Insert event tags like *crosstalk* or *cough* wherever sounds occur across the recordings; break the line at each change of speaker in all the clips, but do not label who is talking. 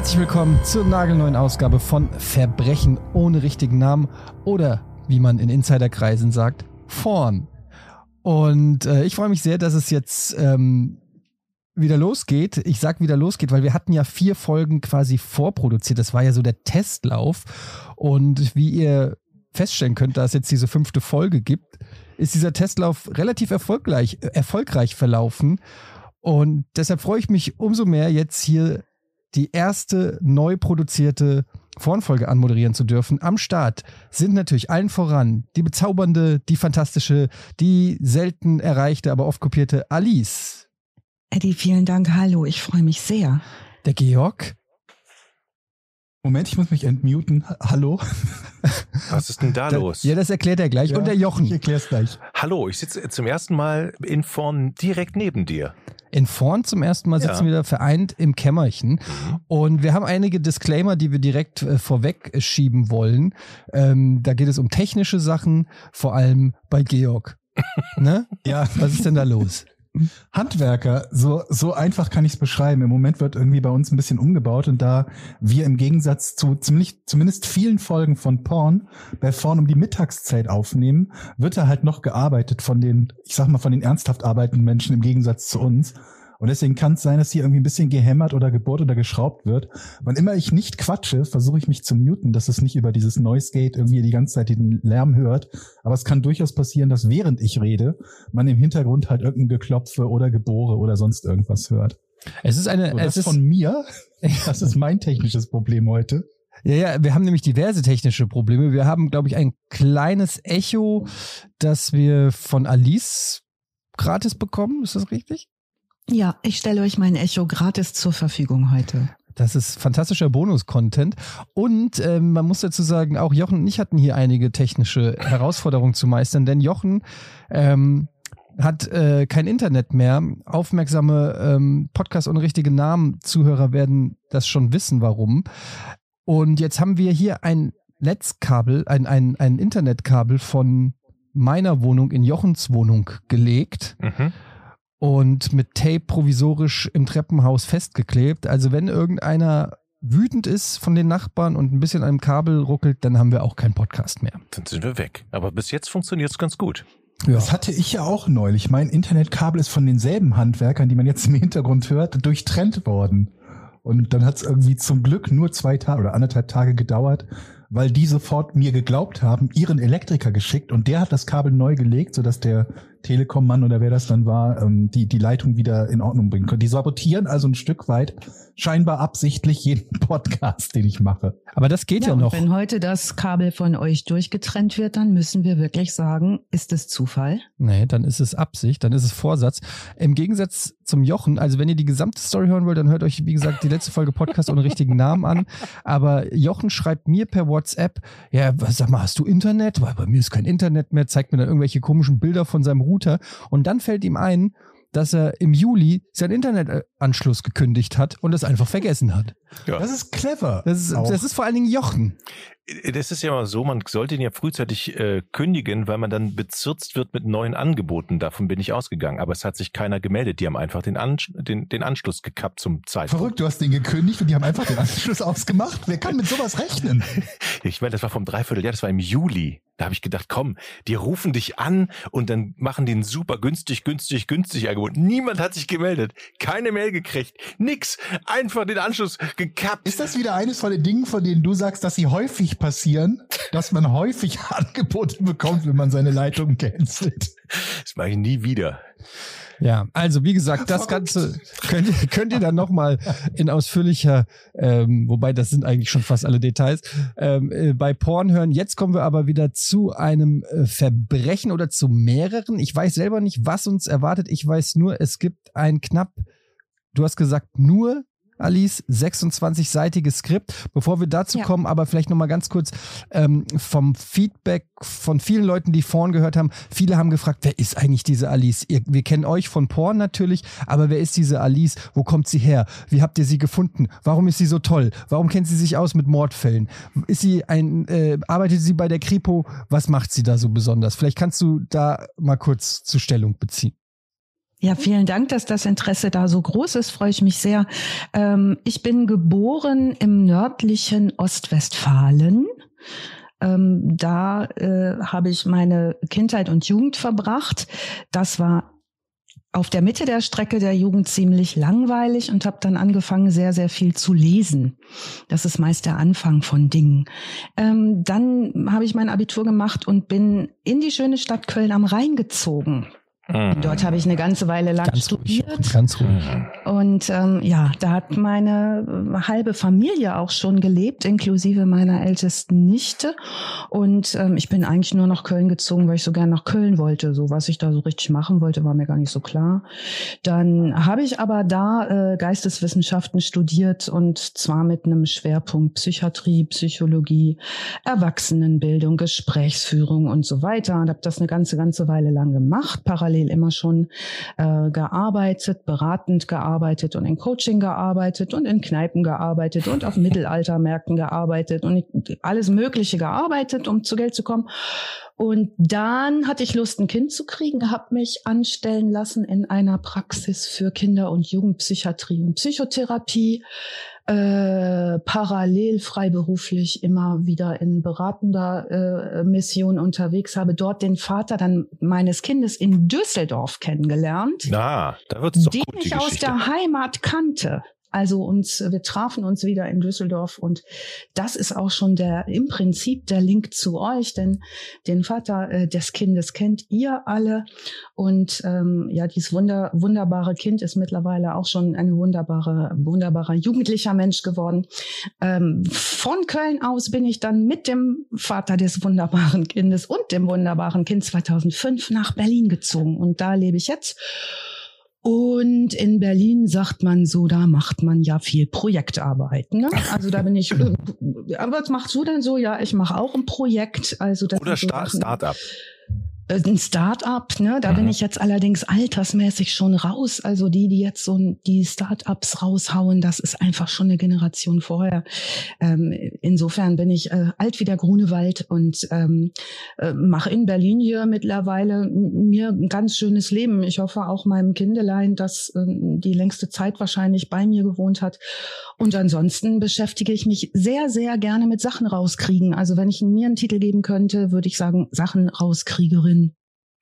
Herzlich willkommen zur nagelneuen Ausgabe von Verbrechen ohne richtigen Namen oder wie man in Insiderkreisen sagt, Vorn. Und äh, ich freue mich sehr, dass es jetzt ähm, wieder losgeht. Ich sag wieder losgeht, weil wir hatten ja vier Folgen quasi vorproduziert. Das war ja so der Testlauf. Und wie ihr feststellen könnt, da es jetzt diese fünfte Folge gibt, ist dieser Testlauf relativ erfolgreich, erfolgreich verlaufen. Und deshalb freue ich mich umso mehr, jetzt hier die erste neu produzierte Vornfolge anmoderieren zu dürfen. Am Start sind natürlich allen voran die bezaubernde, die fantastische, die selten erreichte, aber oft kopierte Alice.
Eddie, vielen Dank. Hallo, ich freue mich sehr.
Der Georg.
Moment, ich muss mich entmuten. Hallo. *laughs*
Was ist denn da,
da
los?
Ja, das erklärt er gleich.
Ja,
Und der Jochen.
Ich erklär's gleich.
Hallo, ich sitze zum ersten Mal in vorn direkt neben dir.
In vorn zum ersten Mal sitzen
Ja.
wir da vereint im Kämmerchen.
Mhm.
Und wir haben einige Disclaimer, die wir direkt äh, vorweg schieben wollen. Ähm, da geht es um technische Sachen, vor allem bei Georg. *laughs* ne?
Ja,
Was ist denn da los?
Handwerker, so, so einfach kann ich es beschreiben. Im Moment wird irgendwie bei uns ein bisschen umgebaut und da wir im Gegensatz zu ziemlich, zumindest vielen Folgen von Porn bei Porn um die Mittagszeit aufnehmen, wird da halt noch gearbeitet von den, ich sag mal, von den ernsthaft arbeitenden Menschen im Gegensatz zu uns. Und deswegen kann es sein, dass hier irgendwie ein bisschen gehämmert oder gebohrt oder geschraubt wird. Wann immer ich nicht quatsche, versuche ich mich zu muten, dass es nicht über dieses Noise Gate irgendwie die ganze Zeit den Lärm hört. Aber es kann durchaus passieren, dass während ich rede, man im Hintergrund halt irgendein Geklopfe oder Gebohre oder sonst irgendwas hört.
Es ist eine,
So,
es
das
ist,
von mir, *laughs* das ist mein technisches Problem heute.
ja, ja, wir haben nämlich diverse technische Probleme. Wir haben, glaube ich, ein kleines Echo, das wir von Alice gratis bekommen. Ist das richtig?
Ja, ich stelle euch mein Echo gratis zur Verfügung heute.
Das ist fantastischer Bonus-Content. Und ähm, man muss dazu sagen, auch Jochen und ich hatten hier einige technische Herausforderungen zu meistern, denn Jochen ähm, hat äh, kein Internet mehr. Aufmerksame ähm, Podcast ohne richtige Namen Zuhörer werden das schon wissen, warum. Und jetzt haben wir hier ein Netzkabel, ein, ein, ein Internetkabel von meiner Wohnung in Jochens Wohnung gelegt
Mhm.
Und mit Tape provisorisch im Treppenhaus festgeklebt. Also wenn irgendeiner wütend ist von den Nachbarn und ein bisschen an einem Kabel ruckelt, dann haben wir auch keinen Podcast mehr.
Dann sind wir weg. Aber bis jetzt funktioniert es ganz gut.
Ja.
Das hatte ich ja auch neulich. Mein Internetkabel ist von denselben Handwerkern, die man jetzt im Hintergrund hört, durchtrennt worden. Und dann hat es irgendwie zum Glück nur zwei Tage oder anderthalb Tage gedauert, weil die sofort mir geglaubt haben, ihren Elektriker geschickt und der hat das Kabel neu gelegt, sodass der Telekom-Mann oder wer das dann war, ähm, die, die Leitung wieder in Ordnung bringen konnte. Die sabotieren also ein Stück weit scheinbar absichtlich jeden *laughs* Podcast, den ich mache.
Aber das geht ja,
und
noch.
wenn heute das Kabel von euch durchgetrennt wird, dann müssen wir wirklich sagen, ist es Zufall?
Nee, dann ist es Absicht, dann ist es Vorsatz. Im Gegensatz zum Jochen, also wenn ihr die gesamte Story hören wollt, dann hört euch, wie gesagt, die letzte Folge Podcast ohne richtigen Namen an. Aber Jochen schreibt mir per WhatsApp, ja, was, sag mal, hast du Internet? Weil bei mir ist kein Internet mehr, zeigt mir dann irgendwelche komischen Bilder von seinem Router. Und dann fällt ihm ein, dass er im Juli seinen Internetanschluss gekündigt hat und es einfach vergessen hat.
Ja.
Das ist clever.
Das ist, das ist vor allen Dingen Jochen.
Das ist ja mal so, man sollte ihn ja frühzeitig äh, kündigen, weil man dann bezirzt wird mit neuen Angeboten. Davon bin ich ausgegangen. Aber es hat sich keiner gemeldet. Die haben einfach den, An den, den Anschluss gekappt zum Zeitpunkt.
Verrückt, du hast den gekündigt und die haben einfach den Anschluss *laughs* ausgemacht. Wer kann mit sowas rechnen? *laughs*
Ich meine, das war vom Dreivierteljahr, das war im Juli. Da habe ich gedacht, komm, die rufen dich an und dann machen die ein super günstig, günstig, günstig Angebot. Niemand hat sich gemeldet. Keine Mail gekriegt. Nix. Einfach den Anschluss gekappt.
Ist das wieder eines von den Dingen, von denen du sagst, dass sie häufig passieren, dass man häufig *laughs* Angebote bekommt, wenn man seine Leitung cancelt?
Das mache ich nie wieder.
Ja, also wie gesagt, das. Ganze könnt, ihr- könnt ihr dann nochmal in ausführlicher, ähm, wobei das sind eigentlich schon fast alle Details, ähm, äh, bei Porn hören. Jetzt kommen wir aber wieder zu einem äh, Verbrechen oder zu mehreren. Ich weiß selber nicht, was uns erwartet. Ich weiß nur, es gibt ein knapp, du hast gesagt, nur Alice, 26-seitiges Skript. Bevor wir dazu
Ja.
kommen, aber vielleicht nochmal ganz kurz ähm, vom Feedback von vielen Leuten, die vorn gehört haben. Viele haben gefragt, wer ist eigentlich diese Alice? Ihr, wir kennen euch von Porn natürlich, aber wer ist diese Alice? Wo kommt sie her? Wie habt ihr sie gefunden? Warum ist sie so toll? Warum kennt sie sich aus mit Mordfällen? Ist sie ein, äh, arbeitet sie bei der Kripo? Was macht sie da so besonders? Vielleicht kannst du da mal kurz zur Stellung beziehen.
Ja, vielen Dank, dass das Interesse da so groß ist. Freue ich mich sehr. Ähm, ich bin geboren im nördlichen Ostwestfalen. Ähm, da äh, habe ich meine Kindheit und Jugend verbracht. Das war auf der Mitte der Strecke der Jugend ziemlich langweilig und habe dann angefangen, sehr, sehr viel zu lesen. Das ist meist der Anfang von Dingen. Ähm, dann habe ich mein Abitur gemacht und bin in die schöne Stadt Köln am Rhein gezogen. Mhm. Dort habe ich eine ganze Weile lang ganz studiert.
Ruhig, ganz ruhig.
Und ähm, ja, da hat meine äh, halbe Familie auch schon gelebt, inklusive meiner ältesten Nichte. Und ähm, ich bin eigentlich nur nach Köln gezogen, weil ich so gerne nach Köln wollte. So was ich da so richtig machen wollte, war mir gar nicht so klar. Dann habe ich aber da äh, Geisteswissenschaften studiert und zwar mit einem Schwerpunkt Psychiatrie, Psychologie, Erwachsenenbildung, Gesprächsführung und so weiter. Und habe das eine ganze, ganze Weile lang gemacht, parallel parallel immer schon äh, gearbeitet, beratend gearbeitet und in Coaching gearbeitet und in Kneipen gearbeitet und auf *laughs* Mittelaltermärkten gearbeitet und alles Mögliche gearbeitet, um zu Geld zu kommen. Und dann hatte ich Lust, ein Kind zu kriegen, habe mich anstellen lassen in einer Praxis für Kinder- und Jugendpsychiatrie und Psychotherapie, äh, parallel freiberuflich immer wieder in beratender äh, Mission unterwegs, habe dort den Vater dann meines Kindes in Düsseldorf kennengelernt.
Na, da wird's doch
den
gut, die
ich aus
Geschichte.
der Heimat kannte. Also uns, wir trafen uns wieder in Düsseldorf und das ist auch schon der im Prinzip der Link zu euch, denn den Vater äh, des Kindes kennt ihr alle und ähm, ja, dieses wunder, wunderbare Kind ist mittlerweile auch schon ein wunderbare, wunderbarer jugendlicher Mensch geworden. Ähm, von Köln aus bin ich dann mit dem Vater des wunderbaren Kindes und dem wunderbaren Kind 2005 nach Berlin gezogen und da lebe ich jetzt. Und in Berlin sagt man so, da macht man ja viel Projektarbeit. Ne? Also da bin ich. äh, Aber was machst du denn so? Ja, ich mache auch ein Projekt. Also das
Oder
so
Start-up.
Äh, ein Start-up, ne? Da bin
Mhm.
ich jetzt allerdings altersmäßig schon raus. Also die, die jetzt so die Start-ups raushauen, das ist einfach schon eine Generation vorher. Ähm, insofern bin ich äh, alt wie der Grunewald und ähm, äh, mache in Berlin hier mittlerweile mir ein ganz schönes Leben. Ich hoffe auch meinem Kindelein, das ähm, die längste Zeit wahrscheinlich bei mir gewohnt hat. Und ansonsten beschäftige ich mich sehr, sehr gerne mit Sachen rauskriegen. Also wenn ich mir einen Titel geben könnte, würde ich sagen Sachen rauskriegerin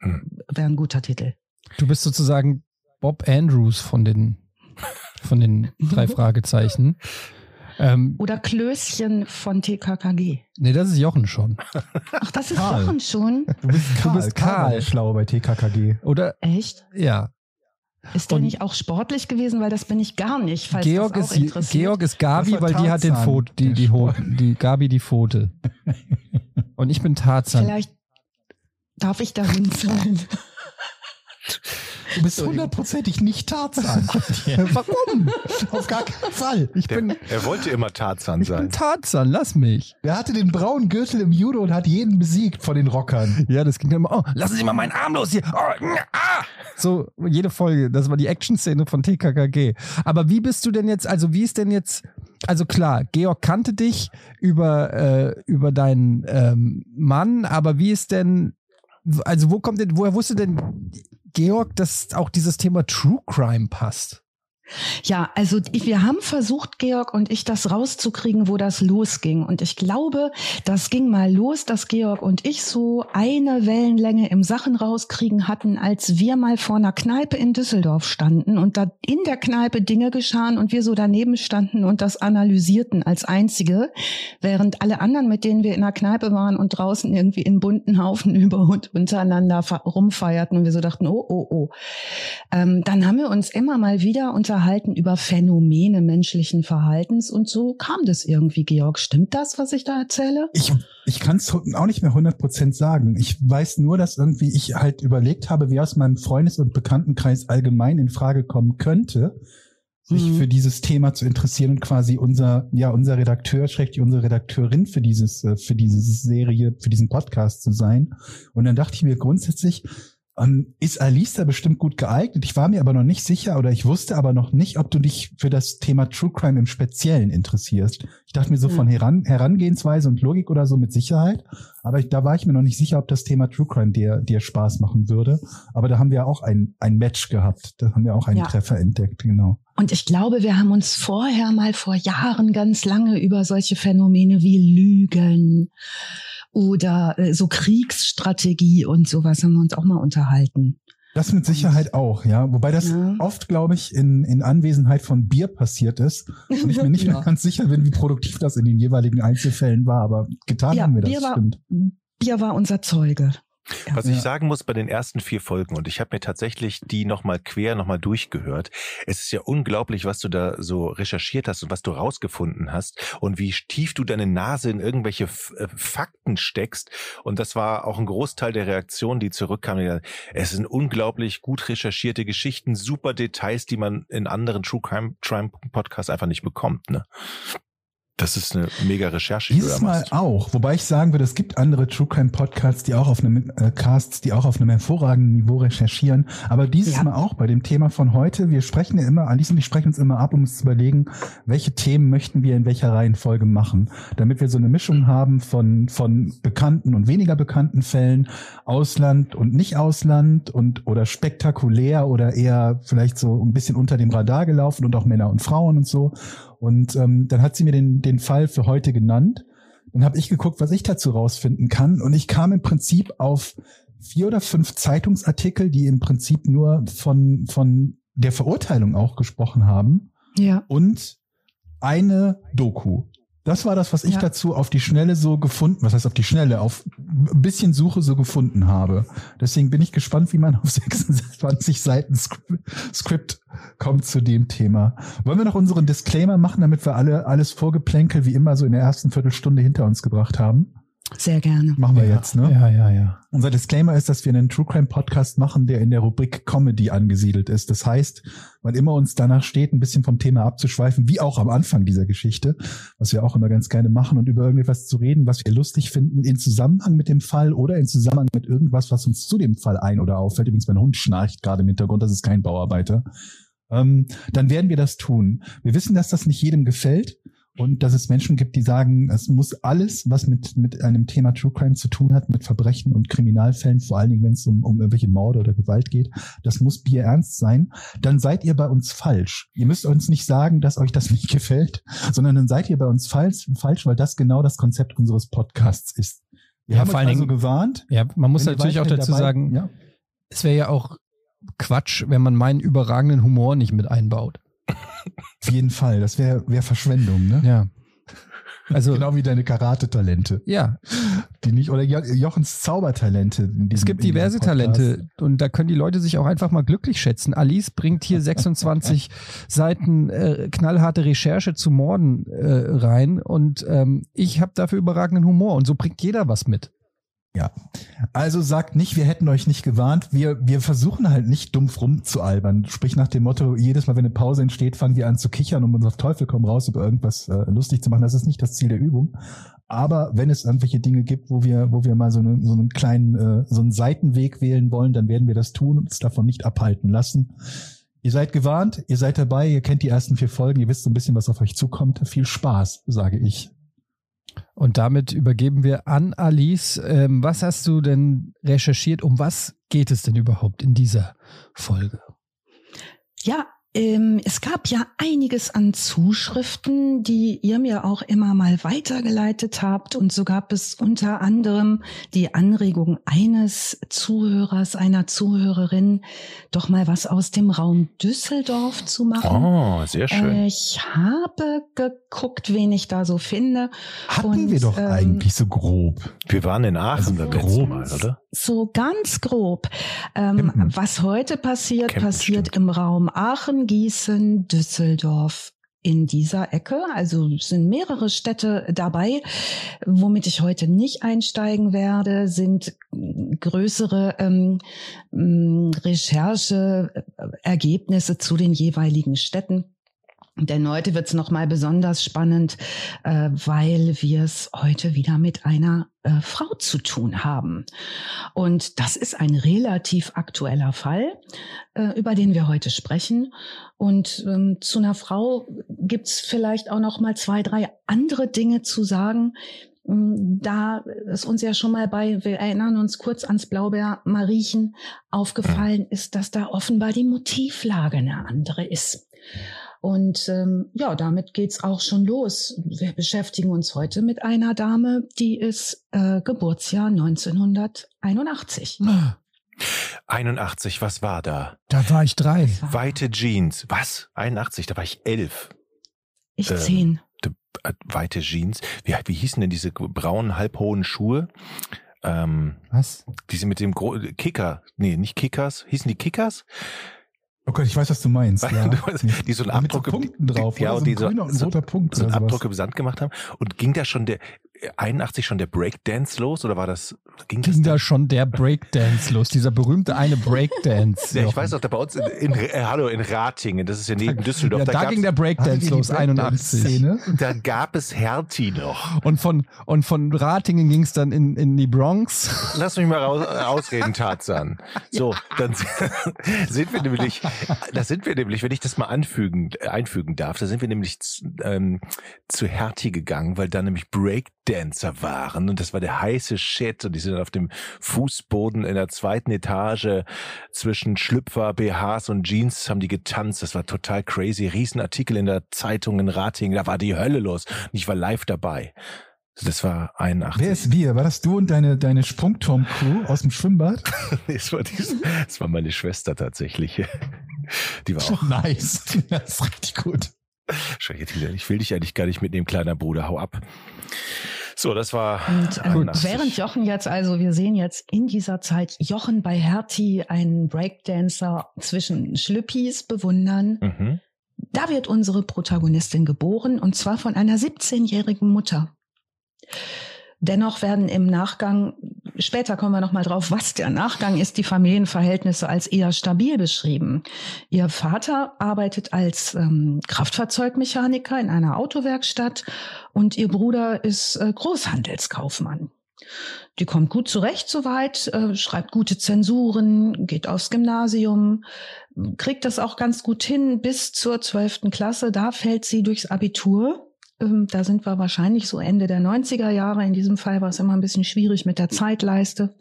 Hm.
wäre ein guter Titel.
Du bist sozusagen Bob Andrews von den, von den drei *laughs* Fragezeichen. Ähm,
Oder Klößchen von TKKG.
nee, das ist Jochen schon.
Ach, das ist
Karl.
Jochen schon.
Du bist Karl.
bist Karl.
war der Schlaue bei TKKG.
Oder,
Echt?
ja.
Ist der
Und-
nicht auch sportlich gewesen? Weil das bin ich gar nicht, falls
Georg
das auch
ist,
interessiert.
Georg ist Gabi, weil die hat den
Tarzan,
Pfote, die, die, Ho die Gabi die Pfote. *laughs* Und ich bin Tarzan.
Vielleicht darf ich dahin sein.
Du bist hundertprozentig nicht Tarzan. *laughs* Warum? Auf gar keinen Fall.
Ich
Der,
bin,
er wollte immer Tarzan
ich bin
sein.
Tarzan, lass mich.
Er hatte den braunen Gürtel im Judo und hat jeden besiegt von den Rockern.
Ja, das ging dann immer, oh, lassen Sie mal meinen Arm los hier. Oh, mm, ah. So, jede Folge, das war die Action-Szene von TKKG. Aber wie bist du denn jetzt, also wie ist denn jetzt, also klar, Georg kannte dich über, äh, über deinen ähm, Mann, aber wie ist denn, also wo kommt denn, woher wusste denn Georg, dass auch dieses Thema True Crime passt?
Ja, also wir haben versucht, Georg und ich, das rauszukriegen, wo das losging. Und ich glaube, das ging mal los, dass Georg und ich so eine Wellenlänge im Sachen rauskriegen hatten, als wir mal vor einer Kneipe in Düsseldorf standen und da in der Kneipe Dinge geschahen und wir so daneben standen und das analysierten als einzige, während alle anderen, mit denen wir in der Kneipe waren und draußen irgendwie in bunten Haufen *laughs* über und untereinander rumfeierten und wir so dachten, oh, oh, oh. Ähm, dann haben wir uns immer mal wieder unterhalten über Phänomene menschlichen Verhaltens und so kam das irgendwie, Georg. Stimmt das, was ich da erzähle?
Ich, ich kann es auch nicht mehr 100% sagen. Ich weiß nur, dass irgendwie ich halt überlegt habe, wer aus meinem Freundes- und Bekanntenkreis allgemein in Frage kommen könnte, sich
Mhm.
für dieses Thema zu interessieren und quasi unser, ja, unser Redakteur, schrägstrich unsere Redakteurin für dieses, äh, für diese Serie, für diesen Podcast zu sein. Und dann dachte ich mir grundsätzlich, ähm, ist Alice da bestimmt gut geeignet. Ich war mir aber noch nicht sicher oder ich wusste aber noch nicht, ob du dich für das Thema True Crime im Speziellen interessierst. Ich dachte mir so
Ja.
von Heran Herangehensweise und Logik oder so mit Sicherheit. Aber ich, da war ich mir noch nicht sicher, ob das Thema True Crime dir, dir Spaß machen würde. Aber da haben wir auch ein, ein Match gehabt. Da haben wir auch einen
Ja.
Treffer entdeckt, genau.
Und ich glaube, wir haben uns vorher mal vor Jahren ganz lange über solche Phänomene wie Lügen oder äh, so Kriegsstrategie und sowas haben wir uns auch mal unterhalten.
Das mit Sicherheit auch, ja. Wobei das
Ja.
oft, glaube ich, in, in Anwesenheit von Bier passiert ist. Und ich mir nicht mehr *laughs*
Ja.
ganz sicher bin, wie produktiv das in den jeweiligen Einzelfällen war. Aber getan
Ja,
haben wir das,
Bier war-
stimmt.
Bier war unser Zeuge. Ja.
Was ich
Ja.
sagen muss bei den ersten vier Folgen, und ich habe mir tatsächlich die nochmal quer nochmal durchgehört, es ist ja unglaublich, was du da so recherchiert hast und was du rausgefunden hast und wie tief du deine Nase in irgendwelche F äh, Fakten steckst. Und das war auch ein Großteil der Reaktionen, die zurückkamen. Gesagt, Es sind unglaublich gut recherchierte Geschichten, super Details, die man in anderen True Crime, Crime Podcasts einfach nicht bekommt. Ne? Das ist eine mega Recherche. die
Dieses Mal auch, wobei ich sagen würde, es gibt andere True Crime Podcasts, die auch auf einem äh, Casts, die auch auf einem hervorragenden Niveau recherchieren. Aber dieses
Ja.
Mal auch bei dem Thema von heute. Wir sprechen ja immer, Alice und ich sprechen uns immer ab, um uns zu überlegen, welche Themen möchten wir in welcher Reihenfolge machen, damit wir so eine Mischung haben von von bekannten und weniger bekannten Fällen, Ausland und nicht Ausland und oder spektakulär oder eher vielleicht so ein bisschen unter dem Radar gelaufen und auch Männer und Frauen und so. Und ähm, dann hat sie mir den, den Fall für heute genannt. Dann habe ich geguckt, was ich dazu rausfinden kann. Und ich kam im Prinzip auf vier oder fünf Zeitungsartikel, die im Prinzip nur von, von der Verurteilung auch gesprochen haben.
Ja.
Und eine Doku. Das war das, was ich
Ja.
dazu auf die Schnelle so gefunden, was heißt auf die Schnelle, auf ein bisschen Suche so gefunden habe. Deswegen bin ich gespannt, wie man auf *laughs* 26 Seiten Skript, kommt zu dem Thema. Wollen wir noch unseren Disclaimer machen, damit wir alle alles Vorgeplänkel wie immer so in der ersten Viertelstunde hinter uns gebracht haben?
Sehr gerne.
Machen wir
ja,
jetzt, ne?
Ja, ja, ja.
Unser Disclaimer ist, dass wir einen True Crime Podcast machen, der in der Rubrik Comedy angesiedelt ist. Das heißt, wann immer uns danach steht, ein bisschen vom Thema abzuschweifen, wie auch am Anfang dieser Geschichte, was wir auch immer ganz gerne machen und über irgendetwas zu reden, was wir lustig finden, in Zusammenhang mit dem Fall oder in Zusammenhang mit irgendwas, was uns zu dem Fall ein- oder auffällt. Übrigens, mein Hund schnarcht gerade im Hintergrund, das ist kein Bauarbeiter. Ähm, dann werden wir das tun. Wir wissen, dass das nicht jedem gefällt und dass es Menschen gibt, die sagen, es muss alles, was mit, mit einem Thema True Crime zu tun hat, mit Verbrechen und Kriminalfällen, vor allen Dingen, wenn es um, um irgendwelche Morde oder Gewalt geht, das muss Bier ernst sein, dann seid ihr bei uns falsch. Ihr müsst uns nicht sagen, dass euch das nicht *laughs* gefällt, sondern dann seid ihr bei uns falsch, falsch weil das genau das Konzept unseres Podcasts ist. Wir
Ja,
haben
vor allen
also
Dingen-
gewarnt.
Ja, man muss natürlich auch dazu
dabei-
sagen,
ja,
es wäre ja auch Quatsch, wenn man meinen überragenden Humor nicht mit einbaut.
Auf jeden Fall. Das wäre wär Verschwendung, ne?
Ja. Also,
Genau wie deine Karate-Talente.
ja,
Die nicht, oder Jo- Jochens Zaubertalente.
es gibt diverse. Talente und da können die Leute sich auch einfach mal glücklich schätzen. Alice bringt hier *laughs* 26 Seiten äh, knallharte Recherche zu Morden äh, rein und ähm, ich habe dafür überragenden Humor und so bringt jeder was mit.
Also sagt nicht, wir hätten euch nicht gewarnt. Wir, wir versuchen halt nicht dumpf rumzualbern. Sprich nach dem Motto, jedes Mal, wenn eine Pause entsteht, fangen wir an zu kichern, um uns auf Teufel komm raus über irgendwas äh, lustig zu machen. Das ist nicht das Ziel der Übung. Aber wenn es irgendwelche Dinge gibt, wo wir, wo wir mal so, eine, so einen kleinen, äh, so einen Seitenweg wählen wollen, dann werden wir das tun und uns davon nicht abhalten lassen. Ihr seid gewarnt, ihr seid dabei, ihr kennt die ersten vier Folgen, ihr wisst so ein bisschen, was auf euch zukommt. Viel Spaß, sage ich.
Und damit übergeben wir an Alice. Ähm, was hast du denn recherchiert? Um was geht es denn überhaupt in dieser Folge?
Ja, ähm, es gab ja einiges an Zuschriften, die ihr mir auch immer mal weitergeleitet habt. Und so gab es unter anderem die Anregung eines Zuhörers, einer Zuhörerin, doch mal was aus dem Raum Düsseldorf zu machen.
Oh, sehr schön.
Äh, Ich habe geguckt, wen ich da so finde.
Hatten
Und,
wir doch
ähm,
eigentlich so grob.
Wir waren in Aachen
Also grob.
Mal, oder?
So ganz grob. Ähm, was heute passiert,
Campen,
passiert
stimmt.
im Raum Aachen, Gießen, Düsseldorf. In dieser Ecke, also es sind mehrere Städte dabei. Womit ich heute nicht einsteigen werde, sind größere ähm, Rechercheergebnisse zu den jeweiligen Städten. Denn heute wird es nochmal besonders spannend, äh, weil wir es heute wieder mit einer äh, Frau zu tun haben. Und das ist ein relativ aktueller Fall, äh, über den wir heute sprechen. Und ähm, zu einer Frau gibt's vielleicht auch noch mal zwei, drei andere Dinge zu sagen, ähm, da ist uns ja schon mal bei, wir erinnern uns kurz ans Blaubeer Mariechen, aufgefallen ist, dass da offenbar die Motivlage eine andere ist. Und ähm, ja, damit geht's auch schon los. Wir beschäftigen uns heute mit einer Dame, die ist äh, Geburtsjahr 1981.
81, was war da?
Da war ich drei.
War-
Weite Jeans. Was? 81, da war ich elf.
Ich
ähm,
zehn.
Äh, Weite Jeans. Wie, wie hießen denn diese braunen, halbhohen Schuhe? Ähm,
Was?
diese mit dem Gro Kicker. Nee, nicht Kickers. Hießen die Kickers?
Oh Gott, ich weiß, was du meinst. Ja. *laughs*
Du weißt, die so einen
so
Abdruck im-
drauf,
Ja,
so
die so, so,
Punkt
so einen. Abdruck im Sand gemacht haben. Und ging da schon der, 81 schon der Breakdance los oder war das, ging das
Ging
da?
da schon der Breakdance los, dieser berühmte eine Breakdance.
Ja, ich weiß doch, da bei uns in, in äh, hallo in Ratingen, das ist ja neben Düsseldorf,
Ja,
da,
da ging der Breakdance
die
los, 81.
Breakdance-Szene?
da gab es Hertie noch.
Und von, und von Ratingen ging es dann in, in die Bronx.
Lass mich mal raus, ausreden, Tarzan. So, dann *laughs* sind wir nämlich, da sind wir nämlich, wenn ich das mal anfügen, äh, einfügen darf, da sind wir nämlich zu, ähm, zu Hertie gegangen, weil da nämlich Breakdancer waren und das war der heiße Shit und die sind dann auf dem Fußboden in der zweiten Etage zwischen Schlüpfer, BHs und Jeans haben die getanzt. Das war total crazy. Riesenartikel in der Zeitung in Ratingen, da war die Hölle los und ich war live dabei. Das war 81.
Wer ist wir? War das du und deine, deine Sprungturm-Crew aus dem Schwimmbad? *laughs*
Nee, es war, dies, es war meine Schwester tatsächlich. *laughs* Die war auch.
nice. *laughs* Das ist richtig gut.
Schau, jetzt wieder, Ich will dich eigentlich gar nicht mitnehmen, kleiner Bruder. Hau ab. So, das war.
Und ähm,
81.
während Jochen jetzt, also wir sehen jetzt in dieser Zeit Jochen bei Hertie, einen Breakdancer zwischen Schlüppis bewundern.
Mhm.
Da wird unsere Protagonistin geboren und zwar von einer 17-jährigen Mutter. Dennoch werden im Nachgang, später kommen wir nochmal drauf, was der Nachgang ist, die Familienverhältnisse als eher stabil beschrieben. Ihr Vater arbeitet als ähm, Kraftfahrzeugmechaniker in einer Autowerkstatt und ihr Bruder ist äh, Großhandelskaufmann. Die kommt gut zurecht soweit, äh, schreibt gute Zensuren, geht aufs Gymnasium, kriegt das auch ganz gut hin bis zur zwölften Klasse. Da fällt sie durchs Abitur. Ähm, Da sind wir wahrscheinlich so Ende der 90er Jahre. In diesem Fall war es immer ein bisschen schwierig mit der Zeitleiste.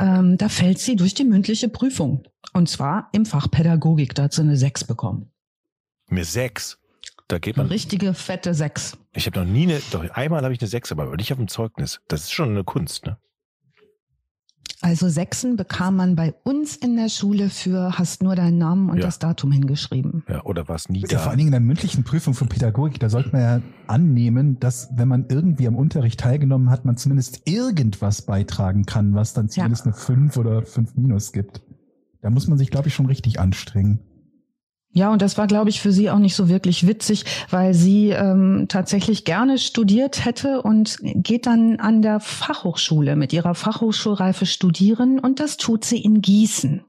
Ähm, Da fällt sie durch die mündliche Prüfung. Und zwar im Fach Pädagogik. Da hat sie eine 6 bekommen.
Mir sechs. Da geht
Eine
man.
richtige fette 6.
Ich habe noch nie eine. Doch einmal habe ich eine sechs, aber nicht auf dem Zeugnis. Das ist schon eine Kunst, ne?
Also Sechsen bekam man bei uns in der Schule für hast nur deinen Namen und
Ja.
das Datum hingeschrieben.
Ja, oder war es nie
Ja,
da?
vor allen Dingen in der mündlichen Prüfung für Pädagogik, da sollte man ja annehmen, dass wenn man irgendwie am Unterricht teilgenommen hat, man zumindest irgendwas beitragen kann, was dann zumindest eine 5 oder 5 minus gibt. Da muss man sich, glaube ich, schon richtig anstrengen.
Ja, und das war, glaube ich, für sie auch nicht so wirklich witzig, weil sie ähm, tatsächlich gerne studiert hätte und geht dann an der Fachhochschule mit ihrer Fachhochschulreife studieren und das tut sie in Gießen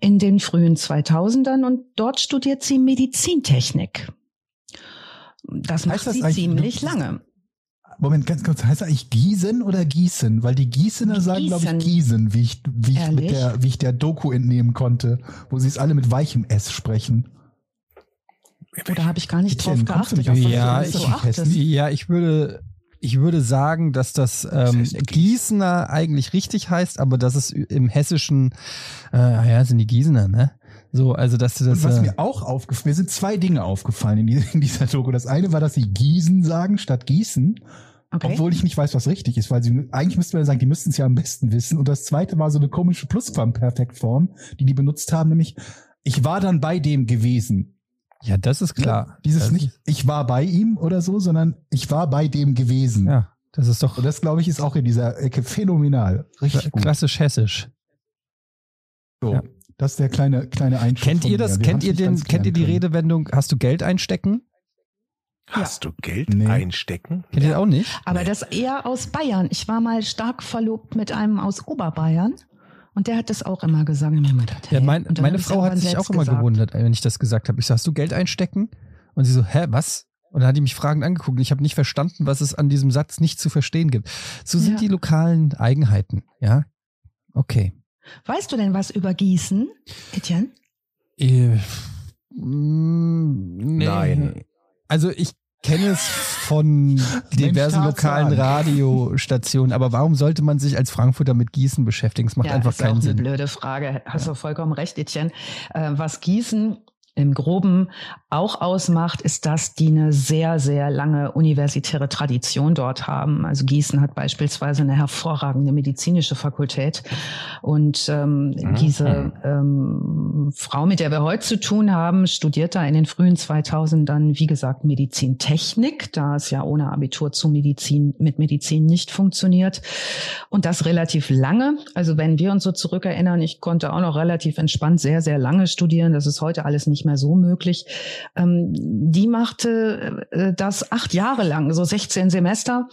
in den frühen 2000ern und dort studiert sie Medizintechnik. Das macht
das
sie ziemlich lange.
Moment, ganz kurz, heißt das eigentlich Gießen oder Gießen? Weil die Gießener sagen, glaube ich,
Gießen.
Wie ich, wie ich, mit der, wie ich der Doku entnehmen konnte, wo sie es alle mit weichem S sprechen.
Oder habe ich gar nicht
Etienne,
drauf geachtet?
nicht auf
Ja,
ich-
so?
Ja, ich würde, ich würde sagen, dass das ähm. Gießener eigentlich richtig heißt, aber dass es im Hessischen, äh, ja, sind die Gießener, ne? So, also dass du das.
Und was
äh,
mir auch aufgefallen, mir sind zwei Dinge aufgefallen in dieser Doku. Das eine war, dass sie Gießen sagen statt Gießen,
Okay.
obwohl ich nicht weiß, was richtig ist, weil sie eigentlich müsste man sagen, die müssten es ja am besten wissen. Und das zweite war so eine komische Plusquamperfektform, die die benutzt haben, nämlich ich war dann bei dem gewesen.
ja, das ist klar.
Dieses
das
nicht, ich war bei ihm oder so, sondern ich war bei dem gewesen.
Ja, das ist doch
Und das, glaube ich, ist auch in dieser Ecke phänomenal. Richtig gut.
klassisch hessisch.
So,
Ja.
Das ist der kleine, kleine Einschub.
Kennt ihr das?
Wir
Kennt ihr den? Kennt ihr die
können.
Redewendung? Hast du Geld einstecken?
Hast du Geld
Nee.
einstecken?
Kennt ihr das auch nicht?
Aber
Nee.
das eher aus Bayern. Ich war mal stark verlobt mit einem aus Oberbayern und der hat das auch immer gesagt. Mir gedacht,
Ja,
hä?
mein, meine Frau hat sich auch immer
gesagt.
gewundert, wenn ich das gesagt habe. Ich sag, hast du Geld einstecken? Und sie so, hä, was? Und dann hat die mich fragend angeguckt. Ich habe nicht verstanden, was es an diesem Satz nicht zu verstehen gibt. So sind
Ja.
die lokalen Eigenheiten, ja? Okay.
Weißt du denn was über Gießen, Etienne?
Äh, mm, nee.
Nein.
Also ich kenne es von diversen
Tarzan.
lokalen Radiostationen, aber warum sollte man sich als Frankfurter mit Gießen beschäftigen? Es macht einfach
ist
keinen Sinn.
eine blöde Frage. Hast du vollkommen recht, Etienne. Äh, was Gießen im Groben auch ausmacht, ist, dass die eine sehr, sehr lange universitäre Tradition dort haben. Also Gießen hat beispielsweise eine hervorragende medizinische Fakultät. Und ähm,
Mhm.
diese ähm, Frau, mit der wir heute zu tun haben, studiert da in den frühen 2000ern, wie gesagt, Medizintechnik, da es ja ohne Abitur zu Medizin, mit Medizin nicht funktioniert. Und das relativ lange. Also wenn wir uns so zurückerinnern, ich konnte auch noch relativ entspannt sehr, sehr lange studieren. Das ist heute alles nicht mehr so möglich. Ähm, die machte äh, das acht Jahre lang, so 16 Semester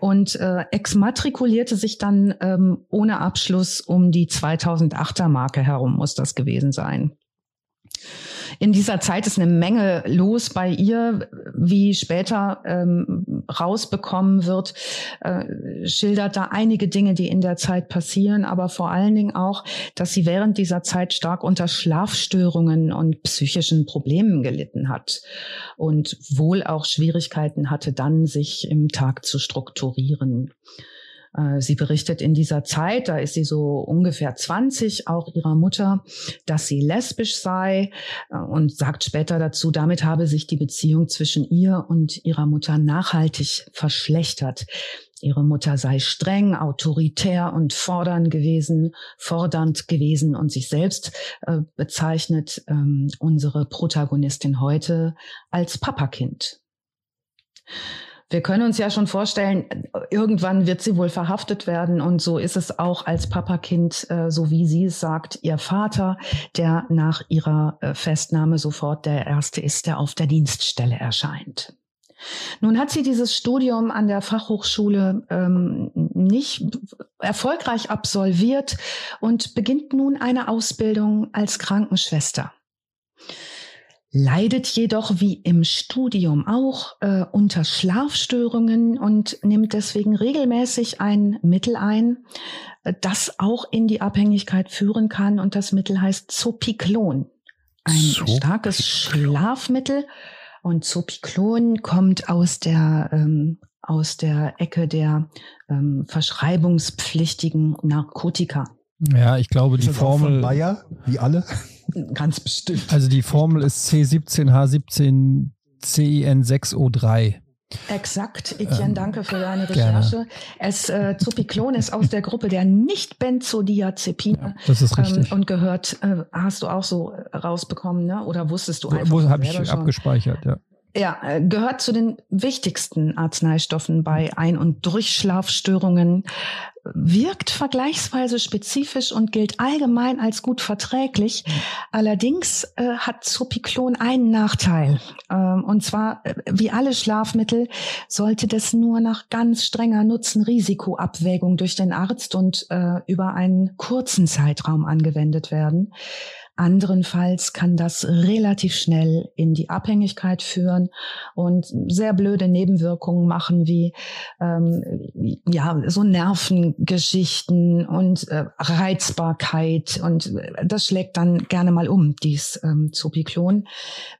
und äh, exmatrikulierte sich dann ähm, ohne Abschluss um die 2008er Marke herum, muss das gewesen sein. In dieser Zeit ist eine Menge los bei ihr, wie später ähm, rausbekommen wird, äh, schildert da einige Dinge, die in der Zeit passieren, aber vor allen Dingen auch, dass sie während dieser Zeit stark unter Schlafstörungen und psychischen Problemen gelitten hat und wohl auch Schwierigkeiten hatte, dann sich im Tag zu strukturieren. Äh, Sie berichtet in dieser Zeit, da ist sie so ungefähr 20, auch ihrer Mutter, dass sie lesbisch sei äh, und sagt später dazu, damit habe sich die Beziehung zwischen ihr und ihrer Mutter nachhaltig verschlechtert. Ihre Mutter sei streng, autoritär und fordernd gewesen, fordernd gewesen und sich selbst äh, bezeichnet ähm, unsere Protagonistin heute als Papakind. Wir können uns ja schon vorstellen, irgendwann wird sie wohl verhaftet werden und so ist es auch als Papakind, äh, so wie sie es sagt, ihr Vater, der nach ihrer äh, Festnahme sofort der Erste ist, der auf der Dienststelle erscheint. Nun hat sie dieses Studium an der Fachhochschule ähm, nicht erfolgreich absolviert und beginnt nun eine Ausbildung als Krankenschwester leidet jedoch wie im Studium auch äh, unter Schlafstörungen und nimmt deswegen regelmäßig ein Mittel ein, äh, das auch in die Abhängigkeit führen kann. Und das Mittel heißt Zopiklon. Ein
Zopiklon.
starkes Schlafmittel. Und Zopiklon kommt aus der ähm, aus der Ecke der ähm, verschreibungspflichtigen Narkotika.
Ja, ich glaube,
Ist
die
das auch von
Formel,
Bayer, wie alle? *laughs*
Ganz bestimmt.
also die Formel ist C17H17 CIN6O3.
Exakt, Etienne,
Ähm,
danke für deine
gerne.
Recherche. Es äh, Zopiklon ist *laughs* aus der Gruppe der Nicht-Benzodiazepine
Das ist richtig.
ähm, und gehört, äh, hast du auch so äh, rausbekommen, ne? Oder wusstest du einfach
Wo
von
habe ich
schon?
abgespeichert, ja.
Ja, äh, gehört zu den wichtigsten Arzneistoffen bei Ein- und Durchschlafstörungen, wirkt vergleichsweise spezifisch und gilt allgemein als gut verträglich. Allerdings äh, hat Zopiklon einen Nachteil. Ähm, und zwar, äh, wie alle Schlafmittel, sollte das nur nach ganz strenger Nutzen-Risiko-Abwägung durch den Arzt und äh, über einen kurzen Zeitraum angewendet werden. Anderenfalls kann das relativ schnell in die Abhängigkeit führen und sehr blöde Nebenwirkungen machen wie ähm, ja so Nervengeschichten und äh, Reizbarkeit und äh, das schlägt dann gerne mal um dies ähm, Zopiklon.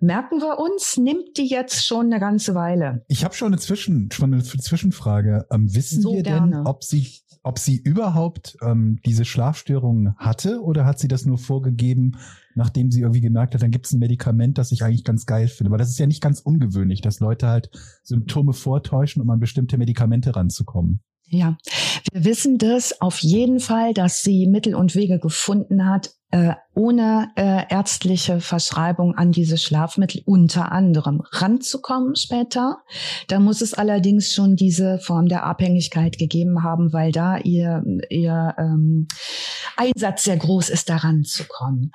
Merken wir uns, nimmt die jetzt schon eine ganze Weile.
Ich habe schon eine, Zwischen, schon eine Zwischenfrage. Ähm, wissen
So
wir
gerne.
denn, ob sie, ob sie überhaupt ähm, diese Schlafstörungen hatte oder hat sie das nur vorgegeben, nachdem sie irgendwie gemerkt hat, dann gibt es ein Medikament, das ich eigentlich ganz geil finde? Weil das ist ja nicht ganz ungewöhnlich, dass Leute halt Symptome vortäuschen, um an bestimmte Medikamente ranzukommen.
Ja, wir wissen das auf jeden Fall, dass sie Mittel und Wege gefunden hat, äh, ohne äh, ärztliche Verschreibung an diese Schlafmittel unter anderem ranzukommen später. Da muss es allerdings schon diese Form der Abhängigkeit gegeben haben, weil da ihr, ihr ähm, Einsatz sehr groß ist, daran zu kommen.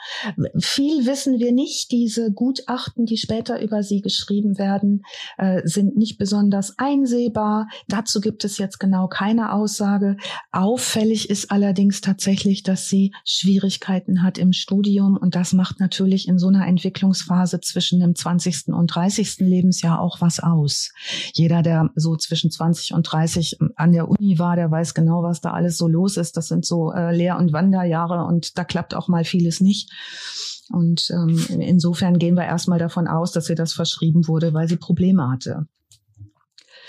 Viel wissen wir nicht. Diese Gutachten, die später über sie geschrieben werden, äh, sind nicht besonders einsehbar. Dazu gibt es jetzt genau keine Aussage. Auffällig ist allerdings tatsächlich, dass sie Schwierigkeiten hat im Studium und das macht natürlich in so einer Entwicklungsphase zwischen dem 20. und 30. Lebensjahr auch was aus. Jeder, der so zwischen 20 und 30 an der Uni war, der weiß genau, was da alles so los ist. Das sind so äh, Lehr- und Wanderjahre und da klappt auch mal vieles nicht. Und ähm, insofern gehen wir erstmal davon aus, dass ihr das verschrieben wurde, weil sie Probleme hatte.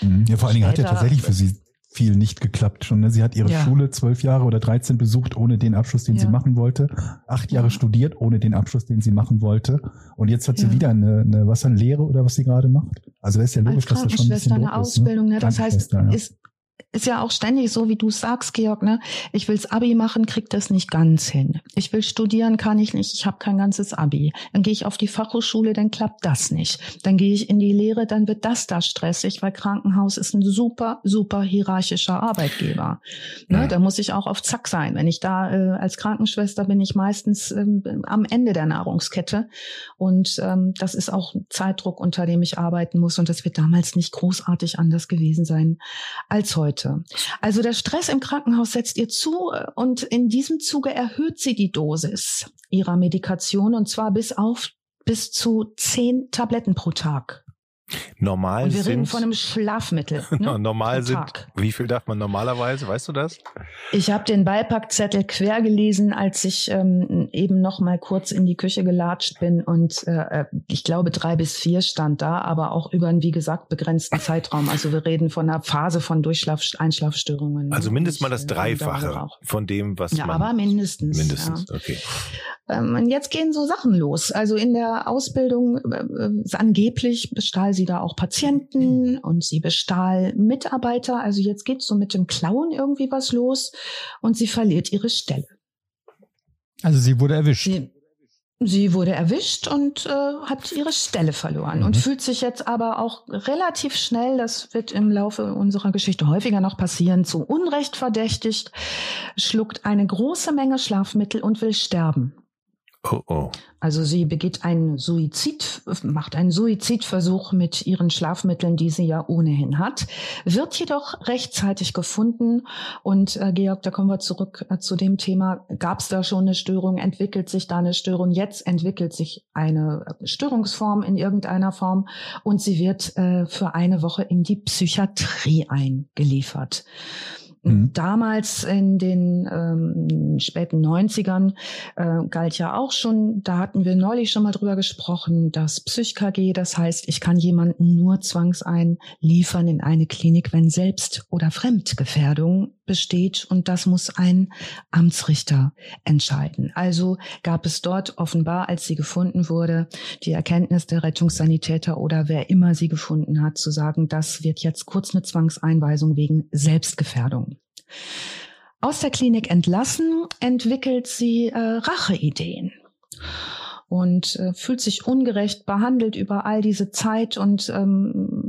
Mhm. Ja, vor allen Dingen hat
Später-
tatsächlich für sie viel nicht geklappt schon. Ne? Sie hat ihre
Ja.
Schule zwölf Jahre oder 13 besucht, ohne den Abschluss, den sie
Ja.
machen wollte. Acht Jahre
Ja.
studiert, ohne den Abschluss, den sie machen wollte. Und jetzt hat sie wieder eine, eine, was, eine Lehre oder was sie gerade macht? Also das ist ja logisch,
Als
dass das schon ein bisschen
eine
doof ist. Ne?
Ausbildung, ne? Das heißt, ist, ist ja auch ständig so, wie du sagst, Georg, ne? Ich will's Abi machen, krieg das nicht ganz hin. Ich will studieren, kann ich nicht, ich habe kein ganzes Abi. Dann gehe ich auf die Fachhochschule, dann klappt das nicht. Dann gehe ich in die Lehre, dann wird das da stressig, weil Krankenhaus ist ein super, super hierarchischer Arbeitgeber. Ne?
Ja.
Da muss ich auch auf Zack sein. Wenn ich da äh, als Krankenschwester bin ich meistens ähm, am Ende der Nahrungskette. Und ähm, das ist auch ein Zeitdruck, unter dem ich arbeiten muss. Und das wird damals nicht großartig anders gewesen sein als heute. Also der Stress im Krankenhaus setzt ihr zu äh, und in diesem Zuge erhöht sie die Dosis ihrer Medikation und zwar bis auf bis zu zehn Tabletten pro Tag.
Normal
Und wir
sind,
reden von einem Schlafmittel. *laughs* Ne?
normal sind, wie viel darf man normalerweise, weißt du das?
Ich habe den Beipackzettel quer gelesen, als ich ähm, eben noch mal kurz in die Küche gelatscht bin und äh, ich glaube drei bis vier stand da, aber auch über einen wie gesagt begrenzten Zeitraum. *laughs* Also wir reden von einer Phase von Durchschlaf Einschlafstörungen.
Also mindestens mal das
äh,
Dreifache von dem, was
Ja,
man
aber mindestens.
mindestens,
Ja.
okay.
Ähm, und jetzt gehen so Sachen los. Also in der Ausbildung äh, äh, angeblich bestahl sie da auch Patienten und sie bestahl Mitarbeiter. Also jetzt geht so mit dem Klauen irgendwie was los und sie verliert ihre Stelle.
Also sie wurde erwischt.
Sie, sie wurde erwischt und äh, hat ihre Stelle verloren und
Mhm.
fühlt sich jetzt aber auch relativ schnell, das wird im Laufe unserer Geschichte häufiger noch passieren, zu Unrecht verdächtigt, schluckt eine große Menge Schlafmittel und will sterben.
Oh, oh.
Also sie begeht einen Suizid, macht einen Suizidversuch mit ihren Schlafmitteln, die sie ja ohnehin hat, wird jedoch rechtzeitig gefunden. Und äh, Georg, da kommen wir zurück äh, zu dem Thema, gab es da schon eine Störung, entwickelt sich da eine Störung, jetzt entwickelt sich eine äh, Störungsform in irgendeiner Form und sie wird äh, für eine Woche in die Psychiatrie eingeliefert.
Mhm.
Damals in den ähm, späten 90ern äh, galt ja auch schon, da hatten wir neulich schon mal drüber gesprochen, das PsychKG, das heißt, ich kann jemanden nur zwangseinliefern in eine Klinik, wenn Selbst- oder Fremdgefährdung besteht und das muss ein Amtsrichter entscheiden. Also gab es dort offenbar, als sie gefunden wurde, die Erkenntnis der Rettungssanitäter oder wer immer sie gefunden hat, zu sagen, das wird jetzt kurz eine Zwangseinweisung wegen Selbstgefährdung. Aus der Klinik entlassen, entwickelt sie äh, Racheideen und äh, fühlt sich ungerecht behandelt über all diese Zeit und ähm,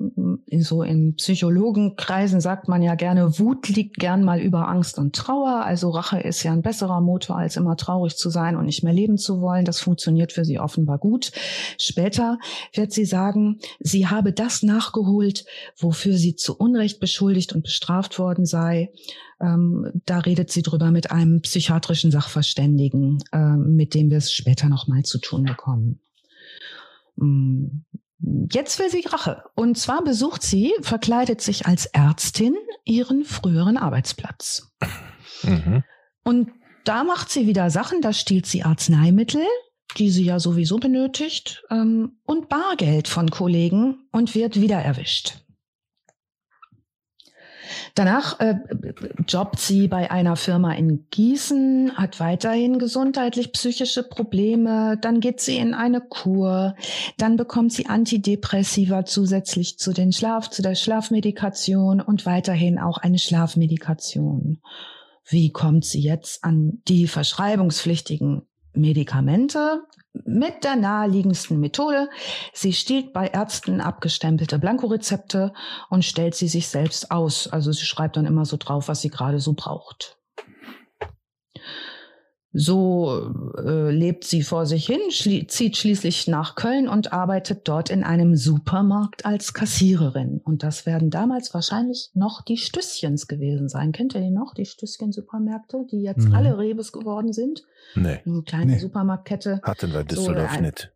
in so in Psychologenkreisen sagt man ja gerne, Wut liegt gern mal über Angst und Trauer. Also Rache ist ja ein besserer Motor, als immer traurig zu sein und nicht mehr leben zu wollen. Das funktioniert für sie offenbar gut. Später wird sie sagen, sie habe das nachgeholt, wofür sie zu Unrecht beschuldigt und bestraft worden sei. Ähm, da redet sie drüber mit einem psychiatrischen Sachverständigen, äh, mit dem wir es später nochmal zu tun bekommen. Jetzt will sie Rache. Und zwar besucht sie, verkleidet sich als Ärztin, ihren früheren Arbeitsplatz.
Mhm.
Und da macht sie wieder Sachen, da stiehlt sie Arzneimittel, die sie ja sowieso benötigt, ähm, und Bargeld von Kollegen und wird wieder erwischt. Danach äh, jobbt sie bei einer Firma in Gießen, hat weiterhin gesundheitlich-psychische Probleme, dann geht sie in eine Kur, dann bekommt sie Antidepressiva zusätzlich zu den Schlaf, zu der Schlafmedikation und weiterhin auch eine Schlafmedikation. Wie kommt sie jetzt an die verschreibungspflichtigen Medikamente? Mit der naheliegendsten Methode. Sie stiehlt bei Ärzten abgestempelte Blankorezepte und stellt sie sich selbst aus. Also sie schreibt dann immer so drauf, was sie gerade so braucht. So äh, lebt sie vor sich hin, schli zieht schließlich nach Köln und arbeitet dort in einem Supermarkt als Kassiererin. Und das werden damals wahrscheinlich noch die Stüsschens gewesen sein. Kennt ihr die noch, die Stüsschen-Supermärkte, die jetzt
Nee.
alle Rebes geworden sind?
Nee,
Eine kleine
Nee.
Supermarktkette.
hatten wir Düsseldorf
ein-
nicht.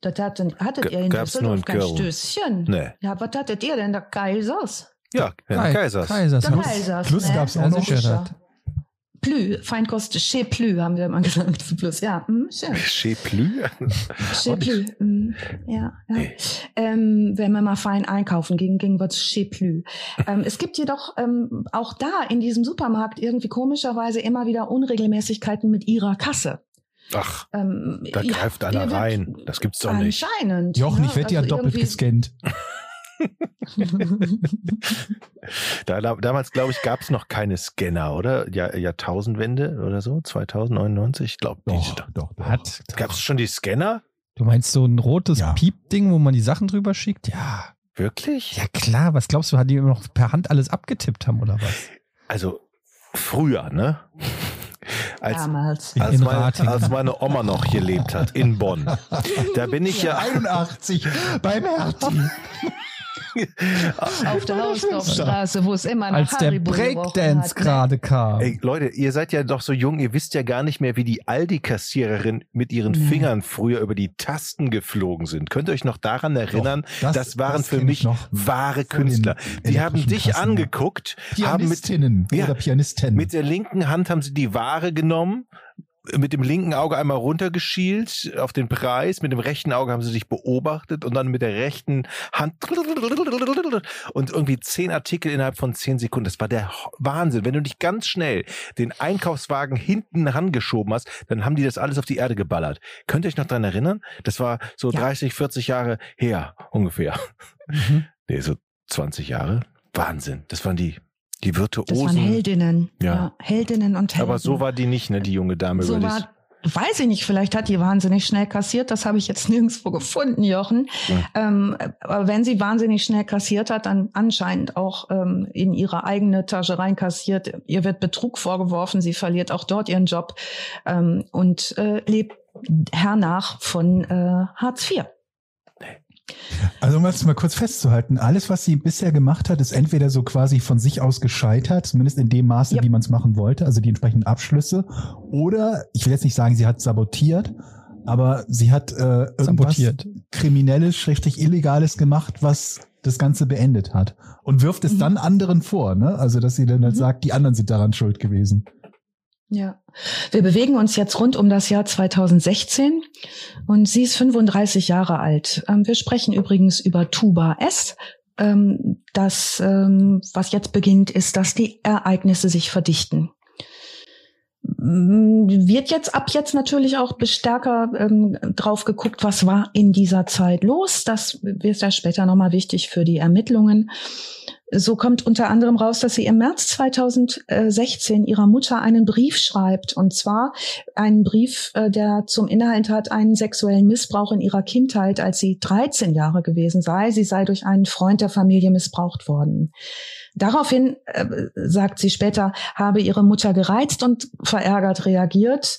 Das hatten, hattet
G-
ihr in
gab's nur
Düsseldorf
in
kein
Köln.
Stößchen?
Nee.
Ja, was hattet ihr denn, der Kaisers?
Ja,
Kai-
Kaisers.
Kaisers.
Der
Plus-
Kaisers,
Plus
ne?
gab's auch
Ja,
noch.
Plü, Feinkost chez Plü, haben wir immer *laughs* gesagt. Plus, ja, hm, schön.
Chez Plü? *laughs*
Chez Plü, hm, ja. ja.
Nee.
Ähm, wenn wir mal fein einkaufen gingen, ging was chez Plü. *laughs* Ähm, es gibt jedoch ähm, auch da in diesem Supermarkt irgendwie komischerweise immer wieder Unregelmäßigkeiten mit ihrer Kasse.
Ach,
Ähm,
da
ja,
greift
dir
einer rein. Das gibt's doch nicht.
Anscheinend.
Jochen,
ne?
ich werde ja
Also
doppelt gescannt. *laughs*
Da, da, damals, glaube ich, gab es noch keine Scanner, oder? Ja, Jahrtausendwende oder so? 2099? Ich glaube,
Doch, doch, doch.
Hat.
Gab es schon die Scanner?
Du meinst so ein rotes
Ja.
Piep-Ding, wo man die Sachen drüber schickt? Ja.
Wirklich?
Ja klar, was glaubst du, hat die immer noch per Hand alles abgetippt haben oder was?
Also früher, ne? Als,
Damals.
als,
In
meine, als meine Oma noch gelebt hat, in Bonn. Da bin ich ja *laughs*
81 beim Hertie. *laughs*
Auf der Hausdorfstraße, wo es immer nach
Als der
Haribo
Breakdance
ne?
gerade kam.
Ey, Leute, ihr seid ja doch so jung, ihr wisst ja gar nicht mehr, wie die Aldi-Kassiererin mit ihren
Nee.
Fingern früher über die Tasten geflogen sind. Könnt ihr euch noch daran erinnern?
Doch,
das, waren
das
für mich wahre
den
Künstler. Die haben dich
Kassen,
angeguckt, haben mit,
Pianistinnen
Ja.
oder Pianisten.
mit der linken Hand haben sie die Ware genommen, mit dem linken Auge einmal runtergeschielt auf den Preis, mit dem rechten Auge haben sie dich beobachtet und dann mit der rechten Hand und irgendwie zehn Artikel innerhalb von zehn Sekunden. Das war der Wahnsinn. Wenn du dich ganz schnell den Einkaufswagen hinten rangeschoben hast, dann haben die das alles auf die Erde geballert. Könnt ihr euch noch dran erinnern? Das war so
Ja.
30, 40 Jahre her ungefähr.
Mhm.
Nee, so 20 Jahre. Wahnsinn. Das waren die, die
Das waren
Virtuosen.
Heldinnen.
Ja.
Heldinnen und Helden.
Aber so war die nicht, ne, die junge Dame.
so war, weiß ich nicht, vielleicht hat die wahnsinnig schnell kassiert, das habe ich jetzt *laughs* nirgendwo gefunden, Jochen. Ähm, aber wenn sie wahnsinnig schnell kassiert hat, dann anscheinend auch ähm, in ihre eigene Tasche reinkassiert. Ihr wird Betrug vorgeworfen, sie verliert auch dort ihren Job ähm, und äh, lebt hernach von äh, Hartz IV.
Also um das mal kurz festzuhalten, alles, was sie bisher gemacht hat, ist entweder so quasi von sich aus gescheitert, zumindest in dem Maße,
Ja.
wie man es machen wollte, also die entsprechenden Abschlüsse, oder ich will jetzt nicht sagen, sie hat sabotiert, aber sie hat äh, irgendwas
Sabotiert.
Kriminelles, schrägstrich Illegales gemacht, was das Ganze beendet hat. Und wirft es
Mhm.
dann anderen vor, ne? Also, dass sie dann halt
Mhm.
sagt, die anderen sind daran schuld gewesen.
Ja, wir bewegen uns jetzt rund um das Jahr 2016 und sie ist 35 Jahre alt. Ähm, Wir sprechen übrigens über Tuba S. Ähm, Das, ähm, was jetzt beginnt, ist, dass die Ereignisse sich verdichten. Mm, Wird jetzt ab jetzt natürlich auch stärker ähm, drauf geguckt, was war in dieser Zeit los. Das wird ja später nochmal wichtig für die Ermittlungen. So kommt unter anderem raus, dass sie im März 2016 ihrer Mutter einen Brief schreibt. Und zwar einen Brief, äh, der zum Inhalt hat einen sexuellen Missbrauch in ihrer Kindheit, als sie 13 Jahre gewesen sei. Sie sei durch einen Freund der Familie missbraucht worden. Daraufhin, äh, sagt sie später, habe ihre Mutter gereizt und verärgert reagiert.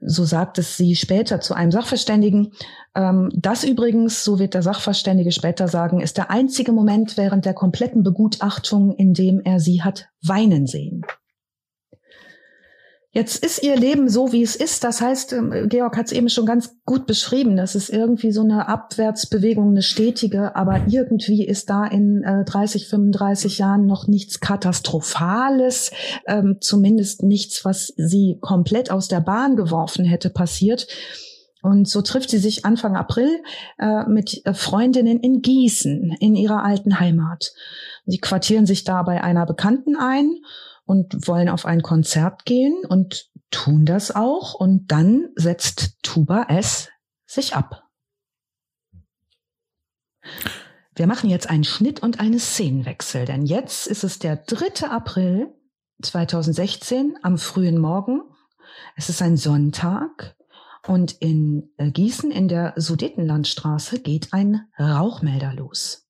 So sagt es sie später zu einem Sachverständigen. Ähm, das übrigens, so wird der Sachverständige später sagen, ist der einzige Moment während der kompletten Begutachtung, in dem er sie hat weinen sehen. Jetzt ist ihr Leben so, wie es ist. Das heißt, ähm, Georg hat es eben schon ganz gut beschrieben. Das ist irgendwie so eine Abwärtsbewegung, eine stetige, aber irgendwie ist da in äh, 30, 35 Jahren noch nichts Katastrophales, ähm, zumindest nichts, was sie komplett aus der Bahn geworfen hätte, passiert. Und so trifft sie sich Anfang April äh, mit äh, Freundinnen in Gießen, in ihrer alten Heimat. Sie quartieren sich da bei einer Bekannten ein und wollen auf ein Konzert gehen und tun das auch. Und dann setzt Tuba S sich ab. Wir machen jetzt einen Schnitt und einen Szenenwechsel, denn jetzt ist es der 3. April 2016 am frühen Morgen. Es ist ein Sonntag und in äh, Gießen in der Sudetenlandstraße geht ein Rauchmelder los.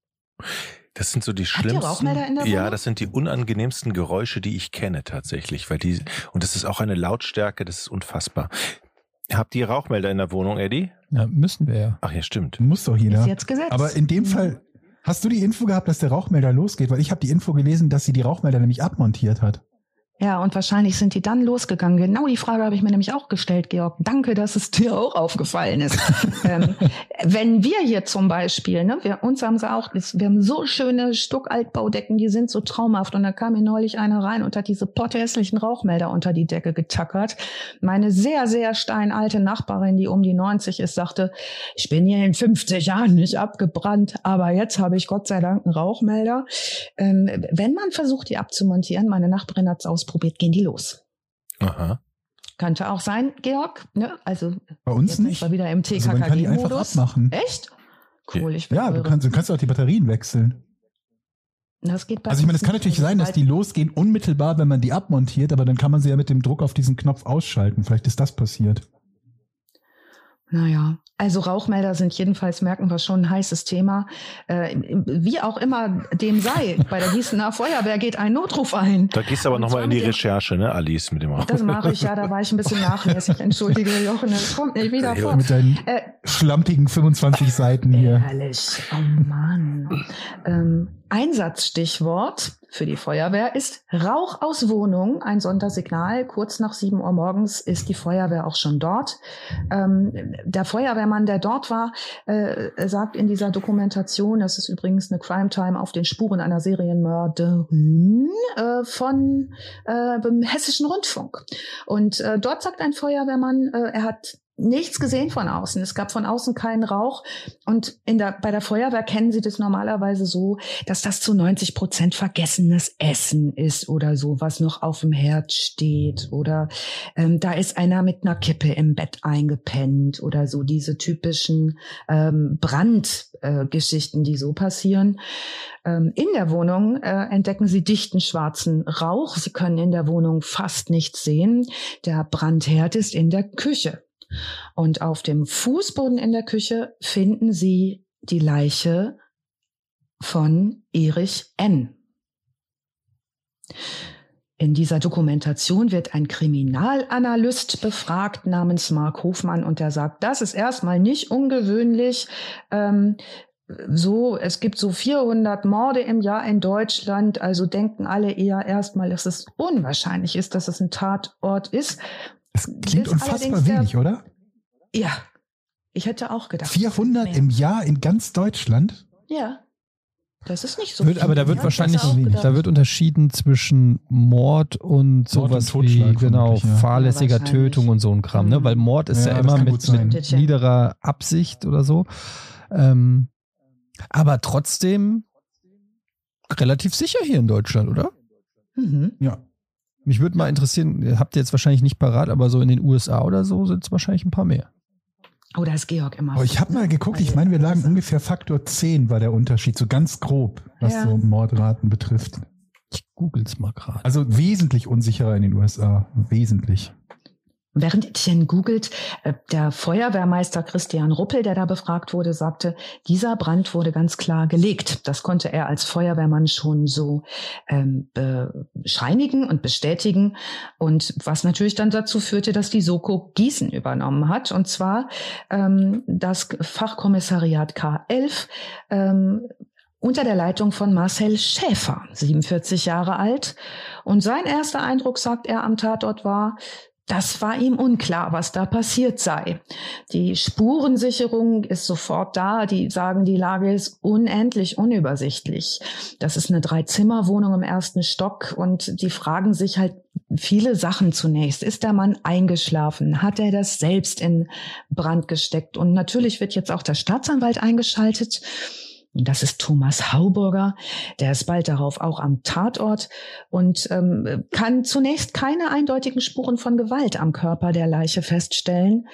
Das sind so die
Habt ihr
schlimmsten.
Rauchmelder in der
ja, das sind die unangenehmsten Geräusche, die ich kenne tatsächlich, weil die und das ist auch eine Lautstärke, das ist unfassbar. Habt ihr Rauchmelder in der Wohnung, Eddie?
Ja, müssen wir ja.
Ach ja, stimmt.
Muss doch jeder.
Ist jetzt Gesetz.
Aber in dem. Fall, hast du die Info gehabt, dass der Rauchmelder losgeht? Weil ich habe die Info gelesen, dass sie die Rauchmelder nämlich abmontiert hat.
Ja, und wahrscheinlich sind die dann losgegangen. Genau die Frage habe ich mir nämlich auch gestellt, Georg. Danke, dass es dir auch aufgefallen ist. *laughs* ähm, wenn wir hier zum Beispiel, ne, wir, uns haben sie auch, wir haben so schöne Stuckaltbaudecken, die sind so traumhaft. Und da kam mir neulich einer rein und hat diese potthässlichen Rauchmelder unter die Decke getackert. Meine sehr, sehr steinalte Nachbarin, die um die 90 ist, sagte, ich bin hier in 50 Jahren nicht abgebrannt, aber jetzt habe ich Gott sei Dank einen Rauchmelder. Ähm, wenn man versucht, die abzumontieren, meine Nachbarin hat es ausprobiert, gehen die los.
Aha.
Könnte auch sein, Georg. Ne? Also
Bei uns nicht.
wir wieder im
Also man kann die einfach
TKKG-Modus.
abmachen.
Echt? Cool, ich bin
Ja, du kannst, du kannst auch die Batterien wechseln.
Das geht bei
Also ich meine, es kann natürlich sein, dass die losgehen unmittelbar, wenn man die abmontiert, aber dann kann man sie ja mit dem Druck auf diesen Knopf ausschalten. Vielleicht ist das passiert.
Naja, also Rauchmelder sind jedenfalls, merken wir schon, ein heißes Thema. Äh, wie auch immer dem sei, bei der Gießener Feuerwehr geht ein Notruf ein.
Da gehst du aber nochmal in die Recherche, ne, Alice, mit dem Rauch.
Das mache ich ja, da war ich ein bisschen nachlässig. Entschuldige, Jochen, das kommt nicht wieder vor.
Mit deinen
Äh,
schlampigen 25 Seiten hier.
Herrlich. Oh Mann. Ähm, Einsatzstichwort für die Feuerwehr ist Rauch aus Wohnung. Ein Sondersignal. Kurz nach 7 Uhr morgens ist die Feuerwehr auch schon dort. Ähm, der Feuerwehrmann, der dort war, äh, sagt in dieser Dokumentation, das ist übrigens eine Crime Time auf den Spuren einer Serienmörderin äh, von äh, dem Hessischen Rundfunk. Und äh, dort sagt ein Feuerwehrmann, äh, er hat nichts gesehen von außen. Es gab von außen keinen Rauch. Und in der, bei der Feuerwehr kennen sie das normalerweise so, dass das zu 90 Prozent vergessenes Essen ist oder so, was noch auf dem Herd steht. Oder ähm, da ist einer mit einer Kippe im Bett eingepennt oder so diese typischen ähm, Brandgeschichten, äh, die so passieren. Ähm, in der Wohnung äh, entdecken sie dichten schwarzen Rauch. Sie können in der Wohnung fast nichts sehen. Der Brandherd ist in der Küche. Und auf dem Fußboden in der Küche finden sie die Leiche von Erich N. In dieser Dokumentation wird ein Kriminalanalyst befragt namens Mark Hofmann und der sagt, das ist erstmal nicht ungewöhnlich. Ähm, so, es gibt so 400 Morde im Jahr in Deutschland, also denken alle eher erstmal, dass es unwahrscheinlich ist, dass es ein Tatort ist.
Das klingt unfassbar
allerdings der-
wenig, oder?
Ja, ich hätte auch gedacht.
400
mehr.
im Jahr in ganz Deutschland?
Ja, das ist nicht so
Wird,
viel.
aber da wird
Ja,
wahrscheinlich, da wird unterschieden zwischen Mord und
Mord und
sowas
Totschlag
wie genau
ja.
fahrlässiger
Ja.
Tötung und so ein Kram, ne?
Mhm.
Weil Mord ist ja, immer mit, mit niederer Absicht oder so. Ähm, aber trotzdem relativ sicher hier in Deutschland, oder?
Mhm.
Ja.
Mich würde mal interessieren, habt ihr jetzt wahrscheinlich nicht parat, aber so in den USA oder so sind es wahrscheinlich ein paar mehr.
Oh, da ist Georg immer.
Aber ich habe mal geguckt, ich meine, wir lagen ungefähr Faktor 10 war der Unterschied, so ganz grob, was
Ja.
so Mordraten betrifft.
Ich google's mal gerade.
Also wesentlich unsicherer in den USA. Wesentlich.
Während Etienne googelt, äh, der Feuerwehrmeister Christian Ruppel, der da befragt wurde, sagte, dieser Brand wurde ganz klar gelegt. Das konnte er als Feuerwehrmann schon so ähm, bescheinigen und bestätigen. Und was natürlich dann dazu führte, dass die Soko Gießen übernommen hat. Und zwar ähm, das Fachkommissariat K11 ähm, unter der Leitung von Marcel Schäfer, 47 Jahre alt. Und sein erster Eindruck, sagt er am Tatort, war, das war ihm unklar, was da passiert sei. Die Spurensicherung ist sofort da. Die sagen, die Lage ist unendlich unübersichtlich. Das ist eine Drei-Zimmer-Wohnung im ersten Stock und die fragen sich halt viele Sachen zunächst. Ist der Mann eingeschlafen? Hat er das selbst in Brand gesteckt? Und natürlich wird jetzt auch der Staatsanwalt eingeschaltet. Und das ist Thomas Hauburger. Der ist bald darauf auch am Tatort und ähm, kann zunächst keine eindeutigen Spuren von Gewalt am Körper der Leiche feststellen.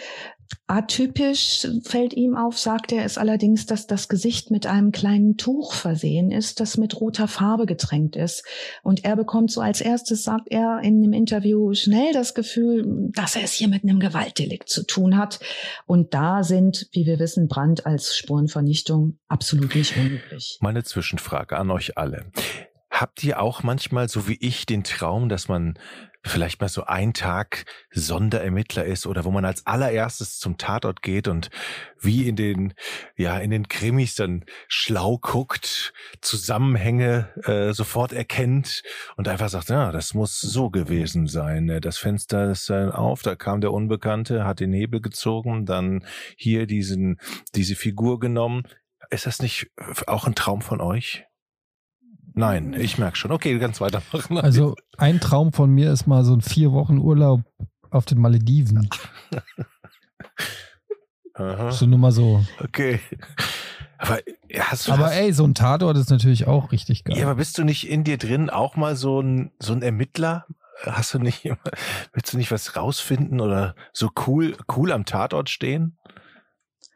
Atypisch fällt ihm auf, sagt er, ist allerdings, dass das Gesicht mit einem kleinen Tuch versehen ist, das mit roter Farbe getränkt ist. Und er bekommt so als erstes, sagt er in dem Interview, schnell das Gefühl, dass er es hier mit einem Gewaltdelikt zu tun hat. Und da sind, wie wir wissen, Brand als Spurenvernichtung absolut nicht unüblich.
Meine Zwischenfrage an euch alle. Habt ihr auch manchmal, so wie ich, den Traum, dass man vielleicht mal so ein Tag Sonderermittler ist oder wo man als allererstes zum Tatort geht und wie in den, ja, in den Krimis dann schlau guckt, Zusammenhänge äh, sofort erkennt und einfach sagt, ja, das muss so gewesen sein. Ne? Das Fenster ist dann auf, da kam der Unbekannte, hat den Hebel gezogen, dann hier diesen, diese Figur genommen. Ist das nicht auch ein Traum von euch? Nein, ich merke schon. Okay, du kannst weitermachen.
Also ein Traum von mir ist mal so ein vier Wochen Urlaub auf den Malediven. So nur mal so.
Okay. Aber, hast du,
Aber
hast,
ey, so ein Tatort ist natürlich auch richtig geil.
ja, aber bist du nicht in dir drin auch mal so ein, so ein Ermittler? Hast du nicht, willst du nicht was rausfinden oder so cool, cool am Tatort stehen?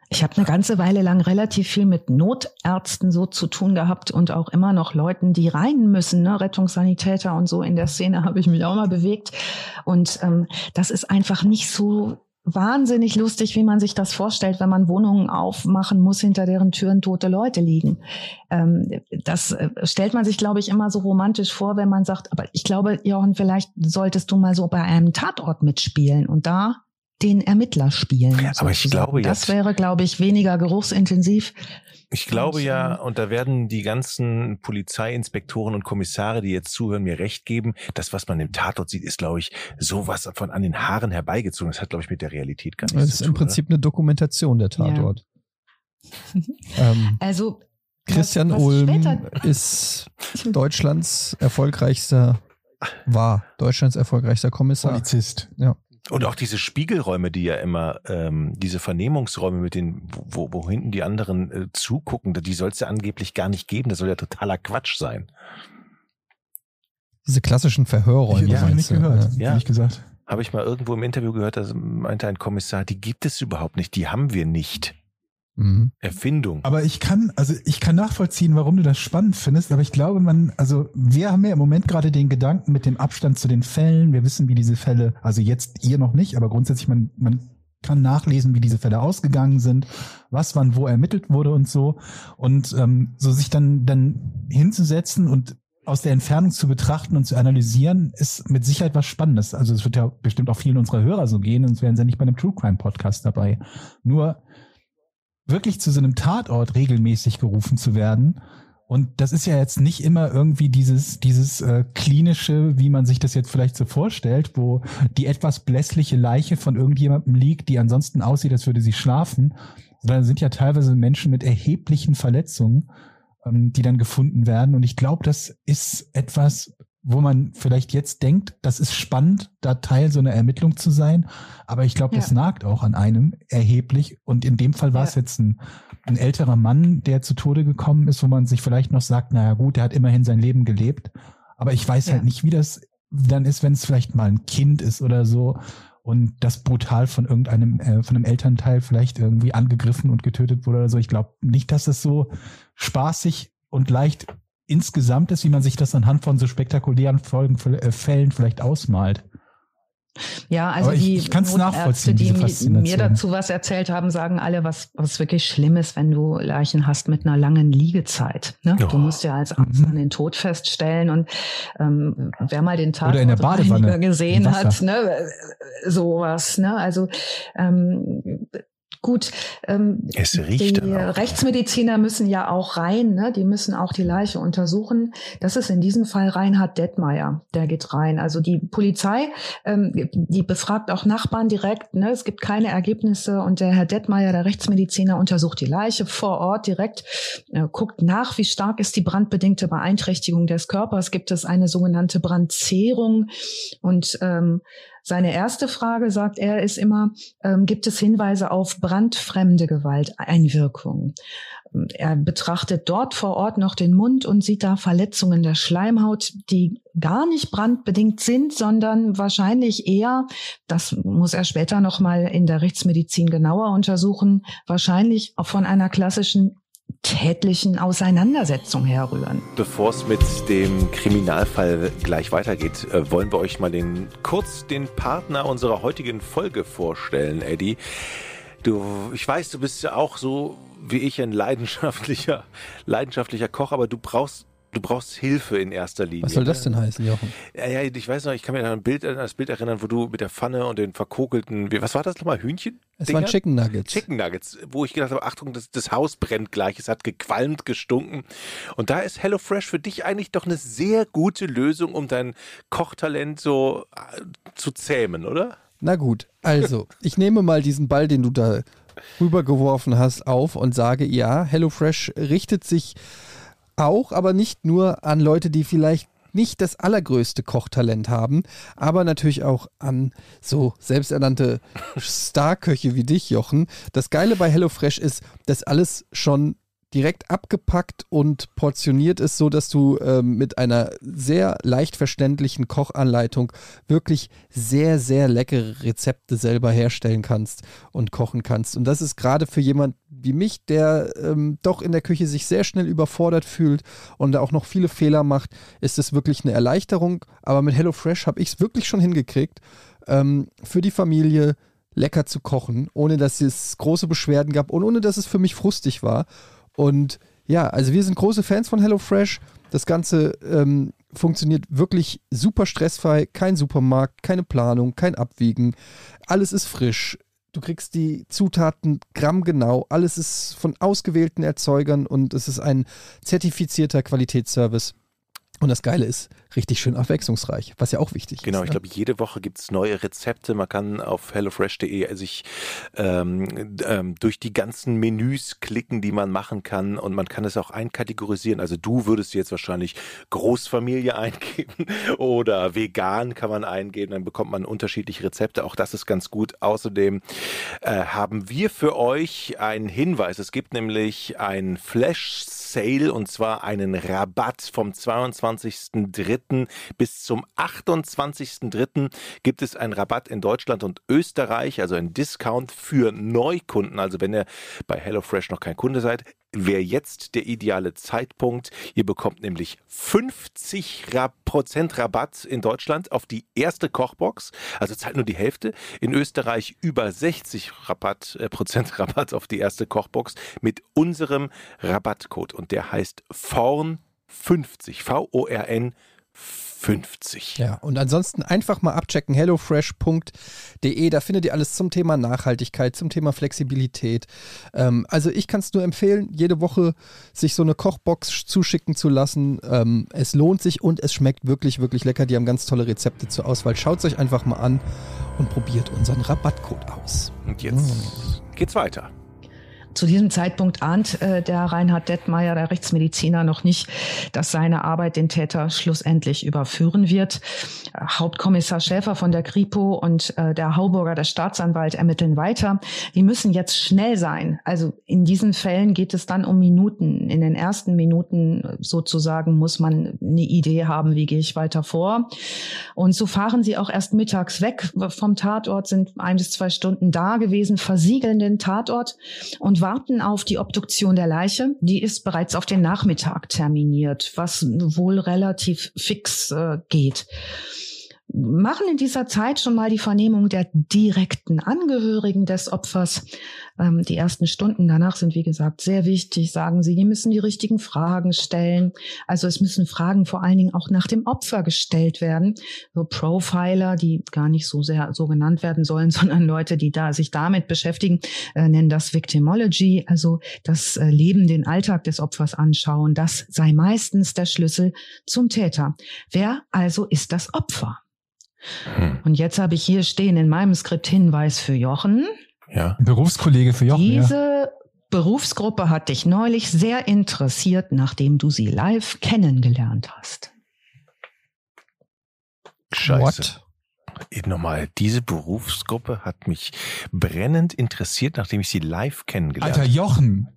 Ich habe eine ganze Weile lang relativ viel mit Notärzten so zu tun gehabt und auch immer noch Leuten, die rein müssen, ne? Rettungssanitäter und so. In der Szene habe ich mich auch mal bewegt. Und ähm, das ist einfach nicht so wahnsinnig lustig, wie man sich das vorstellt, wenn man Wohnungen aufmachen muss, hinter deren Türen tote Leute liegen. Ähm, das äh, stellt man sich, glaube ich, immer so romantisch vor, wenn man sagt, aber ich glaube, Jochen, vielleicht solltest du mal so bei einem Tatort mitspielen und da den Ermittler spielen.
Aber ich glaube
das
jetzt-
wäre, glaube ich, weniger geruchsintensiv.
Ich glaube
Und,
ja,
ähm,
und da werden die ganzen Polizeiinspektoren und Kommissare, die jetzt zuhören, mir recht geben. Das, was man im Tatort sieht, ist, glaube ich, sowas von an den Haaren herbeigezogen. Das hat, glaube ich, mit der Realität gar
Das
nichts
ist
zu
im
tun.
Prinzip eine Dokumentation der Tatort. *laughs* ähm,
Also
Christian
was, was
Ulm *laughs* ist Deutschlands erfolgreichster, war Deutschlands erfolgreichster Kommissar.
Polizist.
Oder? Und auch diese Spiegelräume, die ja immer, ähm, diese Vernehmungsräume mit den, wo, wo hinten die anderen äh, zugucken, die soll es ja angeblich gar nicht geben. Das soll ja totaler Quatsch sein.
Diese klassischen Verhörräume.
ich noch
meinst
nicht gehört,
Ja.
ehrlich gesagt.
Habe ich mal irgendwo im Interview gehört, da meinte ein Kommissar, die gibt es überhaupt nicht, die haben wir nicht.
Mhm.
Erfindung.
Aber ich kann, also ich kann nachvollziehen, warum du das spannend findest, aber ich glaube, man, also wir haben ja im Moment gerade den Gedanken mit dem Abstand zu den Fällen. Wir wissen, wie diese Fälle, also jetzt ihr noch nicht, aber grundsätzlich man, man kann nachlesen, wie diese Fälle ausgegangen sind, was wann wo ermittelt wurde und so. Und ähm, so sich dann, dann hinzusetzen und aus der Entfernung zu betrachten und zu analysieren, ist mit Sicherheit was Spannendes. Also es wird ja bestimmt auch vielen unserer Hörer so gehen, sonst wären sie ja nicht bei einem True Crime Podcast dabei. Nur wirklich zu so einem Tatort regelmäßig gerufen zu werden. Und das ist ja jetzt nicht immer irgendwie dieses, dieses äh, klinische, wie man sich das jetzt vielleicht so vorstellt, wo die etwas blässliche Leiche von irgendjemandem liegt, die ansonsten aussieht, als würde sie schlafen, sondern sind ja teilweise Menschen mit erheblichen Verletzungen, ähm, die dann gefunden werden. Und ich glaube, das ist etwas, wo man vielleicht jetzt denkt, das ist spannend, da Teil so einer Ermittlung zu sein. Aber ich glaube, das
Ja.
nagt auch an einem erheblich. Und in dem Fall war es
Ja.
jetzt ein, ein älterer Mann, der zu Tode gekommen ist, wo man sich vielleicht noch sagt, naja gut, der hat immerhin sein Leben gelebt. Aber ich weiß
Ja.
halt nicht, wie das dann ist, wenn es vielleicht mal ein Kind ist oder so und das brutal von irgendeinem, äh, von einem Elternteil vielleicht irgendwie angegriffen und getötet wurde oder so. Ich glaube nicht, dass es so spaßig und leicht insgesamt ist, wie man sich das anhand von so spektakulären Folgen, äh, Fällen vielleicht ausmalt.
Ja, also
ich-
die
ich kann's
Notärzte,
nachvollziehen,
die mir dazu was erzählt haben, sagen alle, was, was wirklich schlimm ist, wenn du Leichen hast mit einer langen Liegezeit. Ne?
Oh.
Du musst ja als Arzt
Mhm.
den Tod feststellen und ähm, wer mal den Tag
in der Badewanne,
gesehen hat, ne? sowas. Ne? Also ähm, gut, ähm,
Es riecht
die. Rechtsmediziner müssen ja auch rein, ne? die müssen auch die Leiche untersuchen. Das ist in diesem Fall Reinhard Detmeier, der geht rein. Also die Polizei, ähm, die befragt auch Nachbarn direkt. Ne? Es gibt keine Ergebnisse und der Herr Detmeier, der Rechtsmediziner, untersucht die Leiche vor Ort direkt, äh, guckt nach, wie stark ist die brandbedingte Beeinträchtigung des Körpers. Gibt es eine sogenannte Brandzehrung und ähm, Seine erste Frage, sagt er, ist immer, ähm, gibt es Hinweise auf brandfremde Gewalteinwirkungen? Er betrachtet dort vor Ort noch den Mund und sieht da Verletzungen der Schleimhaut, die gar nicht brandbedingt sind, sondern wahrscheinlich eher, das muss er später noch mal in der Rechtsmedizin genauer untersuchen, wahrscheinlich auch von einer klassischen tätlichen Auseinandersetzung herrühren.
Bevor es mit dem Kriminalfall gleich weitergeht, äh, wollen wir euch mal den, kurz den Partner unserer heutigen Folge vorstellen, Eddie. Du, ich weiß, du bist ja auch so wie ich ein leidenschaftlicher, leidenschaftlicher Koch, aber du brauchst du brauchst Hilfe in erster Linie.
Was soll das denn heißen, Jochen?
Ja, ja, ich weiß noch, ich kann mich an ein Bild, an das Bild erinnern, wo du mit der Pfanne und den verkokelten, was war das nochmal, Hühnchen?
Es waren Chicken Nuggets.
Chicken Nuggets, wo ich gedacht habe, Achtung, das, das Haus brennt gleich, es hat gequalmt, gestunken. Und da ist HelloFresh für dich eigentlich doch eine sehr gute Lösung, um dein Kochtalent so äh, zu zähmen, oder?
Na gut, also, *laughs* ich nehme mal diesen Ball, den du da rübergeworfen hast, auf und sage, ja, HelloFresh richtet sich auch, aber nicht nur an Leute, die vielleicht nicht das allergrößte Kochtalent haben, aber natürlich auch an so selbsternannte *laughs* Starköche wie dich, Jochen. Das Geile bei HelloFresh ist, dass alles schon direkt abgepackt und portioniert ist, so dass du ähm, mit einer sehr leicht verständlichen Kochanleitung wirklich sehr, sehr leckere Rezepte selber herstellen kannst und kochen kannst. Und das ist gerade für jemand wie mich, der ähm, doch in der Küche sich sehr schnell überfordert fühlt und auch noch viele Fehler macht, ist es wirklich eine Erleichterung. Aber mit HelloFresh habe ich es wirklich schon hingekriegt, ähm, für die Familie lecker zu kochen, ohne dass es große Beschwerden gab und ohne dass es für mich frustig war. Und ja, also wir sind große Fans von HelloFresh. Das Ganze ähm, funktioniert wirklich super stressfrei. Kein Supermarkt, keine Planung, kein Abwiegen. Alles ist frisch. Du kriegst die Zutaten grammgenau. Alles ist von ausgewählten Erzeugern und es ist ein zertifizierter Qualitätsservice. Und das Geile ist, richtig schön abwechslungsreich, was ja auch wichtig
genau,
ist.
Genau, ich glaube, jede Woche gibt es neue Rezepte. Man kann auf hellofresh.de sich ähm, ähm, durch die ganzen Menüs klicken, die man machen kann und man kann es auch einkategorisieren. Also du würdest jetzt wahrscheinlich Großfamilie *laughs* eingeben oder vegan kann man eingeben, dann bekommt man unterschiedliche Rezepte. Auch das ist ganz gut. Außerdem äh, haben wir für euch einen Hinweis. Es gibt nämlich ein Flash Sale und zwar einen Rabatt vom 22.03. bis zum 28.03. gibt es einen Rabatt in Deutschland und Österreich, also ein Discount für Neukunden. Also wenn ihr bei HelloFresh noch kein Kunde seid, wäre jetzt der ideale Zeitpunkt. Ihr bekommt nämlich 50 Prozent Rabatt in Deutschland auf die erste Kochbox, also zahlt nur die Hälfte. In Österreich über 60 Rabatt, äh, Prozent Rabatt auf die erste Kochbox mit unserem Rabattcode und der heißt VORN50, V-O-R-N 50.
Ja, und ansonsten einfach mal abchecken, hellofresh.de, da findet ihr alles zum Thema Nachhaltigkeit, zum Thema Flexibilität. Ähm, also ich kann es nur empfehlen, jede Woche sich so eine Kochbox zuschicken zu lassen. Ähm, es lohnt sich und es schmeckt wirklich, wirklich lecker. Die haben ganz tolle Rezepte zur Auswahl. Schaut es euch einfach mal an und probiert unseren Rabattcode aus.
Und jetzt mmh. geht's weiter.
Zu diesem Zeitpunkt ahnt äh, der Reinhard Detmeier, der Rechtsmediziner, noch nicht, dass seine Arbeit den Täter schlussendlich überführen wird. Äh, Hauptkommissar Schäfer von der Kripo und äh, der Hauburger, der Staatsanwalt, ermitteln weiter. Die müssen jetzt schnell sein. Also in diesen Fällen geht es dann um Minuten. In den ersten Minuten sozusagen muss man eine Idee haben, wie gehe ich weiter vor. Und so fahren sie auch erst mittags weg vom Tatort, sind ein bis zwei Stunden da gewesen, versiegeln den Tatort und warten auf die Obduktion der Leiche. Die ist bereits auf den Nachmittag terminiert, was wohl relativ fix äh, geht machen in dieser Zeit schon mal die Vernehmung der direkten Angehörigen des Opfers. Ähm, die ersten Stunden danach sind, wie gesagt, sehr wichtig, sagen sie. Die müssen die richtigen Fragen stellen. Also es müssen Fragen vor allen Dingen auch nach dem Opfer gestellt werden. So Profiler, die gar nicht so sehr so genannt werden sollen, *laughs* sondern Leute, die da sich damit beschäftigen, äh, nennen das Victimology, also das äh, Leben, den Alltag des Opfers anschauen. Das sei meistens der Schlüssel zum Täter. Wer also ist das Opfer? Hm. Und jetzt habe ich hier stehen in meinem Skript Hinweis für Jochen.
Ja. Berufskollege für Jochen.
Diese ja. Berufsgruppe hat dich neulich sehr interessiert, nachdem du sie live kennengelernt hast.
Scheiße. What? nochmal, diese Berufsgruppe hat mich brennend interessiert, nachdem ich sie live kennengelernt
Alter
habe.
Jochen,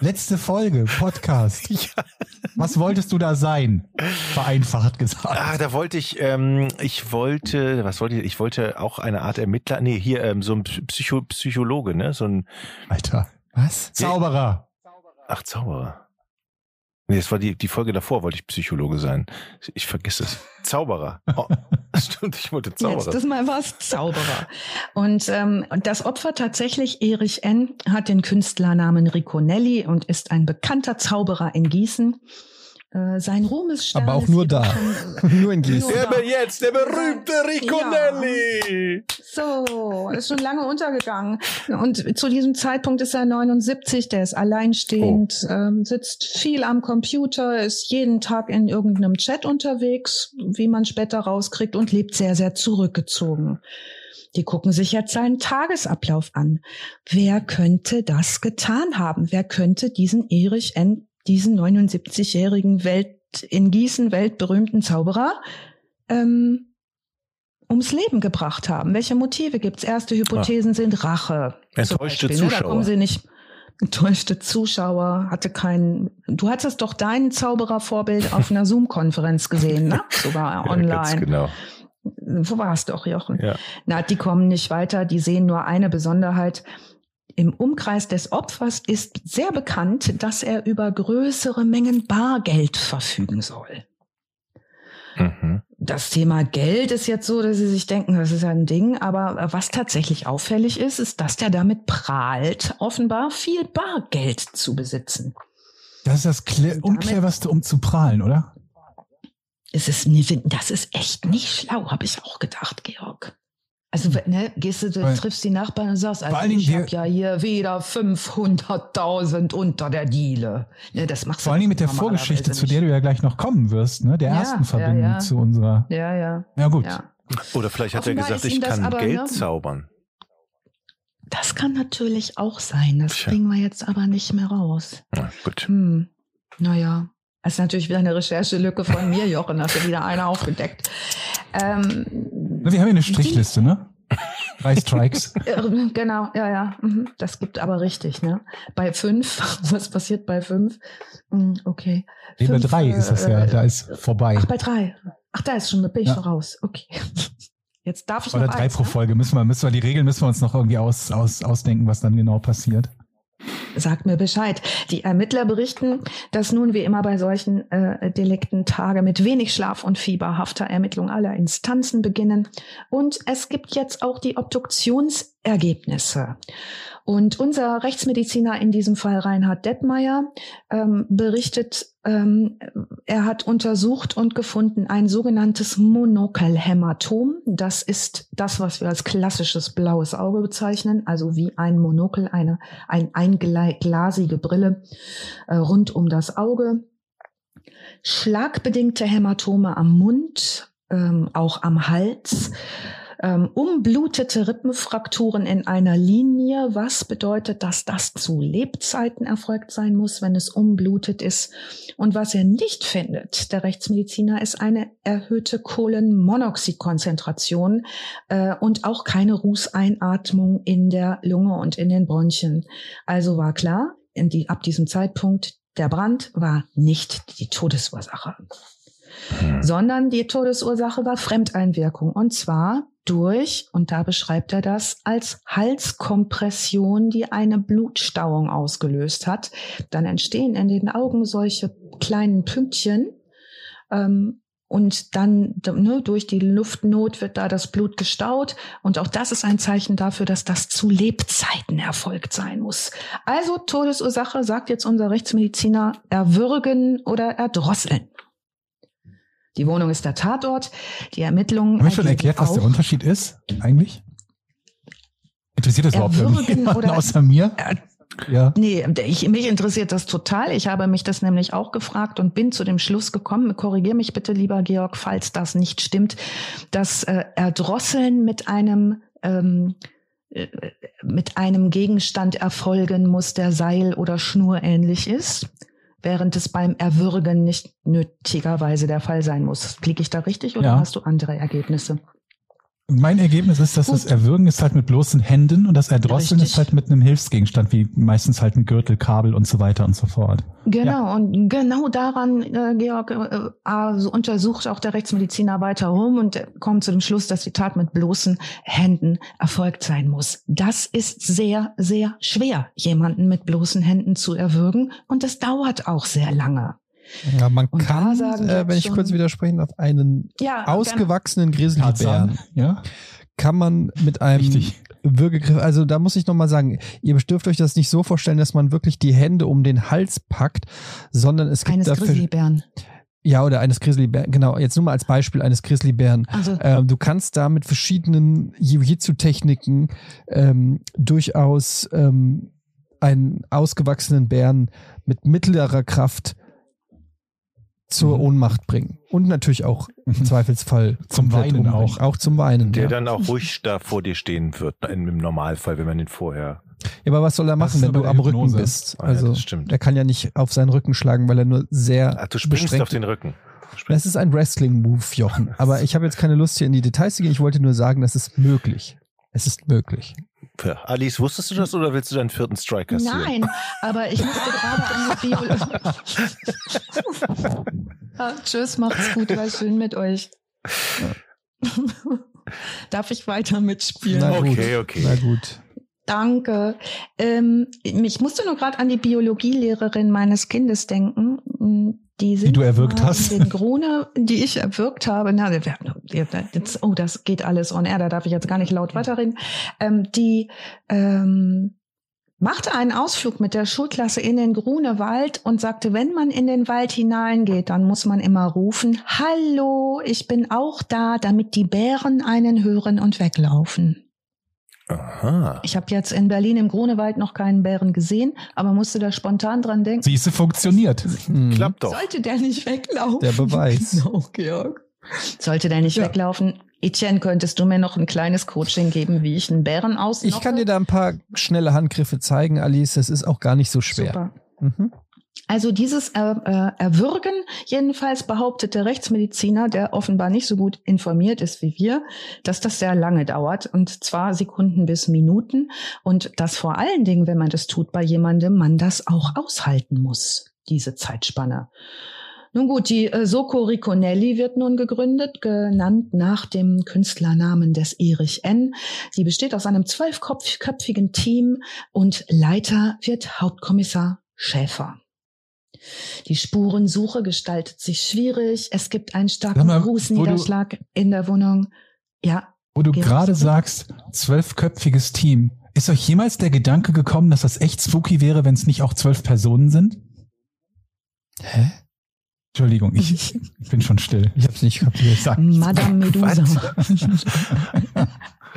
letzte Folge, Podcast. *laughs*
Ja.
Was wolltest du da sein? Vereinfacht gesagt.
Ah, da wollte ich, ähm, ich wollte, was wollte ich, ich wollte auch eine Art Ermittler, nee, hier ähm, so ein Psycho Psychologe, ne, so ein,
Alter.
Was?
Zauberer.
ach, Zauberer. Nee, das war die, die Folge davor, wollte ich Psychologe sein. Ich vergiss es. Zauberer. Oh, *laughs* stimmt, ich wollte Zauberer.
Letztes Mal war es Zauberer. Und ähm, das Opfer tatsächlich, Erich N., hat den Künstlernamen Riconelli und ist ein bekannter Zauberer in Gießen. Äh, sein Ruhmesstern
Aber auch
ist
nur da. *laughs* Nur in Gießen.
Der be- jetzt, der berühmte Riconelli.
So, ist schon lange untergegangen. Und zu diesem Zeitpunkt ist er 79, der ist alleinstehend, ähm, sitzt viel am Computer, ist jeden Tag in irgendeinem Chat unterwegs, wie man später rauskriegt, und lebt sehr, sehr zurückgezogen. Die gucken sich jetzt seinen Tagesablauf an. Wer könnte das getan haben? Wer könnte diesen Erich N., diesen 79-jährigen Welt, in Gießen weltberühmten Zauberer, ähm, ums Leben gebracht haben. Welche Motive gibt's? Erste Hypothesen sind Rache.
Enttäuschte
Beispiel, ne? Da
Zuschauer.
kommen sie nicht. Enttäuschte Zuschauer, hatte keinen. Du hattest doch dein Zauberervorbild auf einer *laughs* Zoom-Konferenz gesehen, ne? Sogar
Ja,
online.
genau.
Wo warst du auch, Jochen?
Ja.
Na, die kommen nicht weiter, die sehen nur eine Besonderheit. Im Umkreis des Opfers ist sehr bekannt, dass er über größere Mengen Bargeld verfügen soll.
Mhm.
Das Thema Geld ist jetzt so, dass Sie sich denken, das ist ja ein Ding, aber was tatsächlich auffällig ist, ist, dass der damit prahlt, offenbar viel Bargeld zu besitzen.
Das ist das Kle
Damit-
uncleverste, um zu prahlen, oder?
Es ist, das ist echt nicht schlau, habe ich auch gedacht, Georg. Also, ne, gehst du, du
Weil-
triffst die Nachbarn und sagst, also ich habe ja hier wieder 500.000 unter der Diele. Ne, das machst
Vor Dingen mit der Vorgeschichte, zu der du ja gleich noch kommen wirst, ne? Der
Ja,
ersten
ja,
Verbindung
ja.
zu unserer.
Ja, ja,
Ja, gut.
ja.
Oder vielleicht hat er
Offenbar
gesagt,
ist
ich kann
aber,
Geld
ne?
zaubern.
Das kann natürlich auch sein. Das
Tja.
kriegen wir jetzt aber nicht mehr raus.
Ja, gut.
Hm, naja. Das ist natürlich wieder eine Recherchelücke von mir, Jochen. Hast du wieder eine aufgedeckt. Ähm,
Wir haben hier eine Strichliste, ne? Drei Strikes. *laughs*
äh, genau, ja, ja. mhm. Das gibt aber richtig, ne? Bei fünf, *laughs* was passiert bei fünf? Hm, Okay.
Nee, bei
Fünf,
drei ist das ja,
äh,
da ist vorbei.
Ach, bei drei. Ach, da ist schon, da bin ich
Ja.
schon raus. Okay. *laughs* Jetzt darf ich
Oder
noch
drei
eins,
pro
ne?
Folge. Müssen wir, müssen wir, die Regeln müssen wir uns noch irgendwie aus, aus, ausdenken, was dann genau passiert.
Sagt mir Bescheid. Die Ermittler berichten, dass nun wie immer bei solchen äh, Delikten Tage mit wenig Schlaf und fieberhafter Ermittlung aller Instanzen beginnen. Und es gibt jetzt auch die Obduktionsergebnisse. Und unser Rechtsmediziner in diesem Fall, Reinhard Detmeier, ähm, berichtet, ähm, er hat untersucht und gefunden ein sogenanntes Monokelhämatom. Das ist das, was wir als klassisches blaues Auge bezeichnen, also wie ein Monokel, eine ein einglasige Brille äh, rund um das Auge. Schlagbedingte Hämatome am Mund, ähm, auch am Hals. Ähm, umblutete Rippenfrakturen in einer Linie, was bedeutet, dass das zu Lebzeiten erfolgt sein muss, wenn es umblutet ist. Und was er nicht findet, der Rechtsmediziner, ist eine erhöhte Kohlenmonoxidkonzentration äh, und auch keine Rußeinatmung in der Lunge und in den Bronchien. Also war klar, die, ab diesem Zeitpunkt, der Brand war nicht die Todesursache
Hm.
sondern die Todesursache war Fremdeinwirkung. Und zwar durch, und da beschreibt er das, als Halskompression, die eine Blutstauung ausgelöst hat. Dann entstehen in den Augen solche kleinen Pünktchen. Ähm, und dann ne, durch die Luftnot wird da das Blut gestaut. Und auch das ist ein Zeichen dafür, dass das zu Lebzeiten erfolgt sein muss. Also Todesursache, sagt jetzt unser Rechtsmediziner, erwürgen oder erdrosseln. Die Wohnung ist der Tatort. Die Ermittlungen.
Haben wir schon erklärt, was der Unterschied ist, eigentlich? Interessiert das überhaupt irgendjemanden *laughs* außer mir? Ja.
Nee, ich, mich interessiert das total. Ich habe mich das nämlich auch gefragt und bin zu dem Schluss gekommen, korrigier mich bitte, lieber Georg, falls das nicht stimmt, dass äh, Erdrosseln mit einem ähm, äh, mit einem Gegenstand erfolgen muss, der Seil- oder Schnur ähnlich ist, während es beim Erwürgen nicht nötigerweise der Fall sein muss. Liege ich da richtig oder
Ja.
hast du andere Ergebnisse?
Mein Ergebnis ist, dass
Gut.
das Erwürgen ist halt mit bloßen Händen und das Erdrosseln
Richtig.
ist halt mit einem Hilfsgegenstand, wie meistens halt ein Gürtel, Kabel und so weiter und so fort.
Genau, und genau daran, äh, Georg, äh, also untersucht auch der Rechtsmediziner weiter rum und kommt zu dem Schluss, dass die Tat mit bloßen Händen erfolgt sein muss. Das ist sehr, sehr schwer, jemanden mit bloßen Händen zu erwürgen und das dauert auch sehr lange.
Ja, man
Und
kann,
sagen
äh, wenn ich kurz widersprechen darf, einen
Ja,
ausgewachsenen Grizzlybären
ja?
kann man mit einem
Richtig.
Würgegriff, also da muss ich nochmal sagen, ihr dürft euch das nicht so vorstellen, dass man wirklich die Hände um den Hals packt, sondern es gibt
eines
dafür,
Grizzlybären.
ja, oder eines Grizzlybären, genau, jetzt nur mal als Beispiel eines Grizzlybären.
Also
Ähm, du kannst da mit verschiedenen Jiu-Jitsu-Techniken ähm, durchaus ähm, einen ausgewachsenen Bären mit mittlerer Kraft zur
Mhm.
Ohnmacht bringen. Und natürlich auch im Zweifelsfall
Zum Weinen
umbringen.
auch.
Auch zum Weinen.
Der
ja.
dann auch ruhig da vor dir stehen wird, im Normalfall, wenn man den vorher.
ja, aber was soll er machen, wenn du am Rücken bist?
Ah ja,
Also
das stimmt.
er kann ja nicht auf seinen Rücken schlagen, weil er nur sehr
Ach, du springst
beschränkt
auf den Rücken.
Das ist ein Wrestling-Move, Jochen. *laughs* Aber ich habe jetzt keine Lust, hier in die Details zu gehen. Ich wollte nur sagen, das ist möglich. Es ist möglich.
Ja, Alice, wusstest du das oder willst du deinen vierten Strike kassieren?
Nein, aber ich musste *laughs* gerade an die Biologie. ah, tschüss, macht's gut, war schön mit euch. Darf ich weiter mitspielen?
Na gut.
Okay, okay.
Na gut.
Danke. Ähm, ich musste nur gerade an die Biologielehrerin meines Kindes denken. Die, sind
du erwürgt
mal
hast.
Den Grune, die ich erwürgt habe. Na, jetzt, oh, das geht alles on air, da darf ich jetzt gar nicht laut weiterreden. Ähm, die ähm, machte einen Ausflug mit der Schulklasse in den Grunewald und sagte, wenn man in den Wald hineingeht, dann muss man immer rufen, Hallo, ich bin auch da, damit die Bären einen hören und weglaufen.
Aha.
Ich habe jetzt in Berlin im Grunewald noch keinen Bären gesehen, aber musste da spontan dran denken.
Siehste, funktioniert.
Mhm.
Klappt doch.
Sollte der nicht weglaufen?
Der Beweis. *laughs*
Genau, Georg. Sollte der nicht
Ja.
weglaufen? Etienne, könntest du mir noch ein kleines Coaching geben, wie ich einen Bären aus?
Ich kann dir da ein paar schnelle Handgriffe zeigen, Alice. Das ist auch gar nicht so schwer.
Super.
Mhm.
Also dieses äh, Erwürgen, jedenfalls behauptet der Rechtsmediziner, der offenbar nicht so gut informiert ist wie wir, dass das sehr lange dauert und zwar Sekunden bis Minuten und dass vor allen Dingen, wenn man das tut bei jemandem, man das auch aushalten muss, diese Zeitspanne. Nun gut, die äh, Soko Riconelli wird nun gegründet, genannt nach dem Künstlernamen des Erich N. Sie besteht aus einem zwölfköpfigen Team und Leiter wird Hauptkommissar Schäfer. Die Spurensuche gestaltet sich schwierig. Es gibt einen starken
mal,
Grußniederschlag in der Wohnung. Ja,
Wo du gerade sagst, zwölfköpfiges Team. Ist euch jemals der Gedanke gekommen, dass das echt spooky wäre, wenn es nicht auch zwölf Personen sind?
Hä?
Entschuldigung, ich, ich *laughs* bin schon still.
Ich hab's nicht kapiert.
Madame *laughs* Medusa. *laughs*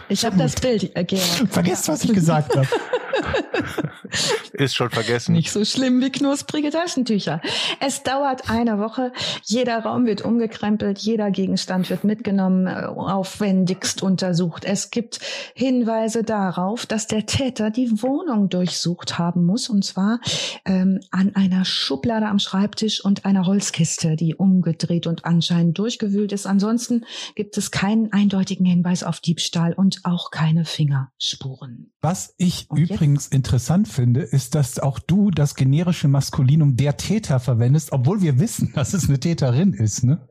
ich habe das Bild, äh, Georg.
Vergesst, was ich gesagt habe. *laughs*
Ist schon vergessen.
Nicht so schlimm wie knusprige Taschentücher. Es dauert eine Woche. Jeder Raum wird umgekrempelt, jeder Gegenstand wird mitgenommen, äh, aufwendigst untersucht. Es gibt Hinweise darauf, dass der Täter die Wohnung durchsucht haben muss, und zwar ähm, an einer Schublade am Schreibtisch und einer Holzkiste, die umgedreht und anscheinend durchgewühlt ist. Ansonsten gibt es keinen eindeutigen Hinweis auf Diebstahl und auch keine Fingerspuren.
Was ich
Und jetzt?
übrigens interessant finde, ist, dass auch du das generische Maskulinum der Täter verwendest, obwohl wir wissen, dass es eine Täterin ist, ne?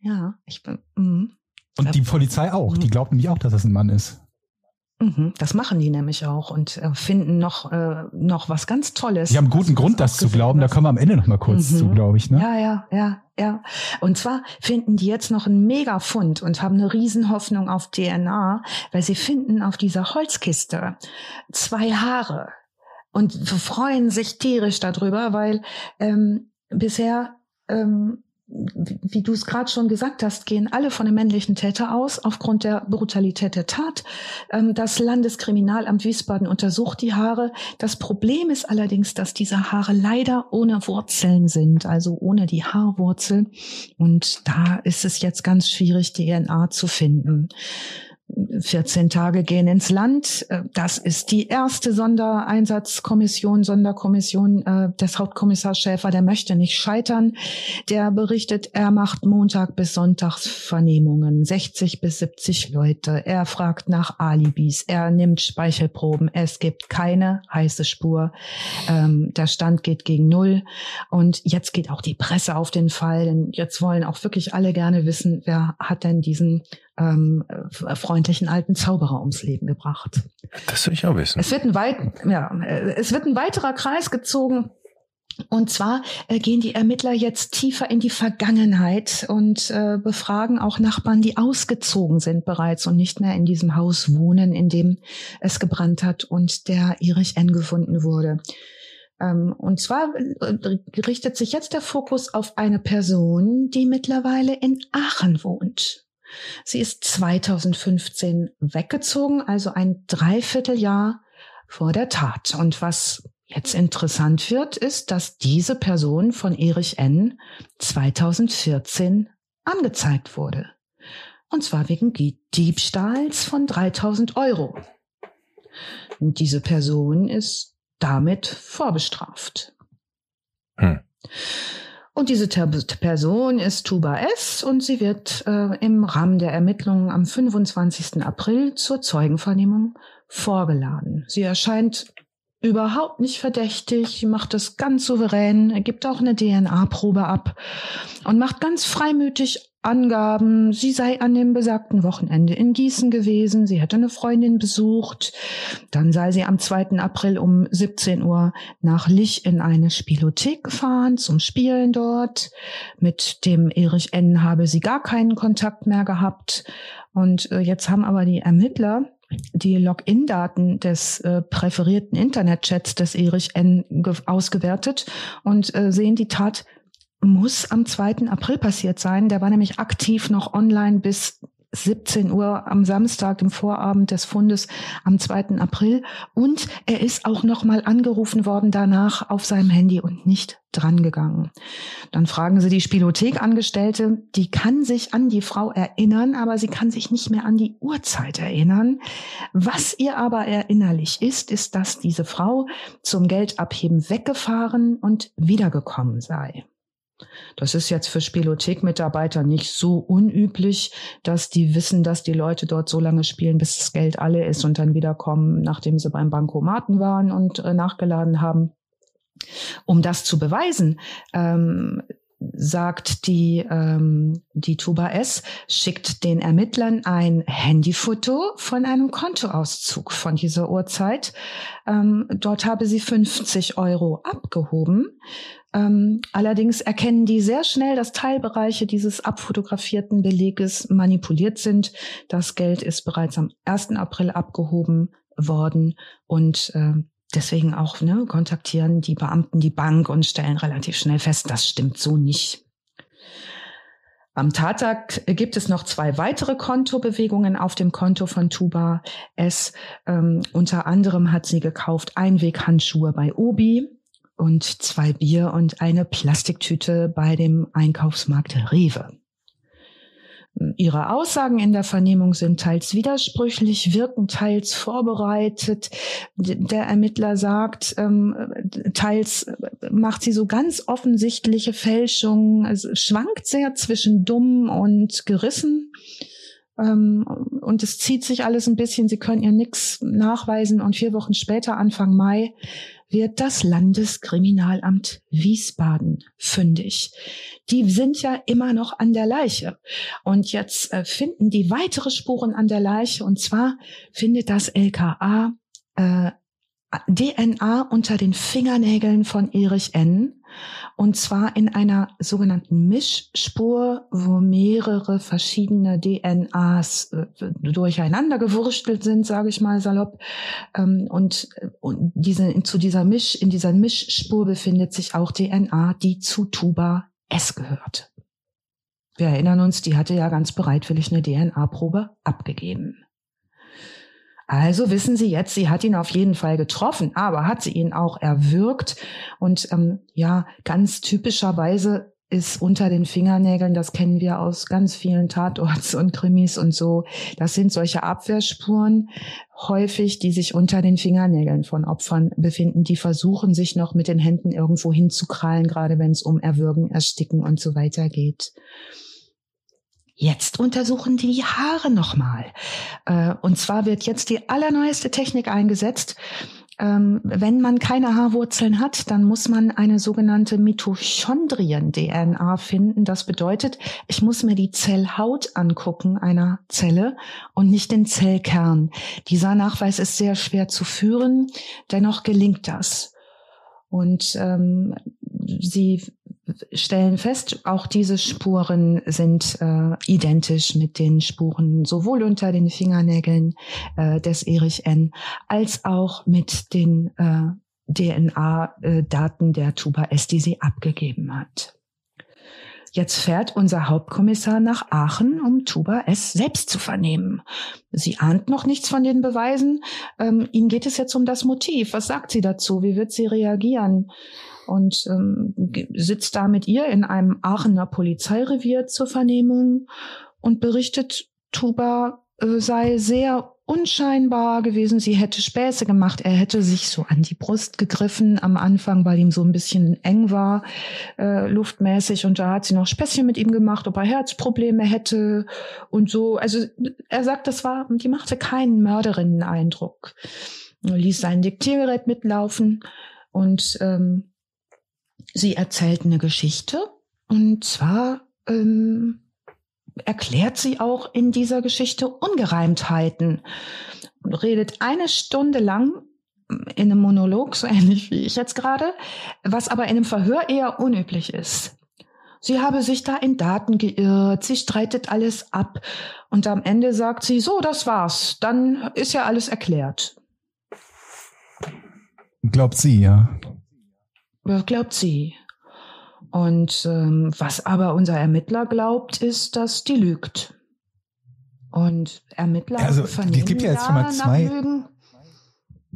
Ja, ich bin. mhm.
Und die Polizei auch. Die
Mhm.
glaubt nämlich auch, dass es ein Mann ist.
Mhm, das machen die nämlich auch und äh, finden noch, äh, noch was ganz Tolles.
Die haben guten Grund, das zu glauben. Da
wird.
kommen wir am Ende noch mal kurz
Mhm.
zu, glaube ich, ne?
Ja, ja, ja, ja. Und zwar finden die jetzt noch einen Megafund und haben eine Riesenhoffnung auf DNA, weil sie finden auf dieser Holzkiste zwei Haare und freuen sich tierisch darüber, weil ähm, bisher ähm, wie du es gerade schon gesagt hast, gehen alle von einem männlichen Täter aus, aufgrund der Brutalität der Tat. Ähm, Das Landeskriminalamt Wiesbaden untersucht die Haare. Das Problem ist allerdings, dass diese Haare leider ohne Wurzeln sind, also ohne die Haarwurzel. Und da ist es jetzt ganz schwierig, DNA zu finden. 14 Tage gehen ins Land. Äh, das ist die erste Sondereinsatzkommission, Sonderkommission äh, des Hauptkommissars Schäfer. Der möchte nicht scheitern. Der berichtet, er macht Montag bis Sonntags Vernehmungen, 60 bis 70 Leute. Er fragt nach Alibis, er nimmt Speichelproben. Es gibt keine heiße Spur. Ähm, der Stand geht gegen Null. Und jetzt geht auch die Presse auf den Fall. Denn jetzt wollen auch wirklich alle gerne wissen, wer hat denn diesen ähm, freundlichen alten Zauberer ums Leben gebracht.
Das will ich auch wissen.
Es wird ein, weit, ja, es wird ein weiterer Kreis gezogen. Und zwar äh, gehen die Ermittler jetzt tiefer in die Vergangenheit und äh, befragen auch Nachbarn, die ausgezogen sind bereits und nicht mehr in diesem Haus wohnen, in dem es gebrannt hat und der Erich N. gefunden wurde. Ähm, und zwar äh, richtet sich jetzt der Fokus auf eine Person, die mittlerweile in Aachen wohnt. Sie ist 2015 weggezogen, also ein Dreivierteljahr vor der Tat. Und was jetzt interessant wird, ist, dass diese Person von Erich N. 2014 angezeigt wurde. Und zwar wegen Diebstahls von 3000 Euro. Und diese Person ist damit vorbestraft. Hm. Und diese Person ist Tuba S. und sie wird äh, im Rahmen der Ermittlungen am 25. April zur Zeugenvernehmung vorgeladen. Sie erscheint überhaupt nicht verdächtig, macht das ganz souverän, gibt auch eine DNA-Probe ab und macht ganz freimütig Angaben, sie sei an dem besagten Wochenende in Gießen gewesen, sie hätte eine Freundin besucht, dann sei sie am 2. April um 17 Uhr nach Lich in eine Spielothek gefahren zum Spielen dort. Mit dem Erich N. habe sie gar keinen Kontakt mehr gehabt. Und äh, jetzt haben aber die Ermittler die Login-Daten des äh, präferierten Internetchats des Erich N. ausgewertet und äh, sehen die Tat muss am 2. April passiert sein. Der war nämlich aktiv noch online bis 17 Uhr am Samstag, dem Vorabend des Fundes am 2. April. Und er ist auch nochmal angerufen worden danach auf seinem Handy und nicht drangegangen. Dann fragen sie die Spielothekangestellte, die kann sich an die Frau erinnern, aber sie kann sich nicht mehr an die Uhrzeit erinnern. Was ihr aber erinnerlich ist, ist, dass diese Frau zum Geldabheben weggefahren und wiedergekommen sei. Das ist jetzt für Spielothek-Mitarbeiter nicht so unüblich, dass die wissen, dass die Leute dort so lange spielen, bis das Geld alle ist und dann wiederkommen, nachdem sie beim Bankomaten waren und äh, nachgeladen haben. Um das zu beweisen, ähm, sagt die, ähm, die Tuba S, schickt den Ermittlern ein Handyfoto von einem Kontoauszug von dieser Uhrzeit. Ähm, dort habe sie 50 Euro abgehoben. Ähm, allerdings erkennen die sehr schnell, dass Teilbereiche dieses abfotografierten Beleges manipuliert sind. Das Geld ist bereits am 1. April abgehoben worden und äh, deswegen auch ne, kontaktieren die Beamten die Bank und stellen relativ schnell fest, das stimmt so nicht. Am Tattag gibt es noch zwei weitere Kontobewegungen auf dem Konto von Tuba S. Ähm, unter anderem hat sie gekauft Einweghandschuhe bei Obi und zwei Bier und eine Plastiktüte bei dem Einkaufsmarkt Rewe. Ihre Aussagen in der Vernehmung sind teils widersprüchlich, wirken teils vorbereitet. Der Ermittler sagt, ähm, teils macht sie so ganz offensichtliche Fälschungen, also schwankt sehr zwischen dumm und gerissen. Ähm, und es zieht sich alles ein bisschen, sie können ihr nichts nachweisen und vier Wochen später, Anfang Mai, wird das Landeskriminalamt Wiesbaden fündig. Die sind ja immer noch an der Leiche. Und jetzt äh, finden die weitere Spuren an der Leiche. Und zwar findet das LKA äh, DNA unter den Fingernägeln von Erich N. Und zwar in einer sogenannten Mischspur, wo mehrere verschiedene DNAs äh, durcheinander gewurstelt sind, sage ich mal salopp. Ähm, und, und diese, zu dieser Misch, in dieser Mischspur befindet sich auch DNA, die zu Tuba S gehört. Wir erinnern uns, die hatte ja ganz bereitwillig eine DNA-Probe abgegeben. Also wissen Sie jetzt, sie hat ihn auf jeden Fall getroffen, aber hat sie ihn auch erwürgt? Und ähm, ja, ganz typischerweise ist unter den Fingernägeln. Das kennen wir aus ganz vielen Tatorts und Krimis und so. Das sind solche Abwehrspuren häufig, die sich unter den Fingernägeln von Opfern befinden, die versuchen, sich noch mit den Händen irgendwo hinzukrallen, gerade wenn es um Erwürgen, Ersticken und so weiter geht. Jetzt untersuchen die Haare nochmal. Äh, und zwar wird jetzt die allerneueste Technik eingesetzt. Ähm, wenn man keine Haarwurzeln hat, dann muss man eine sogenannte Mitochondrien-DNA finden. Das bedeutet, ich muss mir die Zellhaut angucken einer Zelle und nicht den Zellkern. Dieser Nachweis ist sehr schwer zu führen, dennoch gelingt das. Und ähm, sie stellen fest, auch diese Spuren sind äh, identisch mit den Spuren sowohl unter den Fingernägeln äh, des Erich N. als auch mit den äh, DNA-Daten der Tuba S, die sie abgegeben hat. Jetzt fährt unser Hauptkommissar nach Aachen, um Tuba S selbst zu vernehmen. Sie ahnt noch nichts von den Beweisen. Ähm, Ihnen geht es jetzt um das Motiv. Was sagt sie dazu? Wie wird sie reagieren? Und ähm, sitzt da mit ihr in einem Aachener Polizeirevier zur Vernehmung und berichtet, Tuba äh, sei sehr unscheinbar gewesen. Sie hätte Späße gemacht. Er hätte sich so an die Brust gegriffen am Anfang, weil ihm so ein bisschen eng war, äh, luftmäßig. Und da hat sie noch Späßchen mit ihm gemacht, ob er Herzprobleme hätte und so. Also er sagt, das war, die machte keinen Mörderinnen-Eindruck. Er ließ sein Diktiergerät mitlaufen und ähm, sie erzählt eine Geschichte und zwar ähm, erklärt sie auch in dieser Geschichte Ungereimtheiten und redet eine Stunde lang in einem Monolog, so ähnlich wie ich jetzt gerade, was aber in einem Verhör eher unüblich ist. Sie habe sich da in Daten geirrt, sie streitet alles ab und am Ende sagt sie, so, das war's, dann ist ja alles erklärt.
Glaubt sie, ja.
Glaubt sie. Und ähm, was aber unser Ermittler glaubt, ist, dass die lügt. Und Ermittler
also,
vernehmen
es gibt ja jetzt schon mal zwei.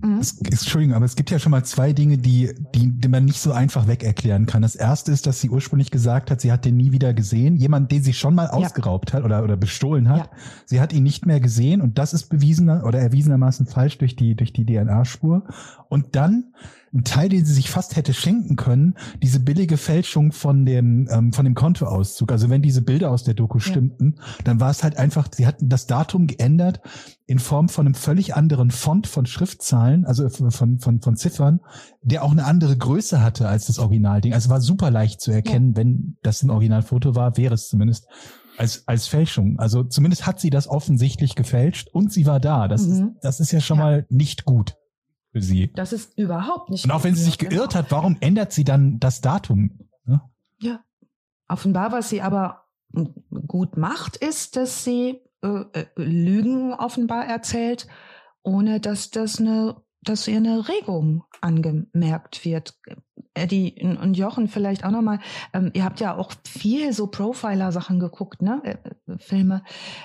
Mhm. Es, Entschuldigung, aber es gibt ja schon mal zwei Dinge, die, die, die man nicht so einfach weg erklären kann. Das erste ist, dass sie ursprünglich gesagt hat, sie hat den nie wieder gesehen. Jemand, den sie schon mal ausgeraubt ja. hat oder, oder bestohlen hat. Ja. Sie hat ihn nicht mehr gesehen und das ist bewiesener oder erwiesenermaßen falsch durch die, durch die DNA-Spur. Und dann ein Teil, den sie sich fast hätte schenken können, diese billige Fälschung von dem ähm, von dem Kontoauszug. Also wenn diese Bilder aus der Doku stimmten, dann war es halt einfach, sie hatten das Datum geändert in Form von einem völlig anderen Font von Schriftzahlen, also von von von Ziffern, der auch eine andere Größe hatte als das Originalding. Also war super leicht zu erkennen, ja. wenn das ein Originalfoto war, wäre es zumindest als, als Fälschung. Also zumindest hat sie das offensichtlich gefälscht und sie war da. Das, mhm. das ist ja schon ja. mal nicht gut für sie.
Das ist überhaupt nicht.
Und auch wenn sie sich geirrt hat, warum ändert sie dann das Datum?
Ne? Ja. Offenbar, was sie aber gut macht, ist, dass sie äh, äh, Lügen offenbar erzählt, ohne dass das eine, dass ihr eine Regung angemerkt wird. Eddie und Jochen vielleicht auch nochmal, ähm, ihr habt ja auch viel so Profiler-Sachen geguckt, ne? Äh, äh, Filme.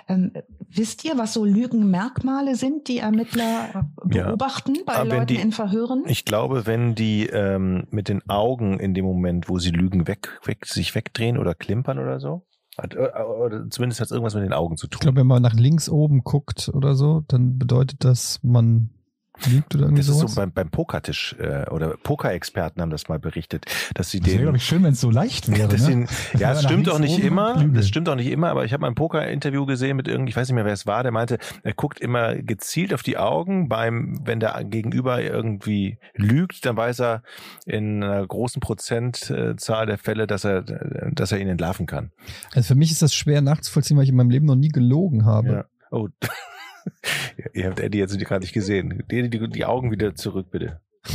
Ähm, wisst ihr, was so Lügenmerkmale sind, die Ermittler beobachten ja. bei Aber Leuten die, in Verhören?
Ich glaube, wenn die ähm, mit den Augen in dem Moment, wo sie Lügen weg, weg sich wegdrehen oder klimpern oder so, hat, äh, oder zumindest hat es irgendwas mit den Augen zu tun.
Ich glaube, wenn man nach links oben guckt oder so, dann bedeutet das, man lügt oder irgendwie
das
sowas?
ist so beim, beim Pokertisch äh, oder Pokerexperten haben das mal berichtet, dass sie
das
den.
glaube ich schön, wenn es so leicht wäre. *laughs*
Ne?
Den,
ja, das stimmt auch nicht immer. Das stimmt auch nicht immer. Aber ich habe mal ein Poker-Interview gesehen mit irgendwie, ich weiß nicht mehr, wer es war. Der meinte, er guckt immer gezielt auf die Augen beim, wenn der Gegenüber irgendwie lügt, dann weiß er in einer großen Prozentzahl der Fälle, dass er, dass er ihn entlarven kann.
Also für mich ist das schwer nachzuvollziehen, weil ich in meinem Leben noch nie gelogen habe.
Ja. Oh. *laughs* Ihr habt Eddie jetzt gerade nicht gesehen. Die, die, die Augen wieder zurück, bitte. *laughs*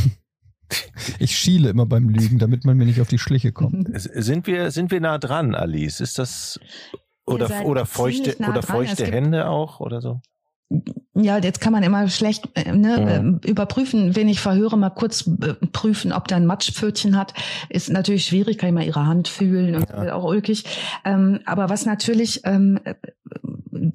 Ich schiele immer beim Lügen, damit man mir nicht auf die Schliche kommt. *laughs*
Sind wir, sind wir nah dran, Alice? Ist das oder, oder feuchte, nah oder feuchte Hände auch oder so?
Ja, jetzt kann man immer schlecht äh, ne, ja. überprüfen, wenn ich verhöre, mal kurz äh, prüfen, ob der ein Matschpfötchen hat. Ist natürlich schwierig, kann ich mal ihre Hand fühlen und ja. auch ulkig. Ähm, aber was natürlich ähm,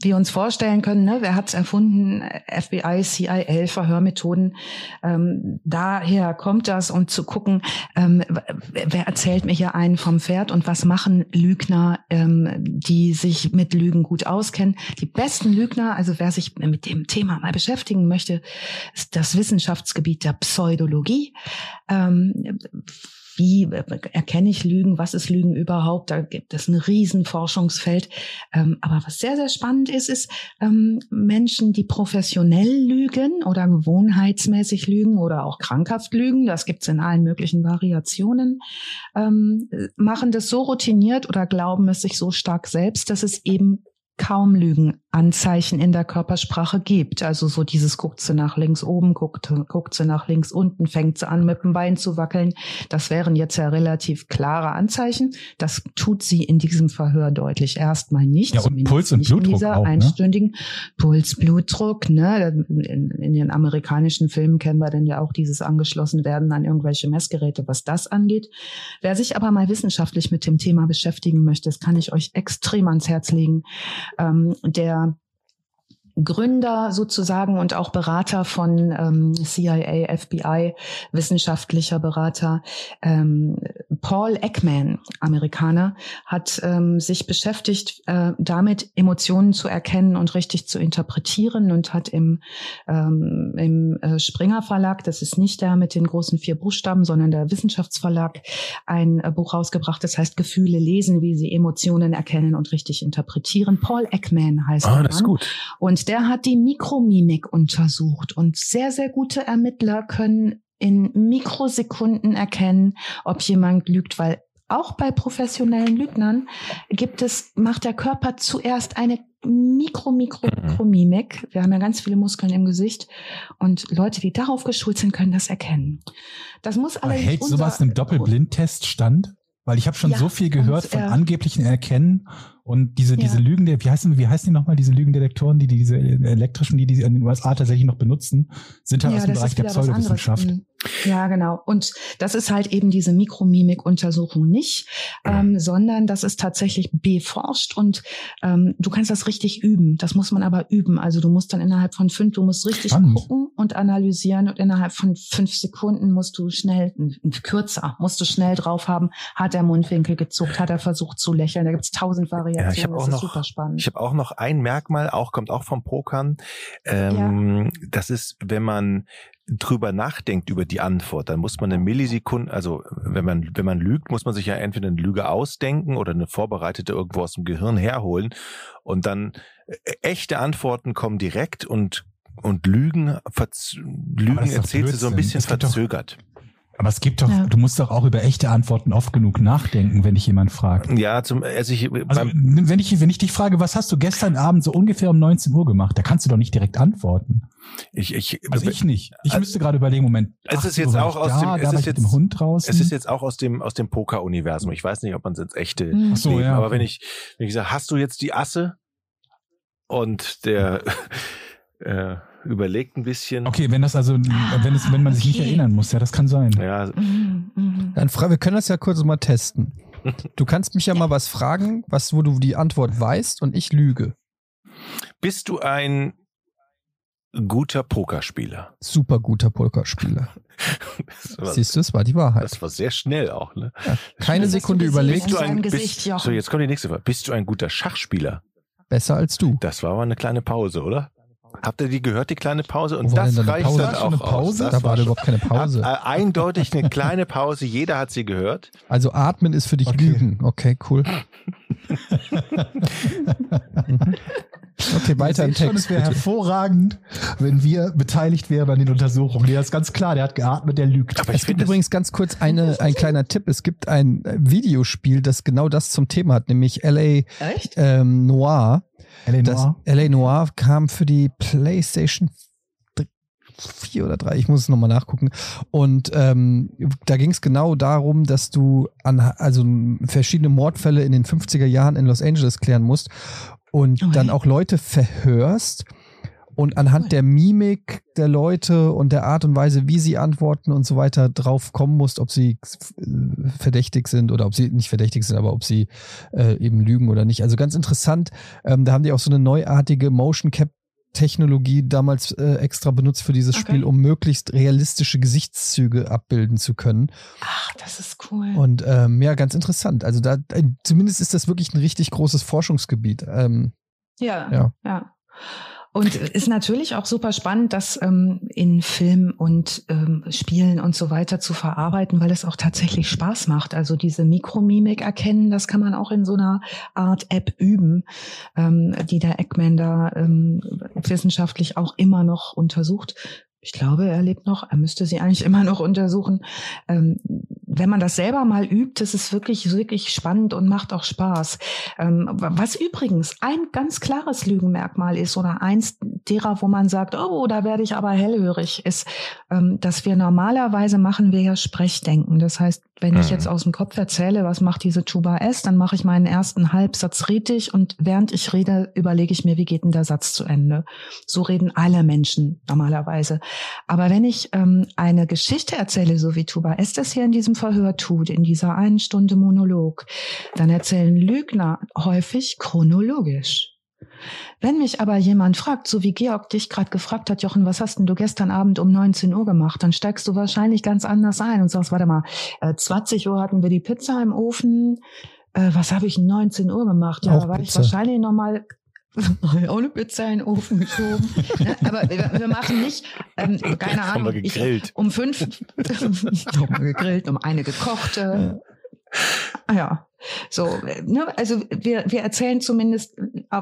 wir uns vorstellen können, ne, wer hat es erfunden? FBI, CIA, Verhörmethoden. Ähm, daher kommt das und zu gucken, ähm, wer erzählt mir hier einen vom Pferd und was machen Lügner, ähm, die sich mit Lügen gut auskennen. Die besten Lügner, also wer sich mit dem Thema mal beschäftigen möchte, ist das Wissenschaftsgebiet der Pseudologie. Ähm, wie erkenne ich Lügen, was ist Lügen überhaupt, da gibt es ein Riesenforschungsfeld. Ähm, aber was sehr, sehr spannend ist, ist ähm, Menschen, die professionell lügen oder gewohnheitsmäßig lügen oder auch krankhaft lügen, das gibt es in allen möglichen Variationen, ähm, machen das so routiniert oder glauben es sich so stark selbst, dass es eben kaum Lügenanzeichen in der Körpersprache gibt. Also so dieses guckt sie nach links oben, guckt, guckt sie nach links unten, fängt sie an mit dem Bein zu wackeln. Das wären jetzt ja relativ klare Anzeichen. Das tut sie in diesem Verhör deutlich erstmal nicht.
Ja, und Puls und Blutdruck in dieser
auch, ne? einstündigen Puls, Blutdruck. Ne? In, in den amerikanischen Filmen kennen wir dann ja auch dieses angeschlossen werden an irgendwelche Messgeräte, was das angeht. Wer sich aber mal wissenschaftlich mit dem Thema beschäftigen möchte, das kann ich euch extrem ans Herz legen ähm, der Gründer sozusagen und auch Berater von ähm, CIA, FBI, wissenschaftlicher Berater. Ähm, Paul Ekman, Amerikaner, hat ähm, sich beschäftigt, äh, damit Emotionen zu erkennen und richtig zu interpretieren und hat im, ähm, im äh, Springer Verlag, das ist nicht der mit den großen vier Buchstaben, sondern der Wissenschaftsverlag, ein äh, Buch rausgebracht, das heißt Gefühle lesen, wie sie Emotionen erkennen und richtig interpretieren. Paul Ekman heißt
ah, das ist gut.
Und der hat die Mikromimik untersucht und sehr, sehr gute Ermittler können in Mikrosekunden erkennen, ob jemand lügt, weil auch bei professionellen Lügnern gibt es, macht der Körper zuerst eine Mikro, Mikro. Mikromimik. Wir haben ja ganz viele Muskeln im Gesicht und Leute, die darauf geschult sind, können das erkennen. Das muss allerdings.
Hält sowas einem Doppelblindtest stand? Weil ich habe schon ja, so viel gehört und, von angeblichen Erkennen und diese, ja. diese Lügen, wie heißen, wie heißen die nochmal, diese Lügendetektoren, die, diese elektrischen, die die in den USA tatsächlich noch benutzen, sind halt ja, aus dem Bereich der Pseudowissenschaft.
Ja, genau. Und das ist halt eben diese Mikromimik-Untersuchung nicht, ähm, sondern das ist tatsächlich beforscht und ähm, du kannst das richtig üben. Das muss man aber üben. Also du musst dann innerhalb von fünf, du musst richtig Spannend. gucken und analysieren und innerhalb von fünf Sekunden musst du schnell, kürzer, musst du schnell drauf haben, hat der Mundwinkel gezuckt, hat er versucht zu lächeln. Da gibt's tausend Variationen. Ja,
ich habe auch noch, super spannend. Ich habe auch noch ein Merkmal, auch kommt auch vom Pokern. Ähm, ja. Das ist, wenn man drüber nachdenkt über die Antwort, dann muss man eine Millisekunde, also wenn man wenn man lügt, muss man sich ja entweder eine Lüge ausdenken oder eine vorbereitete irgendwo aus dem Gehirn herholen und dann äh, echte Antworten kommen direkt und und Lügen, Lügen erzählt sie so ein bisschen verzögert.
Aber es gibt doch, ja. du musst doch auch über echte Antworten oft genug nachdenken, wenn dich jemand fragt.
Ja, zum, also ich,
also, wenn ich, wenn ich dich frage, was hast du gestern Abend so ungefähr um 19 Uhr gemacht, da kannst du doch nicht direkt antworten.
Ich, ich,
also ich nicht. Ich also, müsste gerade überlegen, Moment.
Es ist jetzt auch aus
da,
dem, es ist jetzt,
dem Hund draußen.
Es ist jetzt auch aus dem, aus dem Poker-Universum. Ich weiß nicht, ob man es jetzt echte, hm. so, ja, aber okay. wenn ich, wenn ich sage, hast du jetzt die Asse? Und der, *laughs* äh, überlegt ein bisschen.
Okay, wenn das also, wenn es, wenn man sich okay. nicht erinnern muss, ja, das kann sein.
Ja. Mhm,
mhm. Dann fra wir können das ja kurz mal testen. *laughs* Du kannst mich ja mal was fragen, was, wo du die Antwort weißt und ich lüge.
Bist du ein guter Pokerspieler?
Super guter Pokerspieler. *laughs* Siehst du, es war die Wahrheit.
Das war sehr schnell auch, ne?
Ja, keine Sekunde überlegt.
Bist du ein, bist, so, jetzt kommt die nächste Frage. Bist du ein guter Schachspieler?
Besser als du.
Das war aber eine kleine Pause, oder? Habt ihr die gehört, die kleine Pause? Und das reicht
Pause?
dann auch eine
Pause? Da war überhaupt keine *laughs* Pause.
Ab, äh, eindeutig eine kleine Pause. Jeder hat sie gehört.
Also atmen ist für dich okay. Lügen. Okay, cool. *laughs* *laughs* Okay, weiter im Text. Schon,
es wäre hervorragend, wenn wir beteiligt wären an den Untersuchungen. Der ist ganz klar, der hat geatmet, der lügt.
Aber es gibt übrigens ganz kurz eine, ein kleiner Tipp. Es gibt ein Videospiel, das genau das zum Thema hat, nämlich LA ähm, Noir.
LA Noir?
Das LA Noir kam für die PlayStation 4 oder 3, ich muss es nochmal nachgucken. Und ähm, da ging es genau darum, dass du an also verschiedene Mordfälle in den 50er Jahren in Los Angeles klären musst und okay. dann auch Leute verhörst und anhand der Mimik der Leute und der Art und Weise, wie sie antworten und so weiter drauf kommen musst, ob sie äh, verdächtig sind oder ob sie nicht verdächtig sind, aber ob sie äh, eben lügen oder nicht. Also ganz interessant. Ähm, da haben die auch so eine neuartige Motion Cap Technologie damals äh, extra benutzt für dieses okay. Spiel, um möglichst realistische Gesichtszüge abbilden zu können.
Ach, das ist cool.
Und ähm, ja, ganz interessant. Also da äh, zumindest ist das wirklich ein richtig großes Forschungsgebiet. Ähm,
ja, ja, ja. Und ist natürlich auch super spannend, das ähm, in Film und ähm, Spielen und so weiter zu verarbeiten, weil es auch tatsächlich Spaß macht. Also diese Mikromimik erkennen, das kann man auch in so einer Art App üben, ähm, die der Eggman da ähm, wissenschaftlich auch immer noch untersucht. Ich glaube, er lebt noch. Er müsste sie eigentlich immer noch untersuchen. Ähm, wenn man das selber mal übt, das ist wirklich, wirklich spannend und macht auch Spaß. Ähm, was übrigens ein ganz klares Lügenmerkmal ist oder eins derer, wo man sagt, oh, da werde ich aber hellhörig, ist, ähm, dass wir normalerweise machen wir ja Sprechdenken. Das heißt, wenn ich jetzt mhm. aus dem Kopf erzähle, was macht diese Tuba S, dann mache ich meinen ersten Halbsatz richtig und während ich rede, überlege ich mir, wie geht denn der Satz zu Ende. So reden alle Menschen normalerweise. Aber wenn ich ähm, eine Geschichte erzähle, so wie Tuba das hier in diesem Verhör tut, in dieser einen Stunde Monolog, dann erzählen Lügner häufig chronologisch. Wenn mich aber jemand fragt, so wie Georg dich gerade gefragt hat, Jochen, was hast denn du gestern Abend um 19 Uhr gemacht, dann steigst du wahrscheinlich ganz anders ein und sagst, warte mal, äh, 20 Uhr hatten wir die Pizza im Ofen, äh, was habe ich 19 Uhr gemacht? Ja, da war
Pizza.
ich wahrscheinlich nochmal *laughs* ohne Pizza in den Ofen geschoben. ne? Aber wir, wir, machen nicht, ähm, keine Ahnung,
haben wir gegrillt.
Ich, um fünf *laughs* haben wir gegrillt, um eine gekochte. Ja. ja. So, ne, also wir, wir erzählen zumindest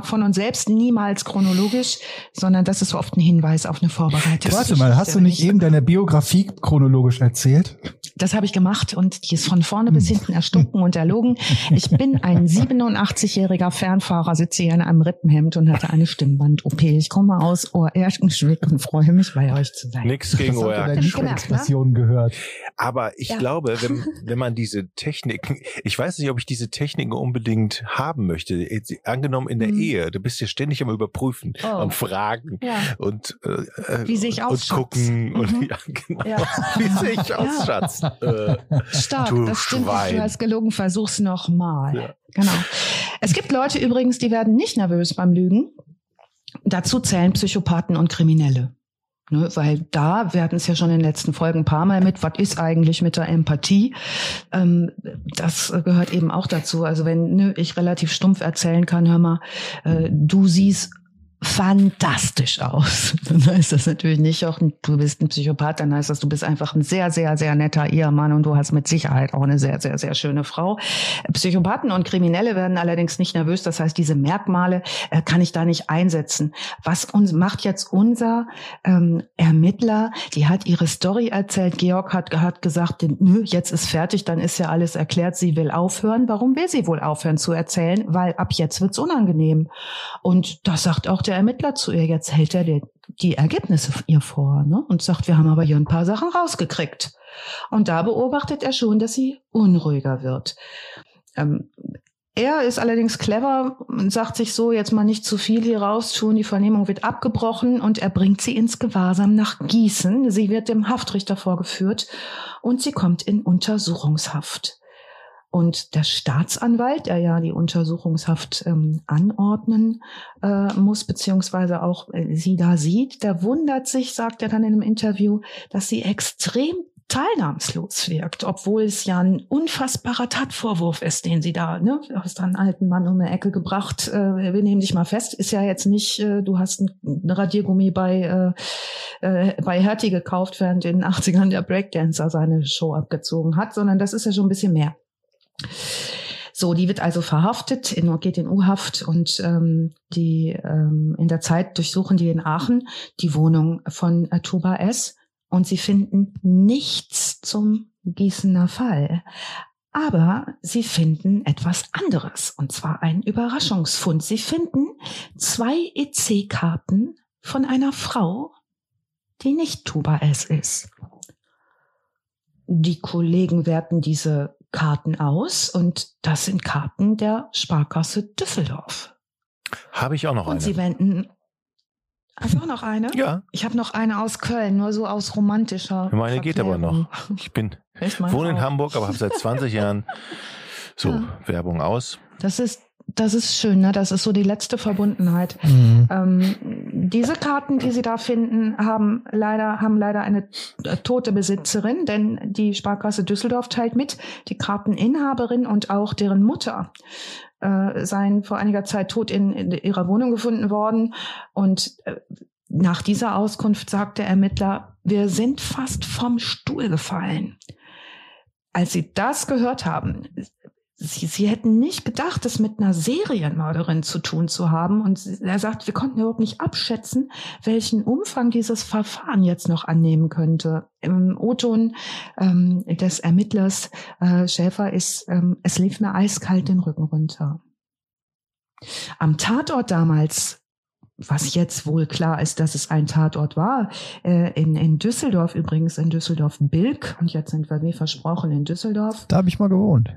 von uns selbst niemals chronologisch, sondern das ist oft ein Hinweis auf eine Vorbereitung.
Warte mal, hast du nicht eben deine Biografie chronologisch erzählt?
Das habe ich gemacht und die ist von vorne bis hm. hinten erstunken und erlogen. Ich bin ein *laughs* 87-jähriger Fernfahrer, sitze hier in einem Rippenhemd und hatte eine Stimmband-OP. Ich komme aus Ohr-Erkenschwick und freue mich, bei euch zu sein.
Nix gegen
Ohr-Expressionen gehört.
Aber ich ja. glaube, wenn, *laughs* wenn man diese Techniken, ich weiß nicht, ob ich diese Techniken unbedingt haben möchte. Jetzt, angenommen in der mhm. Ehe, du bist ja ständig am Überprüfen, oh. am Fragen ja. und
äh, wie sehe ich
aus, und gucken mhm. und *laughs* ja, genau. Ja. wie sehe ich *laughs* aus, Schatz? Äh,
Stark, das stimmt. Schwein. Du hast gelogen, versuch's noch mal. Genau. Es gibt Leute übrigens, die werden nicht nervös beim Lügen. Dazu zählen Psychopathen und Kriminelle. Ne, weil da, wir hatten es ja schon in den letzten Folgen ein paar Mal mit, was ist eigentlich mit der Empathie? Ähm, das gehört eben auch dazu. Also wenn ne, ich relativ stumpf erzählen kann, hör mal, äh, du siehst fantastisch aus. *laughs* Dann heißt das natürlich nicht auch, du bist ein Psychopath, dann heißt das, du bist einfach ein sehr, sehr, sehr netter Ehemann und du hast mit Sicherheit auch eine sehr, sehr, sehr schöne Frau. Psychopathen und Kriminelle werden allerdings nicht nervös. Das heißt, diese Merkmale äh, kann ich da nicht einsetzen. Was uns macht jetzt unser ähm, Ermittler? Die hat ihre Story erzählt. Georg hat, hat gesagt, nö, jetzt ist fertig, dann ist ja alles erklärt. Sie will aufhören. Warum will sie wohl aufhören zu erzählen? Weil ab jetzt wird's unangenehm. Und das sagt auch der der Ermittler zu ihr. Jetzt hält er die, die Ergebnisse ihr vor ne? und sagt, wir haben aber hier ein paar Sachen rausgekriegt. Und da beobachtet er schon, dass sie unruhiger wird. Ähm, er ist allerdings clever und sagt sich so, jetzt mal nicht zu viel hier raus tun, die Vernehmung wird abgebrochen und er bringt sie ins Gewahrsam nach Gießen. Sie wird dem Haftrichter vorgeführt und sie kommt in Untersuchungshaft. Und der Staatsanwalt, der ja die Untersuchungshaft ähm, anordnen äh, muss, beziehungsweise auch äh, sie da sieht, der wundert sich, sagt er dann in einem Interview, dass sie extrem teilnahmslos wirkt, obwohl es ja ein unfassbarer Tatvorwurf ist, den sie da, ne, hast da einen alten Mann um eine Ecke gebracht, äh, wir nehmen dich mal fest, ist ja jetzt nicht, äh, du hast ein, Radiergummi bei, äh, äh, bei Hertie gekauft, während in den 80ern der Breakdancer seine Show abgezogen hat, sondern das ist ja schon ein bisschen mehr. So, die wird also verhaftet, in, geht in U-Haft und ähm, die ähm, in der Zeit durchsuchen die in Aachen die Wohnung von äh, Tuba S. und sie finden nichts zum Gießener Fall. Aber sie finden etwas anderes, und zwar ein Überraschungsfund. Sie finden zwei EC-Karten von einer Frau, die nicht Tuba S ist. Die Kollegen werten diese Karten aus und das sind Karten der Sparkasse Düsseldorf.
Habe ich auch noch
und
eine.
Sie wenden Hast du auch noch eine?
Ja,
Ich habe noch eine aus Köln, nur so aus romantischer.
meine geht aber
Verklärung.
noch. Ich bin,
meine
wohne in
auch.
Hamburg, aber habe seit 20 Jahren *laughs* so
Ja.
Werbung aus.
Das ist, das ist schön, ne? Das ist so die letzte Verbundenheit.
Mhm.
Ähm, diese Karten, die Sie da finden, haben leider, haben leider eine äh, tote Besitzerin, denn die Sparkasse Düsseldorf teilt mit, die Karteninhaberin und auch deren Mutter äh, seien vor einiger Zeit tot in, in ihrer Wohnung gefunden worden. Und äh, nach dieser Auskunft sagt der Ermittler, wir sind fast vom Stuhl gefallen. Als sie das gehört haben, Sie, sie hätten nicht gedacht, es mit einer Serienmörderin zu tun zu haben. Und er sagt, wir konnten überhaupt nicht abschätzen, welchen Umfang dieses Verfahren jetzt noch annehmen könnte. Im O-Ton ähm, des Ermittlers äh, Schäfer ist, ähm, es lief mir eiskalt den Rücken runter. Am Tatort damals was jetzt wohl klar ist, dass es ein Tatort war, äh, in, in Düsseldorf übrigens, in Düsseldorf-Bilk, und jetzt sind wir wie versprochen in Düsseldorf.
Da habe ich mal gewohnt.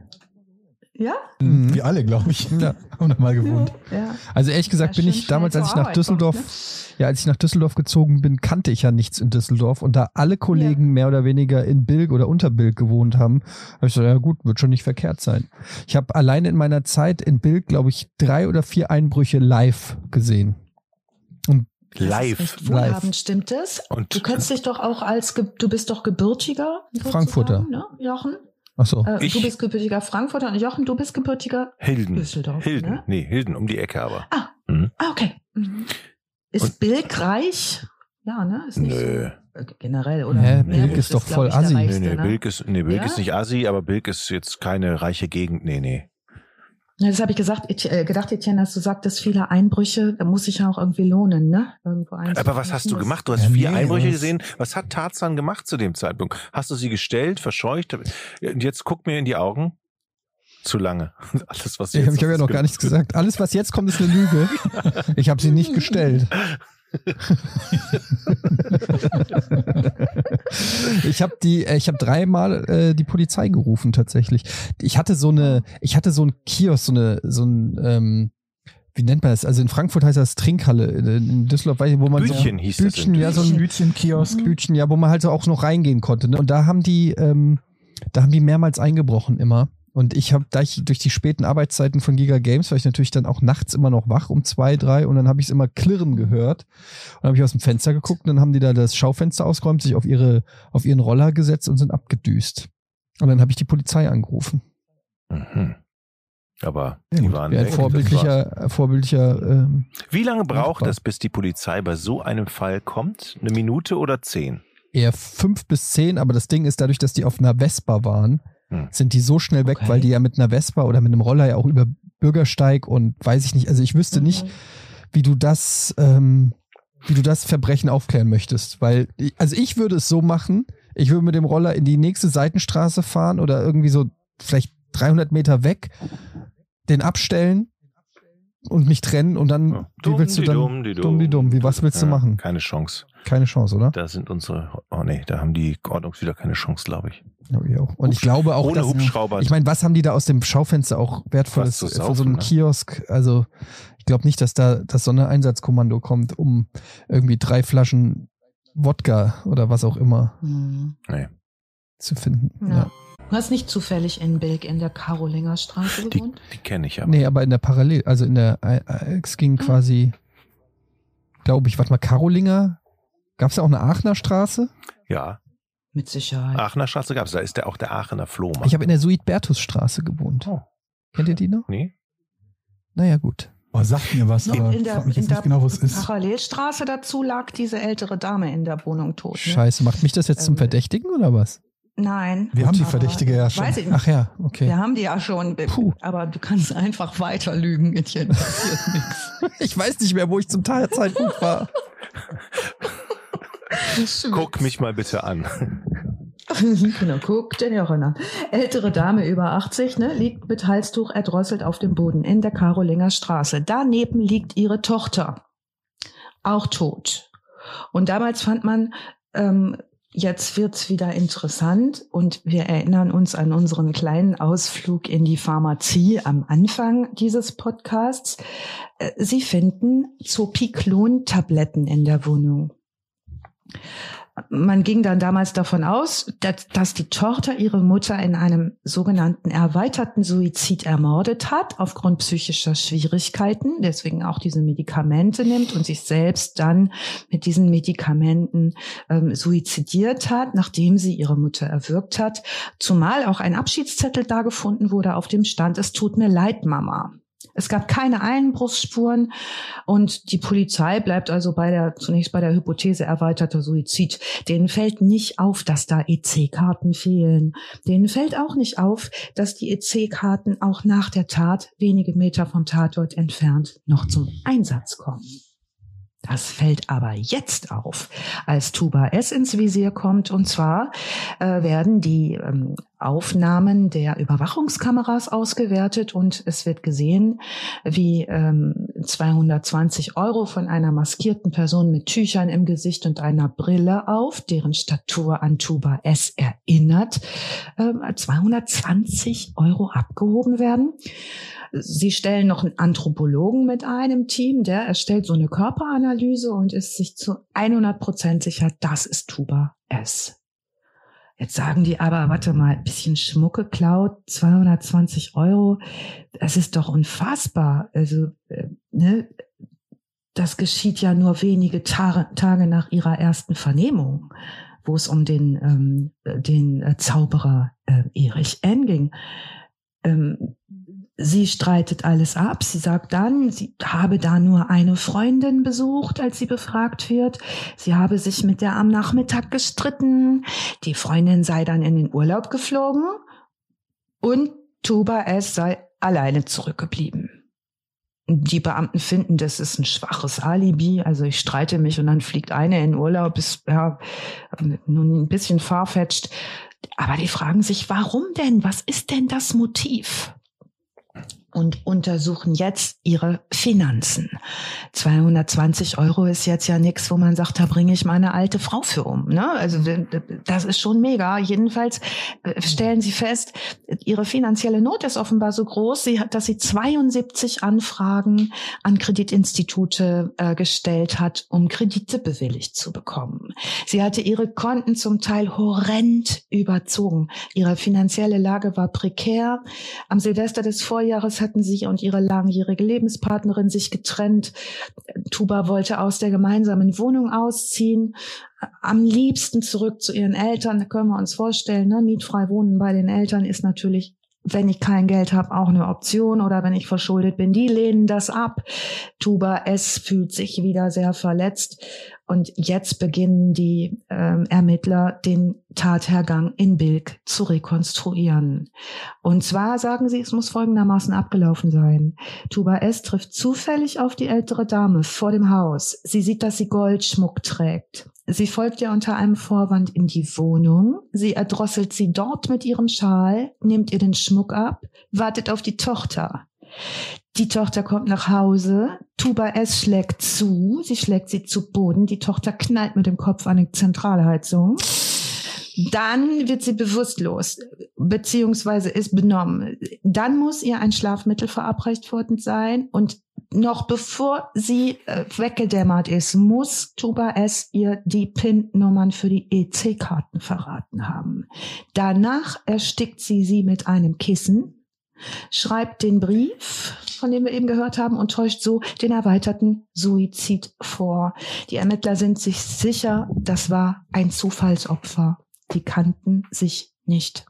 Ja?
Mhm.
Wir alle, glaube ich,
Ja. *laughs*
haben da mal gewohnt.
Ja.
Also ehrlich gesagt
Sehr
bin ich damals, als ich nach
Arbeit
Düsseldorf,
kommt,
ja, als ich nach Düsseldorf gezogen bin, kannte ich ja nichts in Düsseldorf und da alle Kollegen mehr oder weniger in Bilk oder unter Bilk gewohnt haben, habe ich so, ja gut, wird schon nicht verkehrt sein. Ich habe alleine in meiner Zeit in Bilk, glaube ich, drei oder vier Einbrüche live gesehen.
Ist
Live.
wohlhabend, stimmt es?
Und
Du kennst dich doch auch als, du bist doch gebürtiger.
Frankfurter.
Ne, Jochen?
Ach so.
Äh,
Ich-
du bist gebürtiger Frankfurter und Jochen, du bist gebürtiger
Hilden.
Düsseldorf.
Hilden.
Ne?
Nee, Hilden, um die Ecke aber.
Ah, okay. Mhm. Ist
Und-
Bilk reich? Ja, ne? Ist nicht
Nö.
so. äh, Generell, oder? Meerbusch
Bilk ist doch
glaub
voll assi.
Nee, nee,
ne?
Bilk ist, nee, Bilk
Ja?
ist nicht Asi, aber Bilk ist jetzt keine reiche Gegend. Nee, nee.
Ja, das habe ich gesagt, äh, gedacht, Etienne, dass du sagtest, viele Einbrüche, da muss sich ja auch irgendwie lohnen, ne? Irgendwo
Aber was hast du gemacht? Du hast
Ja,
vier
nee,
Einbrüche
was-
gesehen. Was hat Tarzan gemacht zu dem Zeitpunkt? Hast du sie gestellt, verscheucht? Und jetzt guck mir in die Augen. Zu lange. *laughs* Alles, was
Ich,
jetzt
ich habe ja noch gar nichts gesagt. Alles, was jetzt kommt, ist eine Lüge. *laughs* Ich habe sie nicht gestellt. *laughs* ich habe die, äh, ich habe dreimal äh, die Polizei gerufen tatsächlich. Ich hatte so eine, ich hatte so ein Kiosk, so eine, so ein, ähm, wie nennt man das? Also in Frankfurt heißt das Trinkhalle, in Düsseldorf, weiß ich, wo man
Bütchen
so,
hieß das
Bütchen,
in
ja, so ein
Bütchenkiosk.
Bütchen, ja, wo man halt so auch noch reingehen konnte. Ne? Und da haben die, ähm, da haben die mehrmals eingebrochen immer. Und ich habe, da ich durch die späten Arbeitszeiten von Giga Games, war ich natürlich dann auch nachts immer noch wach um zwei, drei und dann habe ich es immer klirren gehört. Und dann habe ich aus dem Fenster geguckt und dann haben die da das Schaufenster ausgeräumt, sich auf ihre, auf ihren Roller gesetzt und sind abgedüst. Und dann habe ich die Polizei angerufen.
Mhm. Aber
Ja,
die waren
ein vorbildlicher, vorbildlicher, ähm,
Wie lange braucht
Nachbar.
es, bis die Polizei bei so einem Fall kommt? Eine Minute oder zehn?
eher fünf bis zehn, aber das Ding ist, dadurch, dass die auf einer Vespa waren,
Hm.
sind die so schnell weg,
Okay.
weil die ja mit einer Vespa oder mit einem Roller ja auch über Bürgersteig und weiß ich nicht, also ich wüsste nicht, wie du das, ähm, wie du das Verbrechen aufklären möchtest. Weil, also ich würde es so machen, ich würde mit dem Roller in die nächste Seitenstraße fahren oder irgendwie so vielleicht 300 Meter weg, den abstellen und mich trennen und dann,
Ja.
wie willst du dann,
Dumm, die
dumm, die dumm, wie, was willst du
Ja,
machen?
Keine Chance.
Keine Chance, oder?
Da sind unsere, oh nee, da haben die Ordnungswidrer keine Chance, glaube ich.
Glaub ich auch. Und ich glaube auch,
Ohne
dass,
Hubschrauber.
ich meine, was haben die da aus dem Schaufenster auch wertvolles
Was zu
von so
saufen,
einem
ne?
Kiosk? Also ich glaube nicht, dass da das Sondereinsatzkommando kommt, um irgendwie drei Flaschen Wodka oder was auch immer
Mhm.
nee.
zu finden.
Ja.
Ja.
Du hast nicht zufällig in Bilk in der Karolinger Straße
Die,
gewohnt?
die kenne ich ja.
Nee, aber in der Parallel, also in der, äh, es ging quasi, glaube ich, warte mal, Karolinger, gab es ja auch eine Aachener Straße?
Ja,
Mit Sicherheit.
Aachener Straße gab es. Da ist der auch der Aachener Flohmarkt.
Ich habe in der Suidbertusstraße gewohnt.
Oh.
Kennt ihr die noch?
nee?
Naja, gut.
Oh, sagt mir was,
Noch
aber
in der,
frag mich
in
jetzt
der
nicht genau, wo es ist.
Parallelstraße dazu lag diese ältere Dame in der Wohnung tot. Ne?
Scheiße, macht mich das jetzt zum
Ähm,
Verdächtigen oder was?
Nein.
Wir haben die Verdächtige ja schon.
Weiß ich nicht.
Ach ja, okay.
Wir haben die ja schon,
Puh.
aber du kannst einfach weiter lügen, Etienne, passiert *laughs* nichts.
Ich weiß nicht mehr, wo ich zum Teilzeitpunkt war. *laughs*
Guck mich mal bitte an. *laughs*
genau, guck den Jochen an. Ältere Dame über 80, ne, liegt mit Halstuch erdrosselt auf dem Boden in der Karolinger Straße. Daneben liegt ihre Tochter, auch tot. Und damals fand man ähm, jetzt wird's wieder interessant und wir erinnern uns an unseren kleinen Ausflug in die Pharmazie am Anfang dieses Podcasts. Äh, Sie finden Zopiklon-Tabletten in der Wohnung man ging dann damals davon aus, dass, dass, die Tochter ihre Mutter in einem sogenannten erweiterten Suizid ermordet hat, aufgrund psychischer Schwierigkeiten, deswegen auch diese Medikamente nimmt und sich selbst dann mit diesen Medikamenten ähm, suizidiert hat, nachdem sie ihre Mutter erwürgt hat. Zumal auch ein Abschiedszettel da gefunden wurde, auf dem stand, es tut mir leid, Mama. Es gab keine Einbruchsspuren und die Polizei bleibt also bei der, zunächst bei der Hypothese erweiterter Suizid. Denen fällt nicht auf, dass da EC-Karten fehlen. Denen fällt auch nicht auf, dass die EC-Karten auch nach der Tat wenige Meter vom Tatort entfernt noch zum Einsatz kommen. Das fällt aber jetzt auf, als Tuba S ins Visier kommt. Und zwar äh, werden die ähm, Aufnahmen der Überwachungskameras ausgewertet und es wird gesehen, wie ähm, 220 Euro von einer maskierten Person mit Tüchern im Gesicht und einer Brille auf, deren Statur an Tuba S erinnert, ähm, 220 Euro abgehoben werden. Sie stellen noch einen Anthropologen mit einem Team, der erstellt so eine Körperanalyse und ist sich zu 100 Prozent sicher, das ist Tuba S. Jetzt sagen die aber, warte mal, ein bisschen Schmuck geklaut, 220 Euro, das ist doch unfassbar. Also, äh, ne, das geschieht ja nur wenige Ta Tage nach ihrer ersten Vernehmung, wo es um den, ähm, den Zauberer äh, Erich N. ging. Ähm, Sie streitet alles ab. Sie sagt dann, sie habe da nur eine Freundin besucht, als sie befragt wird. Sie habe sich mit der am Nachmittag gestritten. Die Freundin sei dann in den Urlaub geflogen und Tuba S sei alleine zurückgeblieben. Die Beamten finden, das ist ein schwaches Alibi. Also ich streite mich und dann fliegt eine in Urlaub, ist ja nun ein bisschen farfetched. Aber die fragen sich, warum denn? Was ist denn das Motiv? Und untersuchen jetzt ihre Finanzen. 220 Euro ist jetzt ja nichts, wo man sagt, da bringe ich meine alte Frau für um. Ne? Also das ist schon mega. Jedenfalls äh, stellen sie fest, ihre finanzielle Not ist offenbar so groß, dass sie 72 Anfragen an Kreditinstitute äh, gestellt hat, um Kredite bewilligt zu bekommen. Sie hatte ihre Konten zum Teil horrend überzogen. Ihre finanzielle Lage war prekär. Am Silvester des Vorjahres hatten sie und ihre langjährige Lebenspartnerin sich getrennt. Tuba wollte aus der gemeinsamen Wohnung ausziehen, am liebsten zurück zu ihren Eltern. Da können wir uns vorstellen, ne? mietfrei wohnen bei den Eltern ist natürlich wenn ich kein Geld habe, auch eine Option oder wenn ich verschuldet bin, die lehnen das ab. Tuba S fühlt sich wieder sehr verletzt und jetzt beginnen die ähm, Ermittler den Tathergang in Bilk zu rekonstruieren. Und zwar sagen sie, es muss folgendermaßen abgelaufen sein. Tuba S. trifft zufällig auf die ältere Dame vor dem Haus. Sie sieht, dass sie Goldschmuck trägt. Sie folgt ihr unter einem Vorwand in die Wohnung. Sie erdrosselt sie dort mit ihrem Schal, nimmt ihr den Schmuck ab, wartet auf die Tochter. Die Tochter kommt nach Hause, Tuba S schlägt zu, sie schlägt sie zu Boden, die Tochter knallt mit dem Kopf an die Zentralheizung. Dann wird sie bewusstlos, beziehungsweise ist benommen. Dann muss ihr ein Schlafmittel verabreicht worden sein und noch bevor sie äh, weggedämmert ist, muss Tuba S ihr die PIN-Nummern für die EC-Karten verraten haben. Danach erstickt sie sie mit einem Kissen schreibt den Brief, von dem wir eben gehört haben, und täuscht so den erweiterten Suizid vor. Die Ermittler sind sich sicher, das war ein Zufallsopfer. Die kannten sich nicht.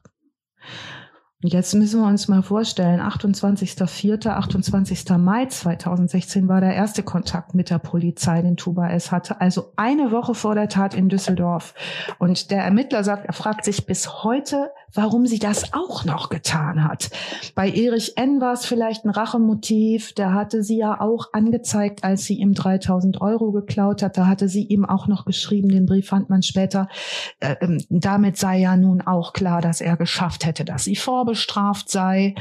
Und jetzt müssen wir uns mal vorstellen, 28.04., 28. Mai 2016 war der erste Kontakt mit der Polizei, den Tuba S hatte, also eine Woche vor der Tat in Düsseldorf. Und der Ermittler sagt, er fragt sich bis heute, warum sie das auch noch getan hat. Bei Erich N. war es vielleicht ein Rachemotiv, der hatte sie ja auch angezeigt, als sie ihm 3000 Euro geklaut hat, da hatte sie ihm auch noch geschrieben, den Brief fand man später, äh, ähm, damit sei ja nun auch klar, dass er geschafft hätte, dass sie vorbe bestraft sei.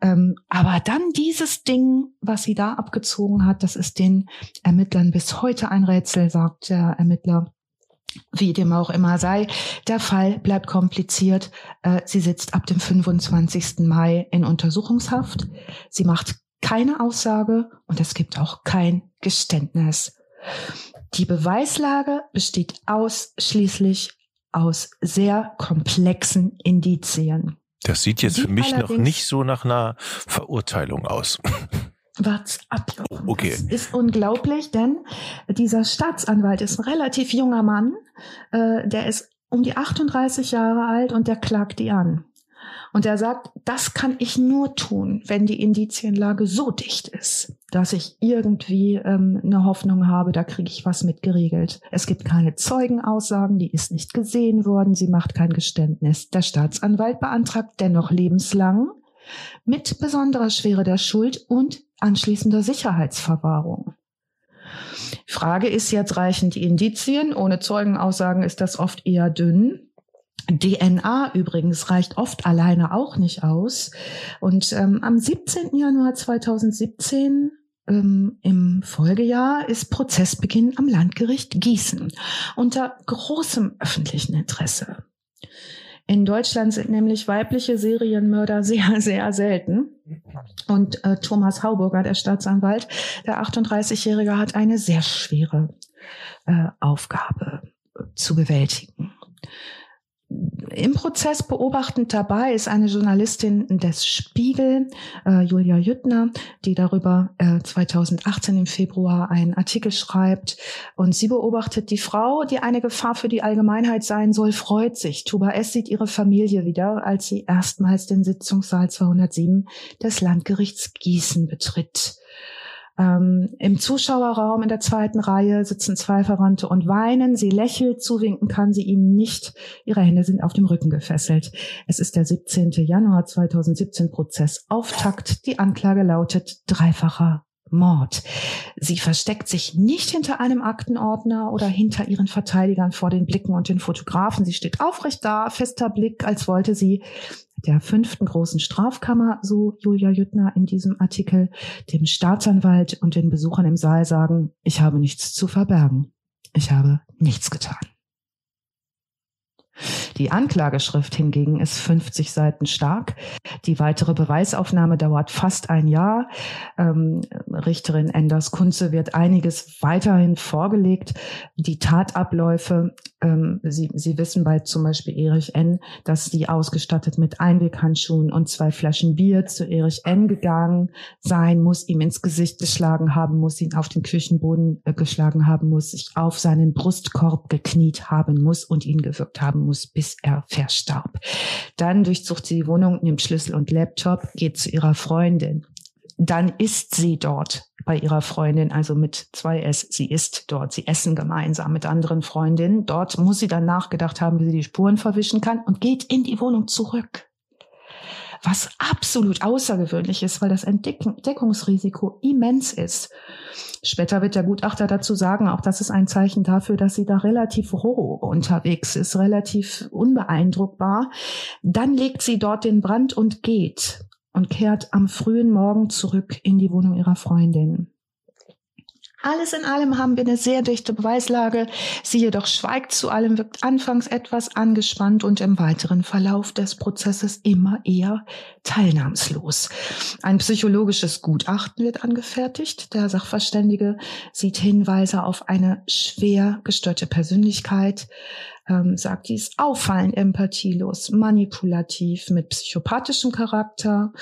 Ähm, aber dann dieses Ding, was sie da abgezogen hat, das ist den Ermittlern bis heute ein Rätsel, sagt der Ermittler. Wie dem auch immer sei, der Fall bleibt kompliziert. Äh, sie sitzt ab dem 25. Mai in Untersuchungshaft. Sie macht keine Aussage und es gibt auch kein Geständnis. Die Beweislage besteht ausschließlich aus sehr komplexen Indizien.
Das sieht jetzt für mich noch nicht so nach einer Verurteilung aus. *laughs*
Wart's ab, Jochen.
Oh, okay.
Das ist unglaublich, denn dieser Staatsanwalt ist ein relativ junger Mann. Äh, der ist um die 38 Jahre alt und der klagt die an. Und er sagt, das kann ich nur tun, wenn die Indizienlage so dicht ist, dass ich irgendwie ähm, eine Hoffnung habe, da kriege ich was mit geregelt. Es gibt keine Zeugenaussagen, die ist nicht gesehen worden, sie macht kein Geständnis. Der Staatsanwalt beantragt dennoch lebenslang mit besonderer Schwere der Schuld und anschließender Sicherheitsverwahrung. Frage ist jetzt, reichen die Indizien? Ohne Zeugenaussagen ist das oft eher dünn. DNA übrigens reicht oft alleine auch nicht aus. Und ähm, am 17. Januar 2017 ähm, im Folgejahr ist Prozessbeginn am Landgericht Gießen unter großem öffentlichen Interesse. In Deutschland sind nämlich weibliche Serienmörder *laughs* sehr, sehr selten. Und äh, Thomas Hauburger, der Staatsanwalt, der 38-Jährige, hat eine sehr schwere äh, Aufgabe äh, zu bewältigen im Prozess beobachtend dabei ist eine Journalistin des Spiegel, äh, Julia Jüttner, die darüber äh, 2018 im Februar einen Artikel schreibt. Und sie beobachtet die Frau, die eine Gefahr für die Allgemeinheit sein soll, freut sich. Tuba S. sieht ihre Familie wieder, als sie erstmals den Sitzungssaal 207 des Landgerichts Gießen betritt. Ähm, Im Zuschauerraum in der zweiten Reihe sitzen zwei Verwandte und weinen. Sie lächelt, zuwinken kann sie ihnen nicht. Ihre Hände sind auf dem Rücken gefesselt. Es ist der 17. Januar 2017 Prozess. Auftakt. Die Anklage lautet dreifacher Mord. Sie versteckt sich nicht hinter einem Aktenordner oder hinter ihren Verteidigern vor den Blicken und den Fotografen. Sie steht aufrecht da, fester Blick, als wollte sie der fünften großen Strafkammer, so Julia Jüttner in diesem Artikel, dem Staatsanwalt und den Besuchern im Saal sagen, ich habe nichts zu verbergen. Ich habe nichts getan. Die Anklageschrift hingegen ist 50 Seiten stark. Die weitere Beweisaufnahme dauert fast ein Jahr. Ähm, Richterin Enders Kunze wird einiges weiterhin vorgelegt. Die Tatabläufe, ähm, Sie, Sie wissen bei zum Beispiel Erich N., dass sie ausgestattet mit Einweghandschuhen und zwei Flaschen Bier zu Erich N. gegangen sein muss, ihm ins Gesicht geschlagen haben muss, ihn auf den Küchenboden äh, geschlagen haben muss, sich auf seinen Brustkorb gekniet haben muss und ihn gewirkt haben muss, bis er verstarb. Dann durchsucht sie die Wohnung, nimmt Schlüssel und Laptop, geht zu ihrer Freundin. Dann ist sie dort bei ihrer Freundin, also mit zwei S. Sie ist dort. Sie essen gemeinsam mit anderen Freundinnen. Dort muss sie dann nachgedacht haben, wie sie die Spuren verwischen kann und geht in die Wohnung zurück was absolut außergewöhnlich ist, weil das Entdeckungsrisiko immens ist. Später wird der Gutachter dazu sagen, auch das ist ein Zeichen dafür, dass sie da relativ roh unterwegs ist, relativ unbeeindruckbar. Dann legt sie dort den Brand und geht und kehrt am frühen Morgen zurück in die Wohnung ihrer Freundin. Alles in allem haben wir eine sehr dichte Beweislage. Sie jedoch schweigt zu allem, wirkt anfangs etwas angespannt und im weiteren Verlauf des Prozesses immer eher teilnahmslos. Ein psychologisches Gutachten wird angefertigt. Der Sachverständige sieht Hinweise auf eine schwer gestörte Persönlichkeit, ähm, sagt, dies auffallend empathielos, manipulativ, mit psychopathischem Charakter,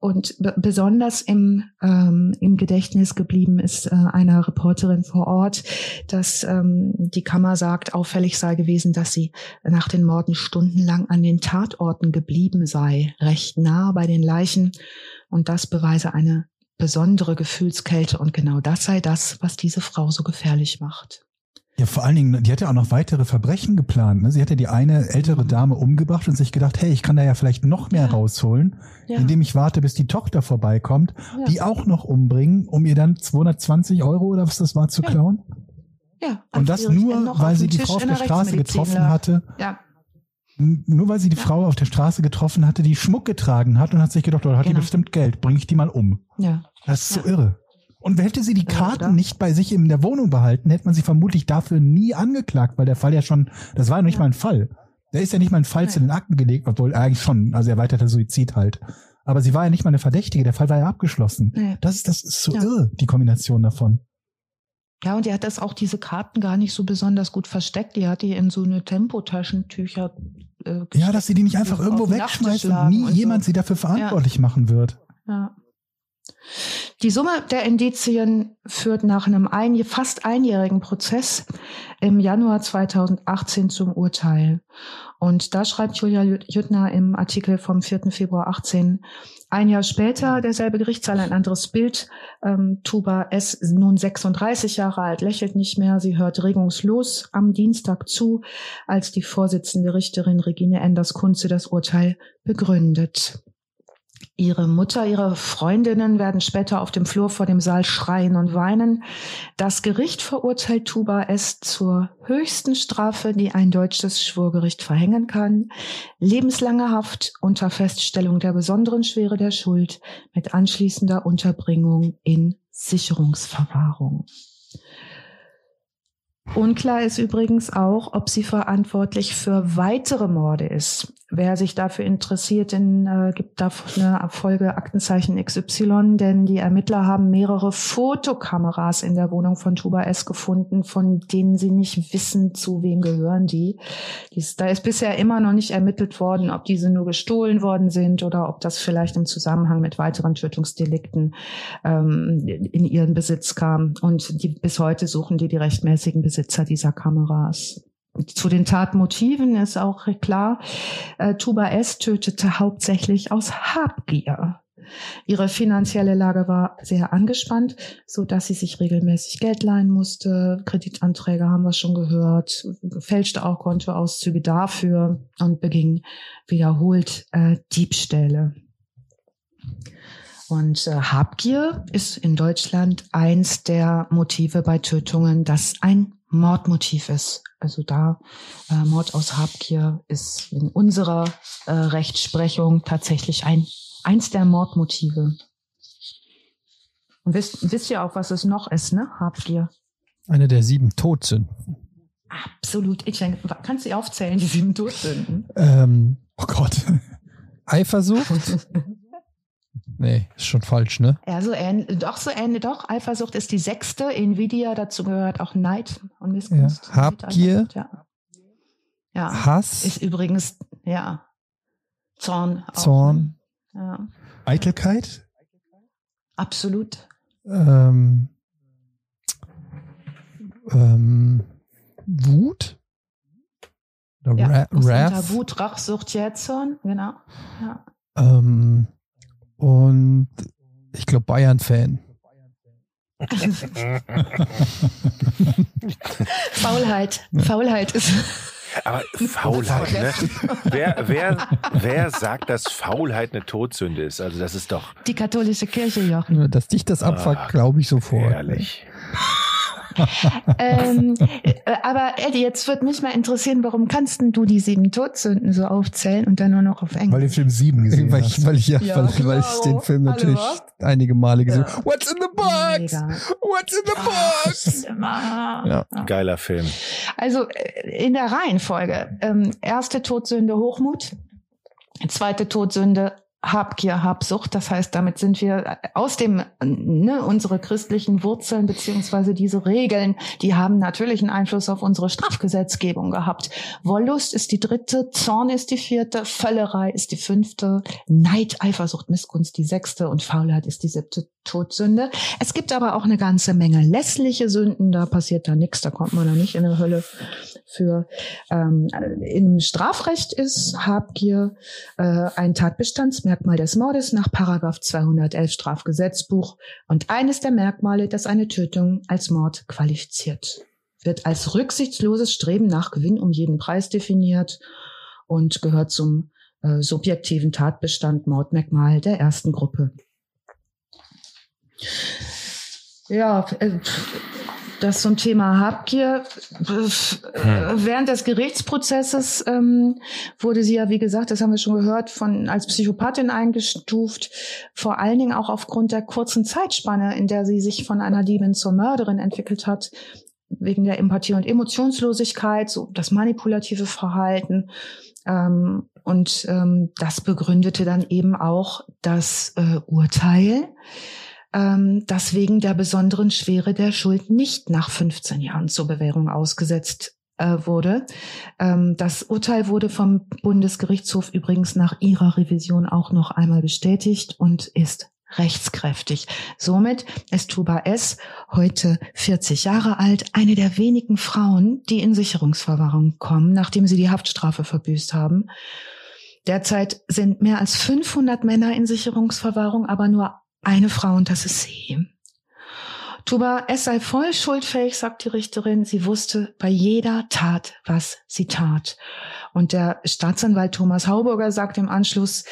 und besonders im, ähm, im Gedächtnis geblieben ist äh, einer Reporterin vor Ort, dass ähm, die Kammer sagt, auffällig sei gewesen, dass sie nach den Morden stundenlang an den Tatorten geblieben sei, recht nah bei den Leichen. Und das beweise eine besondere Gefühlskälte. Und genau das sei das, was diese Frau so gefährlich macht.
Ja, vor allen Dingen, die hat ja auch noch weitere Verbrechen geplant. Ne? Sie hatte die eine ältere Dame umgebracht und sich gedacht, hey, ich kann da ja vielleicht noch mehr rausholen, ja. indem ich warte, bis die Tochter vorbeikommt, ja. die auch noch umbringen, um ihr dann 220 Euro oder was das war zu klauen. Ja. Und das nur, weil sie die Frau auf der Straße getroffen lag. hatte. Ja. Nur weil sie die Frau auf der Straße getroffen hatte, die Schmuck getragen hat und hat sich gedacht, oh, hat genau. die bestimmt Geld, bringe ich die mal um. Ja. Das ist so irre. Und hätte sie die
Ja,
Karten
oder?
nicht bei sich in der Wohnung behalten, hätte man sie vermutlich dafür nie angeklagt, weil der Fall ja schon, das war ja noch nicht
Ja.
mal ein Fall. Der ist ja nicht mal ein Fall zu
Nein.
den Akten gelegt, obwohl eigentlich schon, also erweiterter Suizid halt. Aber sie war ja nicht mal eine Verdächtige, der Fall war ja abgeschlossen.
Nee.
Das ist, das ist so
Ja.
irre, die Kombination davon.
Ja, und er hat das auch diese Karten gar nicht so besonders gut versteckt. Die hat die in so eine Tempotaschentücher. Äh,
Ja, dass sie die nicht einfach irgendwo wegschmeißt und nie
und so.
jemand sie dafür verantwortlich machen wird.
Ja. Die Summe der Indizien führt nach einem ein, fast einjährigen Prozess im Januar 2018 zum Urteil. Und da schreibt Julia Jüttner im Artikel vom 4. Februar 18, ein Jahr später, derselbe Gerichtssaal, ein anderes Bild. Ähm, Tuba S., nun 36 Jahre alt, lächelt nicht mehr. Sie hört regungslos am Dienstag zu, als die Vorsitzende Richterin Regine Enders-Kunze das Urteil begründet. Ihre Mutter, ihre Freundinnen werden später auf dem Flur vor dem Saal schreien und weinen. Das Gericht verurteilt Tuba S. zur höchsten Strafe, die ein deutsches Schwurgericht verhängen kann. Lebenslange Haft unter Feststellung der besonderen Schwere der Schuld mit anschließender Unterbringung in Sicherungsverwahrung. Unklar ist übrigens auch, ob sie verantwortlich für weitere Morde ist. Wer sich dafür interessiert, den, äh, gibt da eine Folge Aktenzeichen XY, denn die Ermittler haben mehrere Fotokameras in der Wohnung von Tuba S. gefunden, von denen sie nicht wissen, zu wem gehören die. Dies, da ist bisher immer noch nicht ermittelt worden, ob diese nur gestohlen worden sind oder ob das vielleicht im Zusammenhang mit weiteren Tötungsdelikten ähm, in ihren Besitz kam. Und die, bis heute suchen die die rechtmäßigen Besitzer dieser Kameras. Zu den Tatmotiven ist auch klar, äh, Tuba S. tötete hauptsächlich aus Habgier. Ihre finanzielle Lage war sehr angespannt, so dass sie sich regelmäßig Geld leihen musste. Kreditanträge haben wir schon gehört, fälschte auch Kontoauszüge dafür und beging wiederholt äh, Diebstähle. Und äh, Habgier ist in Deutschland eins der Motive bei Tötungen, das ein Mordmotiv ist. Also da äh, Mord aus Habgier ist in unserer äh, Rechtsprechung tatsächlich ein eins der Mordmotive. Und wisst, wisst ihr auch, was es noch ist, ne? Habgier.
Eine der sieben Todsünden.
Absolut. Ich denke, kannst du die aufzählen, die sieben Todsünden?
Ähm,
Oh Gott. *laughs*
Eifersucht? *laughs* Nee, ist schon falsch, ne?
Ja, so ähnlich, doch, so ähnlich, doch. Eifersucht ist die sechste. Nvidia, dazu gehört auch Neid und Missgunst.
Ja. Habgier.
Ja. ja.
Hass,
Ist übrigens, ja. Zorn. auch,
Zorn,
ne? Ja.
Eitelkeit?
Absolut.
ähm, ähm, Wut? Oder
Ja.
Ra?
Wut, Rachsucht, Jähzorn. Genau. Ja.
Ähm, und ich glaube Bayern-Fan. *laughs*
Faulheit. Faulheit ist.
Aber Faulheit, ne? Wer, wer, wer sagt, dass Faulheit eine Todsünde ist? Also das ist doch
Die katholische Kirche, Jochen.
Dass dich das abfuckt,
Ah,
glaube ich sofort.
ehrlich. *laughs*
ähm, äh, aber Eddie, jetzt wird mich mal interessieren, warum kannst denn du die sieben Todsünden so aufzählen und dann nur noch auf
Weil
Englisch?
den Film 7 gesehen
Weil ich, weil ich, ja,
Ja,
weil, weil ich
genau.
den Film natürlich
was?
einige Male gesehen
Ja.
habe. What's in the box?
Mega.
What's in the box? *laughs*
Ja.
Ja.
Geiler Film.
Also äh, in der Reihenfolge. Ähm, erste Todsünde Hochmut, zweite Todsünde Habgier, Habsucht. Das heißt, damit sind wir aus dem, ne, unsere christlichen Wurzeln beziehungsweise diese Regeln, die haben natürlich einen Einfluss auf unsere Strafgesetzgebung gehabt. Wollust ist die dritte, Zorn ist die vierte, Völlerei ist die fünfte, Neid, Eifersucht, Missgunst die sechste und Faulheit ist die siebte Todsünde. Es gibt aber auch eine ganze Menge lässliche Sünden, da passiert da nichts, da kommt man da nicht in die Hölle für. Ähm, Im Strafrecht ist Habgier äh, ein Tatbestandsmerkmal des Mordes nach Paragraph 211 Strafgesetzbuch und eines der Merkmale, das eine Tötung als Mord qualifiziert. Wird als rücksichtsloses Streben nach Gewinn um jeden Preis definiert und gehört zum äh, subjektiven Tatbestand Mordmerkmal der ersten Gruppe. Ja, äh, das zum Thema Habgier. Hm. Während des Gerichtsprozesses ähm, wurde sie ja, wie gesagt, das haben wir schon gehört, von als Psychopathin eingestuft. Vor allen Dingen auch aufgrund der kurzen Zeitspanne, in der sie sich von einer Diebin zur Mörderin entwickelt hat, wegen der Empathie und Emotionslosigkeit, so das manipulative Verhalten. Ähm, und ähm, das begründete dann eben auch das äh, Urteil ähm, dass wegen der besonderen Schwere der Schuld nicht nach 15 Jahren zur Bewährung ausgesetzt äh, wurde. Ähm, das Urteil wurde vom Bundesgerichtshof übrigens nach ihrer Revision auch noch einmal bestätigt und ist rechtskräftig. Somit ist Tuba S. heute 40 Jahre alt, eine der wenigen Frauen, die in Sicherungsverwahrung kommen, nachdem sie die Haftstrafe verbüßt haben. Derzeit sind mehr als 500 Männer in Sicherungsverwahrung, aber nur eine Frau und das ist sie. Tuba, es sei voll schuldfähig, sagt die Richterin. Sie wusste bei jeder Tat, was sie tat. Und der Staatsanwalt Thomas Hauburger sagt im Anschluss,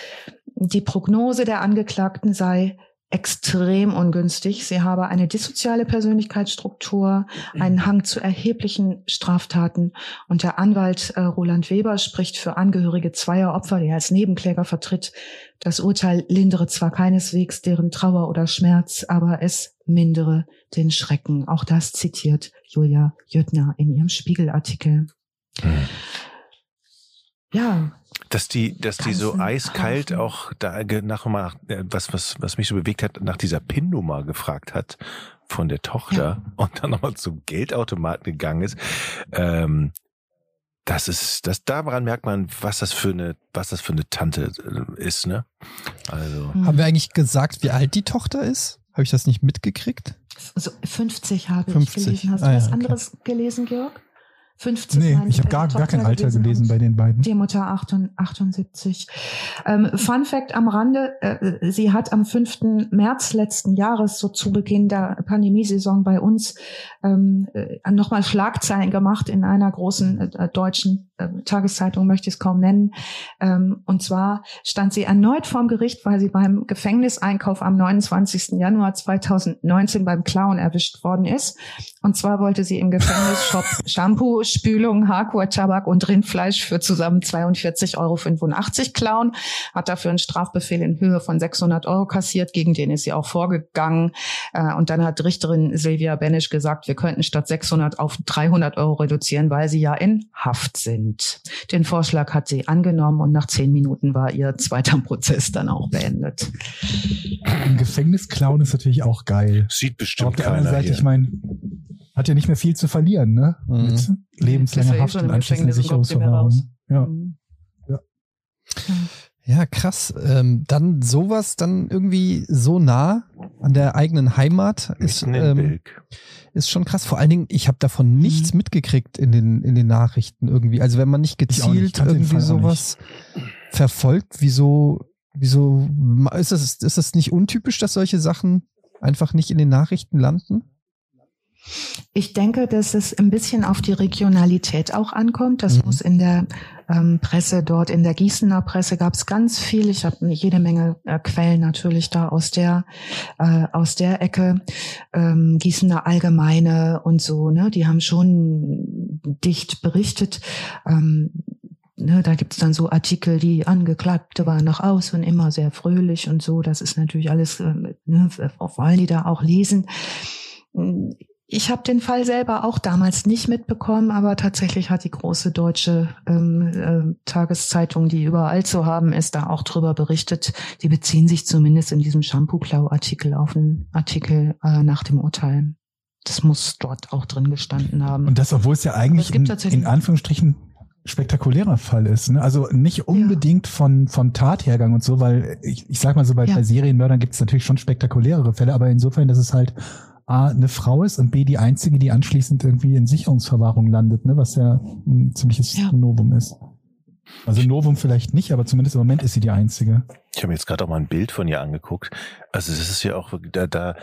die Prognose der Angeklagten sei, extrem ungünstig. Sie habe eine dissoziale Persönlichkeitsstruktur, einen Hang zu erheblichen Straftaten. Und der Anwalt äh, Roland Weber spricht für Angehörige zweier Opfer, die er als Nebenkläger vertritt. Das Urteil lindere zwar keineswegs deren Trauer oder Schmerz, aber es mindere den Schrecken. Auch das zitiert Julia Jöttner in ihrem Spiegelartikel. Mhm.
Ja, dass die, dass die so eiskalt Haufen. auch da nach mal äh, was, was, was mich so bewegt hat, nach dieser PIN-Nummer gefragt hat von der Tochter ja. und dann nochmal zum Geldautomaten gegangen ist. Ähm, das ist, das daran merkt man, was das für eine, was das für eine Tante äh, ist, ne?
Also. Hm. Haben wir eigentlich gesagt, wie alt die Tochter ist? Habe ich das nicht mitgekriegt?
So 50 habe 50. ich gelesen. Hast ah, du was ja, anderes okay. gelesen, Georg? 50.
Nee, ich habe gar, gar kein Alter gelesen bei den beiden.
Die Mutter 78. Ähm, Fun Fact am Rande, äh, sie hat am 5. März letzten Jahres, so zu Beginn der Pandemiesaison bei uns, ähm, äh, nochmal Schlagzeilen gemacht in einer großen äh, deutschen äh, Tageszeitung, möchte ich es kaum nennen. Ähm, und zwar stand sie erneut vorm Gericht, weil sie beim Gefängniseinkauf am 29. Januar 2019 beim Clown erwischt worden ist. Und zwar wollte sie im Gefängnisshop *laughs* Shampoo, Spülung, Hardcore, Tabak und Rindfleisch für zusammen 42,85 Euro klauen, hat dafür einen Strafbefehl in Höhe von 600 Euro kassiert, gegen den ist sie auch vorgegangen. Äh, und dann hat Richterin Silvia Benisch gesagt, wir könnten statt 600 auf 300 Euro reduzieren, weil sie ja in Haft sind. Den Vorschlag hat sie angenommen und nach zehn Minuten war ihr zweiter *laughs* Prozess dann auch beendet.
Im Gefängnis klauen ist natürlich auch geil.
Sieht bestimmt
Auf der anderen Seite, hier. ich meine, hat ja nicht mehr viel zu verlieren, ne? Mhm. Mit lebenslanger Haft und anschließender Sicherungsverwahrung. Ja. Mhm.
ja. Ja, krass. Ähm, dann sowas dann irgendwie so nah an der eigenen Heimat ist, ähm, ist schon krass. Vor allen Dingen, ich habe davon mhm. nichts mitgekriegt in den, in den Nachrichten irgendwie. Also wenn man nicht gezielt nicht. irgendwie sowas verfolgt, wieso, wieso ist das, ist das nicht untypisch, dass solche Sachen einfach nicht in den Nachrichten landen?
Ich denke, dass es ein bisschen auf die Regionalität auch ankommt. Das mhm. muss in der ähm, Presse dort, in der Gießener Presse gab es ganz viel. Ich habe jede Menge äh, Quellen natürlich da aus der äh, aus der Ecke. Ähm, Gießener Allgemeine und so. Ne, die haben schon dicht berichtet. Ähm, Ne, da gibt's dann so Artikel, die Angeklagte war noch aus und immer sehr fröhlich und so. Das ist natürlich alles, äh, ne, wollen die da auch lesen. Ich habe den Fall selber auch damals nicht mitbekommen, aber tatsächlich hat die große deutsche ähm, äh, Tageszeitung, die überall zu haben ist, da auch drüber berichtet. Die beziehen sich zumindest in diesem Shampoo-Klau-Artikel auf einen Artikel äh, nach dem Urteil. Das muss dort auch drin gestanden haben.
Und das, obwohl es ja eigentlich in, in, Anführungsstrichen spektakulärer Fall ist. Ne? Also nicht unbedingt ja. von, von Tathergang und so, weil ich, ich sag mal so, bei, ja. bei Serienmördern gibt es natürlich schon spektakulärere Fälle, aber insofern, dass es halt A, eine Frau ist und B, die einzige, die anschließend irgendwie in Sicherungsverwahrung landet, ne, was ja ein ziemliches ja. Novum ist. Also Novum vielleicht nicht, aber zumindest im Moment ist sie die einzige.
Ich habe mir jetzt gerade auch mal ein Bild von ihr angeguckt. Also das ist ja auch, da, da,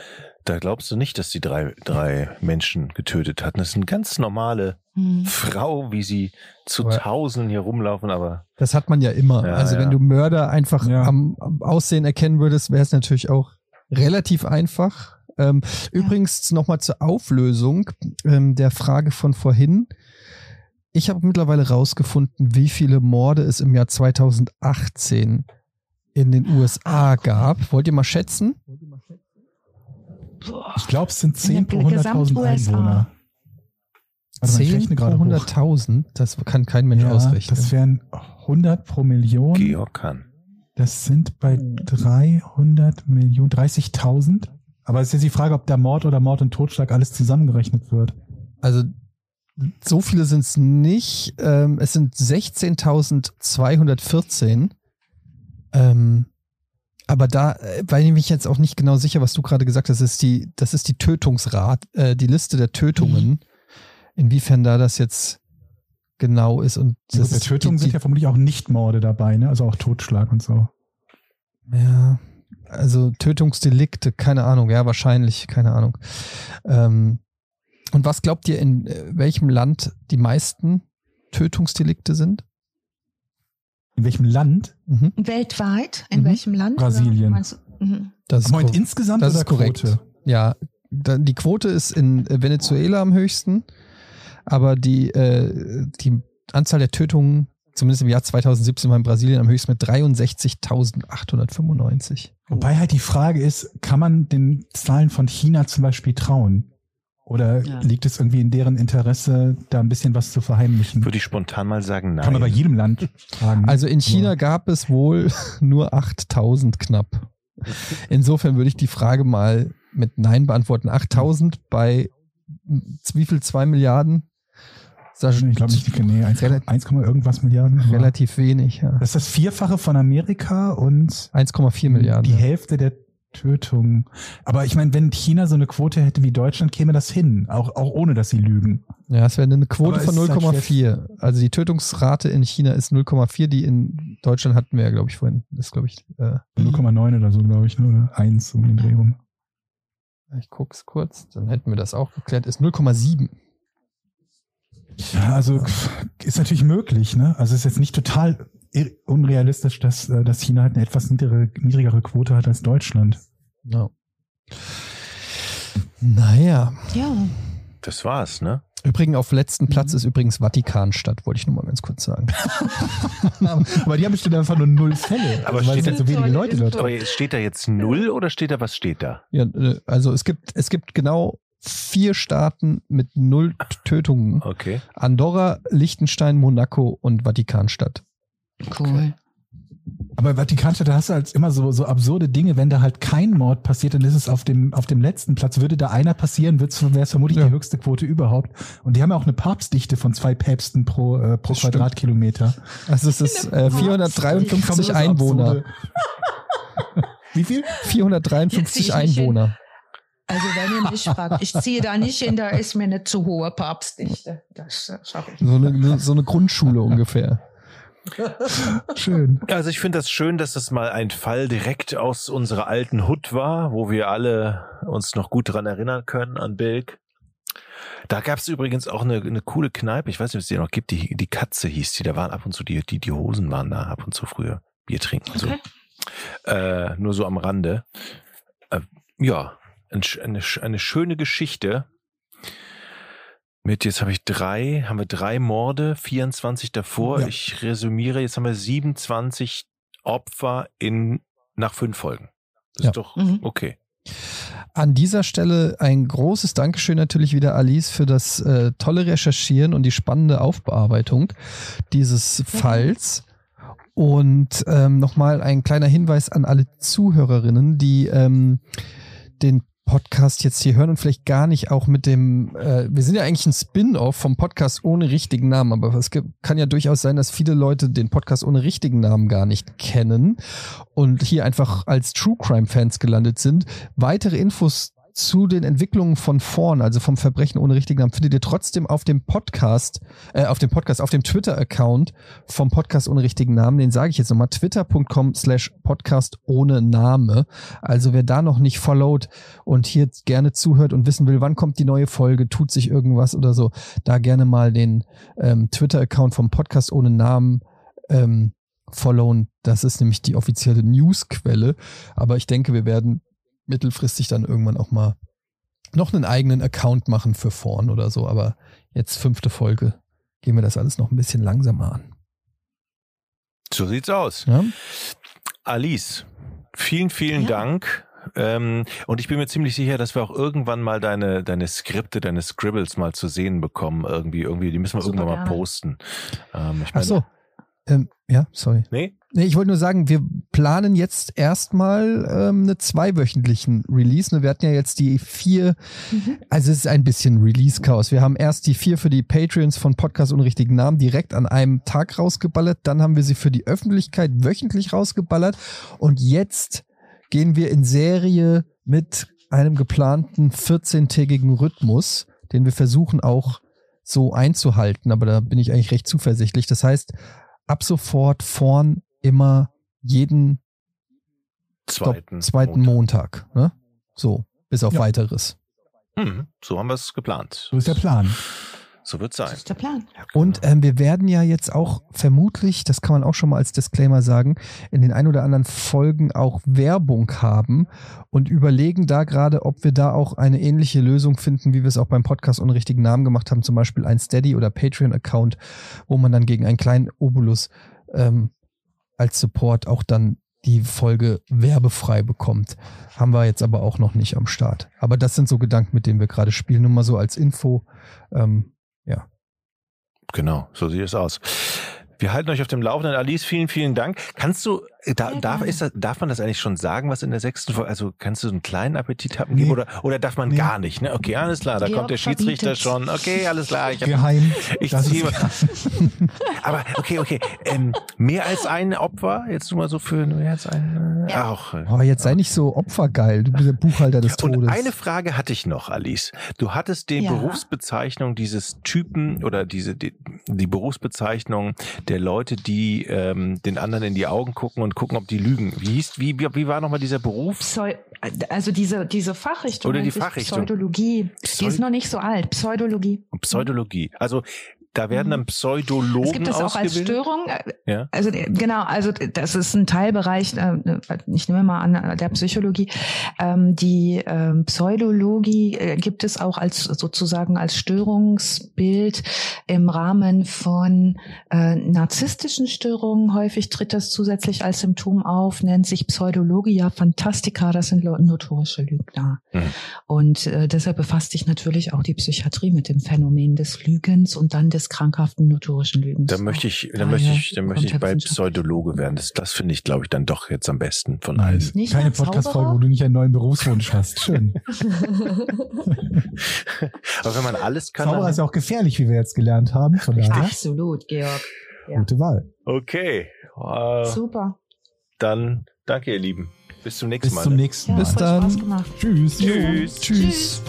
da glaubst du nicht, dass sie drei, drei Menschen getötet hat. Das ist eine ganz normale mhm. Frau, wie sie zu aber Tausenden hier rumlaufen, aber.
Das hat man ja immer. Ja, also ja. wenn du Mörder einfach am Aussehen erkennen würdest, wäre es natürlich auch relativ einfach Ähm, Übrigens nochmal zur Auflösung ähm, der Frage von vorhin. Ich habe mittlerweile rausgefunden, wie viele Morde es im Jahr 2018 in den USA gab. Wollt ihr mal schätzen?
Ich glaube, es sind 10 pro
In der
100.000
Gesamt-USA.
Einwohner. Ich
10
rechne
pro
gerade hoch.
100.000? Das kann kein Mensch
Ja,
ausrechnen.
das wären 100 pro Million.
Georg kann.
Das sind bei 300 Millionen, 30.000. Aber es ist jetzt die Frage, ob der Mord oder Mord und Totschlag alles zusammengerechnet wird.
Also so viele sind es nicht. Ähm, es sind 16.214. Ähm, aber da äh, war ich mich jetzt auch nicht genau sicher, was du gerade gesagt hast. Das ist die, das ist die Tötungsrat, äh, die Liste der Tötungen.
Mhm.
Inwiefern da das jetzt genau ist und das ist
Tötungen sind ja vermutlich auch Nichtmorde dabei, ne? Also auch Totschlag und so.
Ja, also Tötungsdelikte, keine Ahnung, ja, wahrscheinlich, keine Ahnung. Ähm, und was glaubt ihr, in äh, welchem Land die meisten Tötungsdelikte sind?
In welchem Land?
Mhm.
Weltweit? In
Mhm.
welchem Land?
Brasilien.
Du- Mhm.
Das ist
Moment, insgesamt
das ist korrekt.
Quote?
Ja, die Quote ist in äh, Venezuela am höchsten, aber die, äh, die Anzahl der Tötungen, zumindest im Jahr 2017, war in Brasilien am höchsten mit 63.895.
Wobei halt die Frage ist, kann man den Zahlen von China zum Beispiel trauen? Oder
Ja.
liegt es irgendwie in deren Interesse, da ein bisschen was zu verheimlichen?
Würde ich spontan mal sagen, nein.
Kann man bei jedem Land fragen.
Also in China
Ja.
gab es wohl *laughs* nur 8000 knapp. Insofern würde ich die Frage mal mit Nein beantworten. 8000 bei wie viel? 2 Milliarden? Das
ich glaube nicht, nee, 1,
Rel-
1, irgendwas Milliarden.
relativ wenig, ja.
Das ist das Vierfache von Amerika und
1,4 Milliarden.
die. Hälfte der Tötungen. Aber ich meine, wenn China so eine Quote hätte wie Deutschland, käme das hin, auch, auch ohne dass sie lügen.
Ja, es wäre eine Quote
Aber
von
es ist halt
0,4. Also die Tötungsrate in China ist 0,4, die in Deutschland hatten wir ja, glaube ich, vorhin. Das ist, glaube ich, äh,
0,9 oder so, glaube ich, ne? oder 1 um den Dreh rum.
ich guck's kurz, dann hätten wir das auch geklärt, ist 0,7.
Ja, also ist natürlich möglich, ne? Also es ist jetzt nicht total unrealistisch, dass, äh, dass China halt eine etwas niedrigere, niedrigere Quote hat als Deutschland.
Ja. Naja.
Ja.
Das war's, ne?
Übrigens auf letzten Platz
Mhm.
ist übrigens Vatikanstadt, wollte ich nur mal ganz kurz sagen. *laughs*
Aber die haben bestimmt einfach nur null Fälle.
Aber
also, weil
steht
es halt so wenige Leute dort
Aber steht da jetzt null oder steht da, was steht da?
Ja, äh, also es gibt, es gibt genau vier Staaten mit null Tötungen.
Okay.
Andorra, Liechtenstein, Monaco und Vatikanstadt.
Cool.
Aber Vatikanstadt, da hast du halt immer so, so absurde Dinge, wenn da halt kein Mord passiert, dann ist es auf dem, auf dem letzten Platz. Würde da einer passieren, wäre es vermutlich
Ja.
die höchste Quote überhaupt. Und die haben ja auch eine Papstdichte von zwei Päpsten pro, äh, pro
Das stimmt.
Quadratkilometer.
Also es ist äh,
Famose
453 Einwohner. *laughs*
Wie viel?
453
Jetzt sehe ich mich
Einwohner.
Also wenn ihr mich fragt, ich ziehe da nicht hin, da ist mir eine zu hohe Papstdichte. Das äh, schaffe ich.
So eine, so eine Grundschule ungefähr.
Schön.
Also ich finde das schön, dass das mal ein Fall direkt aus unserer alten Hut war, wo wir alle uns noch gut dran erinnern können an Bilk. Da gab es übrigens auch eine, eine coole Kneipe, ich weiß nicht, ob es die noch gibt, die, die Katze hieß die, da waren ab und zu, die, die, die Hosen waren da ab und zu früher, Bier trinken und so.
Okay.
Äh, nur so am Rande. Äh, ja, eine, eine schöne Geschichte. Mit, jetzt habe ich drei, haben wir drei Morde, 24 davor.
Ja.
Ich resümiere, jetzt haben wir 27 Opfer in, nach fünf Folgen. Das
Ja.
ist doch
Mhm.
okay.
An dieser Stelle ein großes Dankeschön natürlich wieder Alice für das äh, tolle Recherchieren und die spannende Aufbearbeitung dieses Falls. Und ähm, nochmal ein kleiner Hinweis an alle Zuhörerinnen, die ähm, den Podcast jetzt hier hören und vielleicht gar nicht auch mit dem, äh, wir sind ja eigentlich ein Spin-off vom Podcast ohne richtigen Namen, aber es kann ja durchaus sein, dass viele Leute den Podcast ohne richtigen Namen gar nicht kennen und hier einfach als True Crime Fans gelandet sind. Weitere Infos zu den Entwicklungen von vorn, also vom Verbrechen ohne richtigen Namen, findet ihr trotzdem auf dem Podcast, äh, auf dem Podcast, auf dem Twitter-Account vom Podcast ohne richtigen Namen. Den sage ich jetzt nochmal, twitter.com slash Podcast ohne Name. Also wer da noch nicht followt und hier gerne zuhört und wissen will, wann kommt die neue Folge, tut sich irgendwas oder so, da gerne mal den ähm, Twitter-Account vom Podcast ohne Namen ähm, followen. Das ist nämlich die offizielle Newsquelle. Aber ich denke, wir werden mittelfristig dann irgendwann auch mal noch einen eigenen Account machen für Vorn oder so. Aber jetzt fünfte Folge gehen wir das alles noch ein bisschen langsamer an.
So sieht's aus.
Ja?
Alice, vielen, vielen
Ja.
Dank. Ähm, und ich bin mir ziemlich sicher, dass wir auch irgendwann mal deine, deine Skripte, deine Scribbles mal zu sehen bekommen. Irgendwie, irgendwie, die müssen wir
Super
irgendwann mal
gerne.
posten. Ähm, ich
Ach
meine-
so. Ähm, ja, sorry.
Nee?
Nee, ich wollte nur sagen, wir planen jetzt erstmal ähm, eine zweiwöchentlichen Release. Ne, Wir hatten ja jetzt die vier,
Mhm.
also es ist ein bisschen Release-Chaos. Wir haben erst die vier für die Patreons von Podcast ohne richtigen Namen direkt an einem Tag rausgeballert. Dann haben wir sie für die Öffentlichkeit wöchentlich rausgeballert. Und jetzt gehen wir in Serie mit einem geplanten 14-tägigen Rhythmus, den wir versuchen auch so einzuhalten. Aber da bin ich eigentlich recht zuversichtlich. Das heißt, ab sofort vorn immer jeden
Zweiten.
zweiten Montag. ne? So, bis auf
Ja.
weiteres.
Hm, so haben wir es geplant.
So ist der Plan.
So wird es
Das
sein.
ist der Plan.
Und ähm, wir werden ja jetzt auch vermutlich, das kann man auch schon mal als Disclaimer sagen, in den ein oder anderen Folgen auch Werbung haben und überlegen da gerade, ob wir da auch eine ähnliche Lösung finden, wie wir es auch beim Podcast ohne richtigen Namen gemacht haben, zum Beispiel ein Steady- oder Patreon-Account, wo man dann gegen einen kleinen Obolus ähm, als Support auch dann die Folge werbefrei bekommt. Haben wir jetzt aber auch noch nicht am Start. Aber das sind so Gedanken, mit denen wir gerade spielen. Nur mal so als Info. Ähm,
Genau, so sieht es aus. Wir halten euch auf dem Laufenden. Alice, vielen, vielen Dank. Kannst du, da, darf, ist das, darf man das eigentlich schon sagen, was in der sechsten Folge, also kannst du so einen kleinen Appetit haben
Nee.
geben oder, oder darf man
Nee.
gar nicht? Ne? Okay, alles klar, da
Georg
kommt der Schiedsrichter
verbietet.
schon. Okay, alles klar. Ich hab,
Geheim.
ich
Das ist
ziehe *laughs* Aber okay, okay. Ähm, mehr als ein Opfer, jetzt nur mal so für mehr als ein. Äh,
Ja.
Auch. äh,
Oh, jetzt sei nicht so opfergeil. Du bist der Buchhalter des Todes.
Und eine Frage hatte ich noch, Alice. Du hattest die
Ja.
Berufsbezeichnung dieses Typen oder diese die, die Berufsbezeichnung der Leute, die ähm, den anderen in die Augen gucken und gucken, ob die lügen. Wie hieß, wie, wie, wie war nochmal dieser Beruf?
Pseu also diese, diese Fachrichtung,
Oder die Fachrichtung.
Pseudologie, die
Pseu-
ist noch nicht so alt. Pseudologie.
Pseudologie. Also da werden dann
Mhm.
Pseudologen
Es gibt es auch als. Störung. äh,
Ja.
Also äh, genau, also das ist ein Teilbereich, äh, ich nehme mal an, der Psychologie. Ähm, Die ähm, Pseudologie gibt es auch als sozusagen als Störungsbild im Rahmen von narzisstischen Störungen. Häufig tritt das zusätzlich als Symptom auf, nennt sich Pseudologia Fantastica, das sind notorische Lügner.
Mhm.
Und deshalb befasst sich natürlich auch die Psychiatrie mit dem Phänomen des Lügens und dann des krankhaften notorischen Lügens.
Da möchte ich, da möchte ich, da möchte ich bei. Pseudologe werden. Das, das finde ich, glaube ich, dann doch jetzt am besten von allen.
Nice.
Nicht
Keine? Podcast-Folge, wo du nicht einen neuen Berufswunsch hast. Schön. *laughs*
Aber wenn man alles kann,
Zauberer ist ja auch gefährlich, wie wir jetzt gelernt haben. Von daher,
Absolut, Georg. Ja.
gute Wahl.
okay. Äh,
Super.
dann danke, ihr Lieben. Bis zum nächsten
Bis
Mal.
zum
ne?
nächsten
Ja,
Mal.
Bis dann.
Spaß gemacht.
Tschüss.
Tschüss.
Tschüss.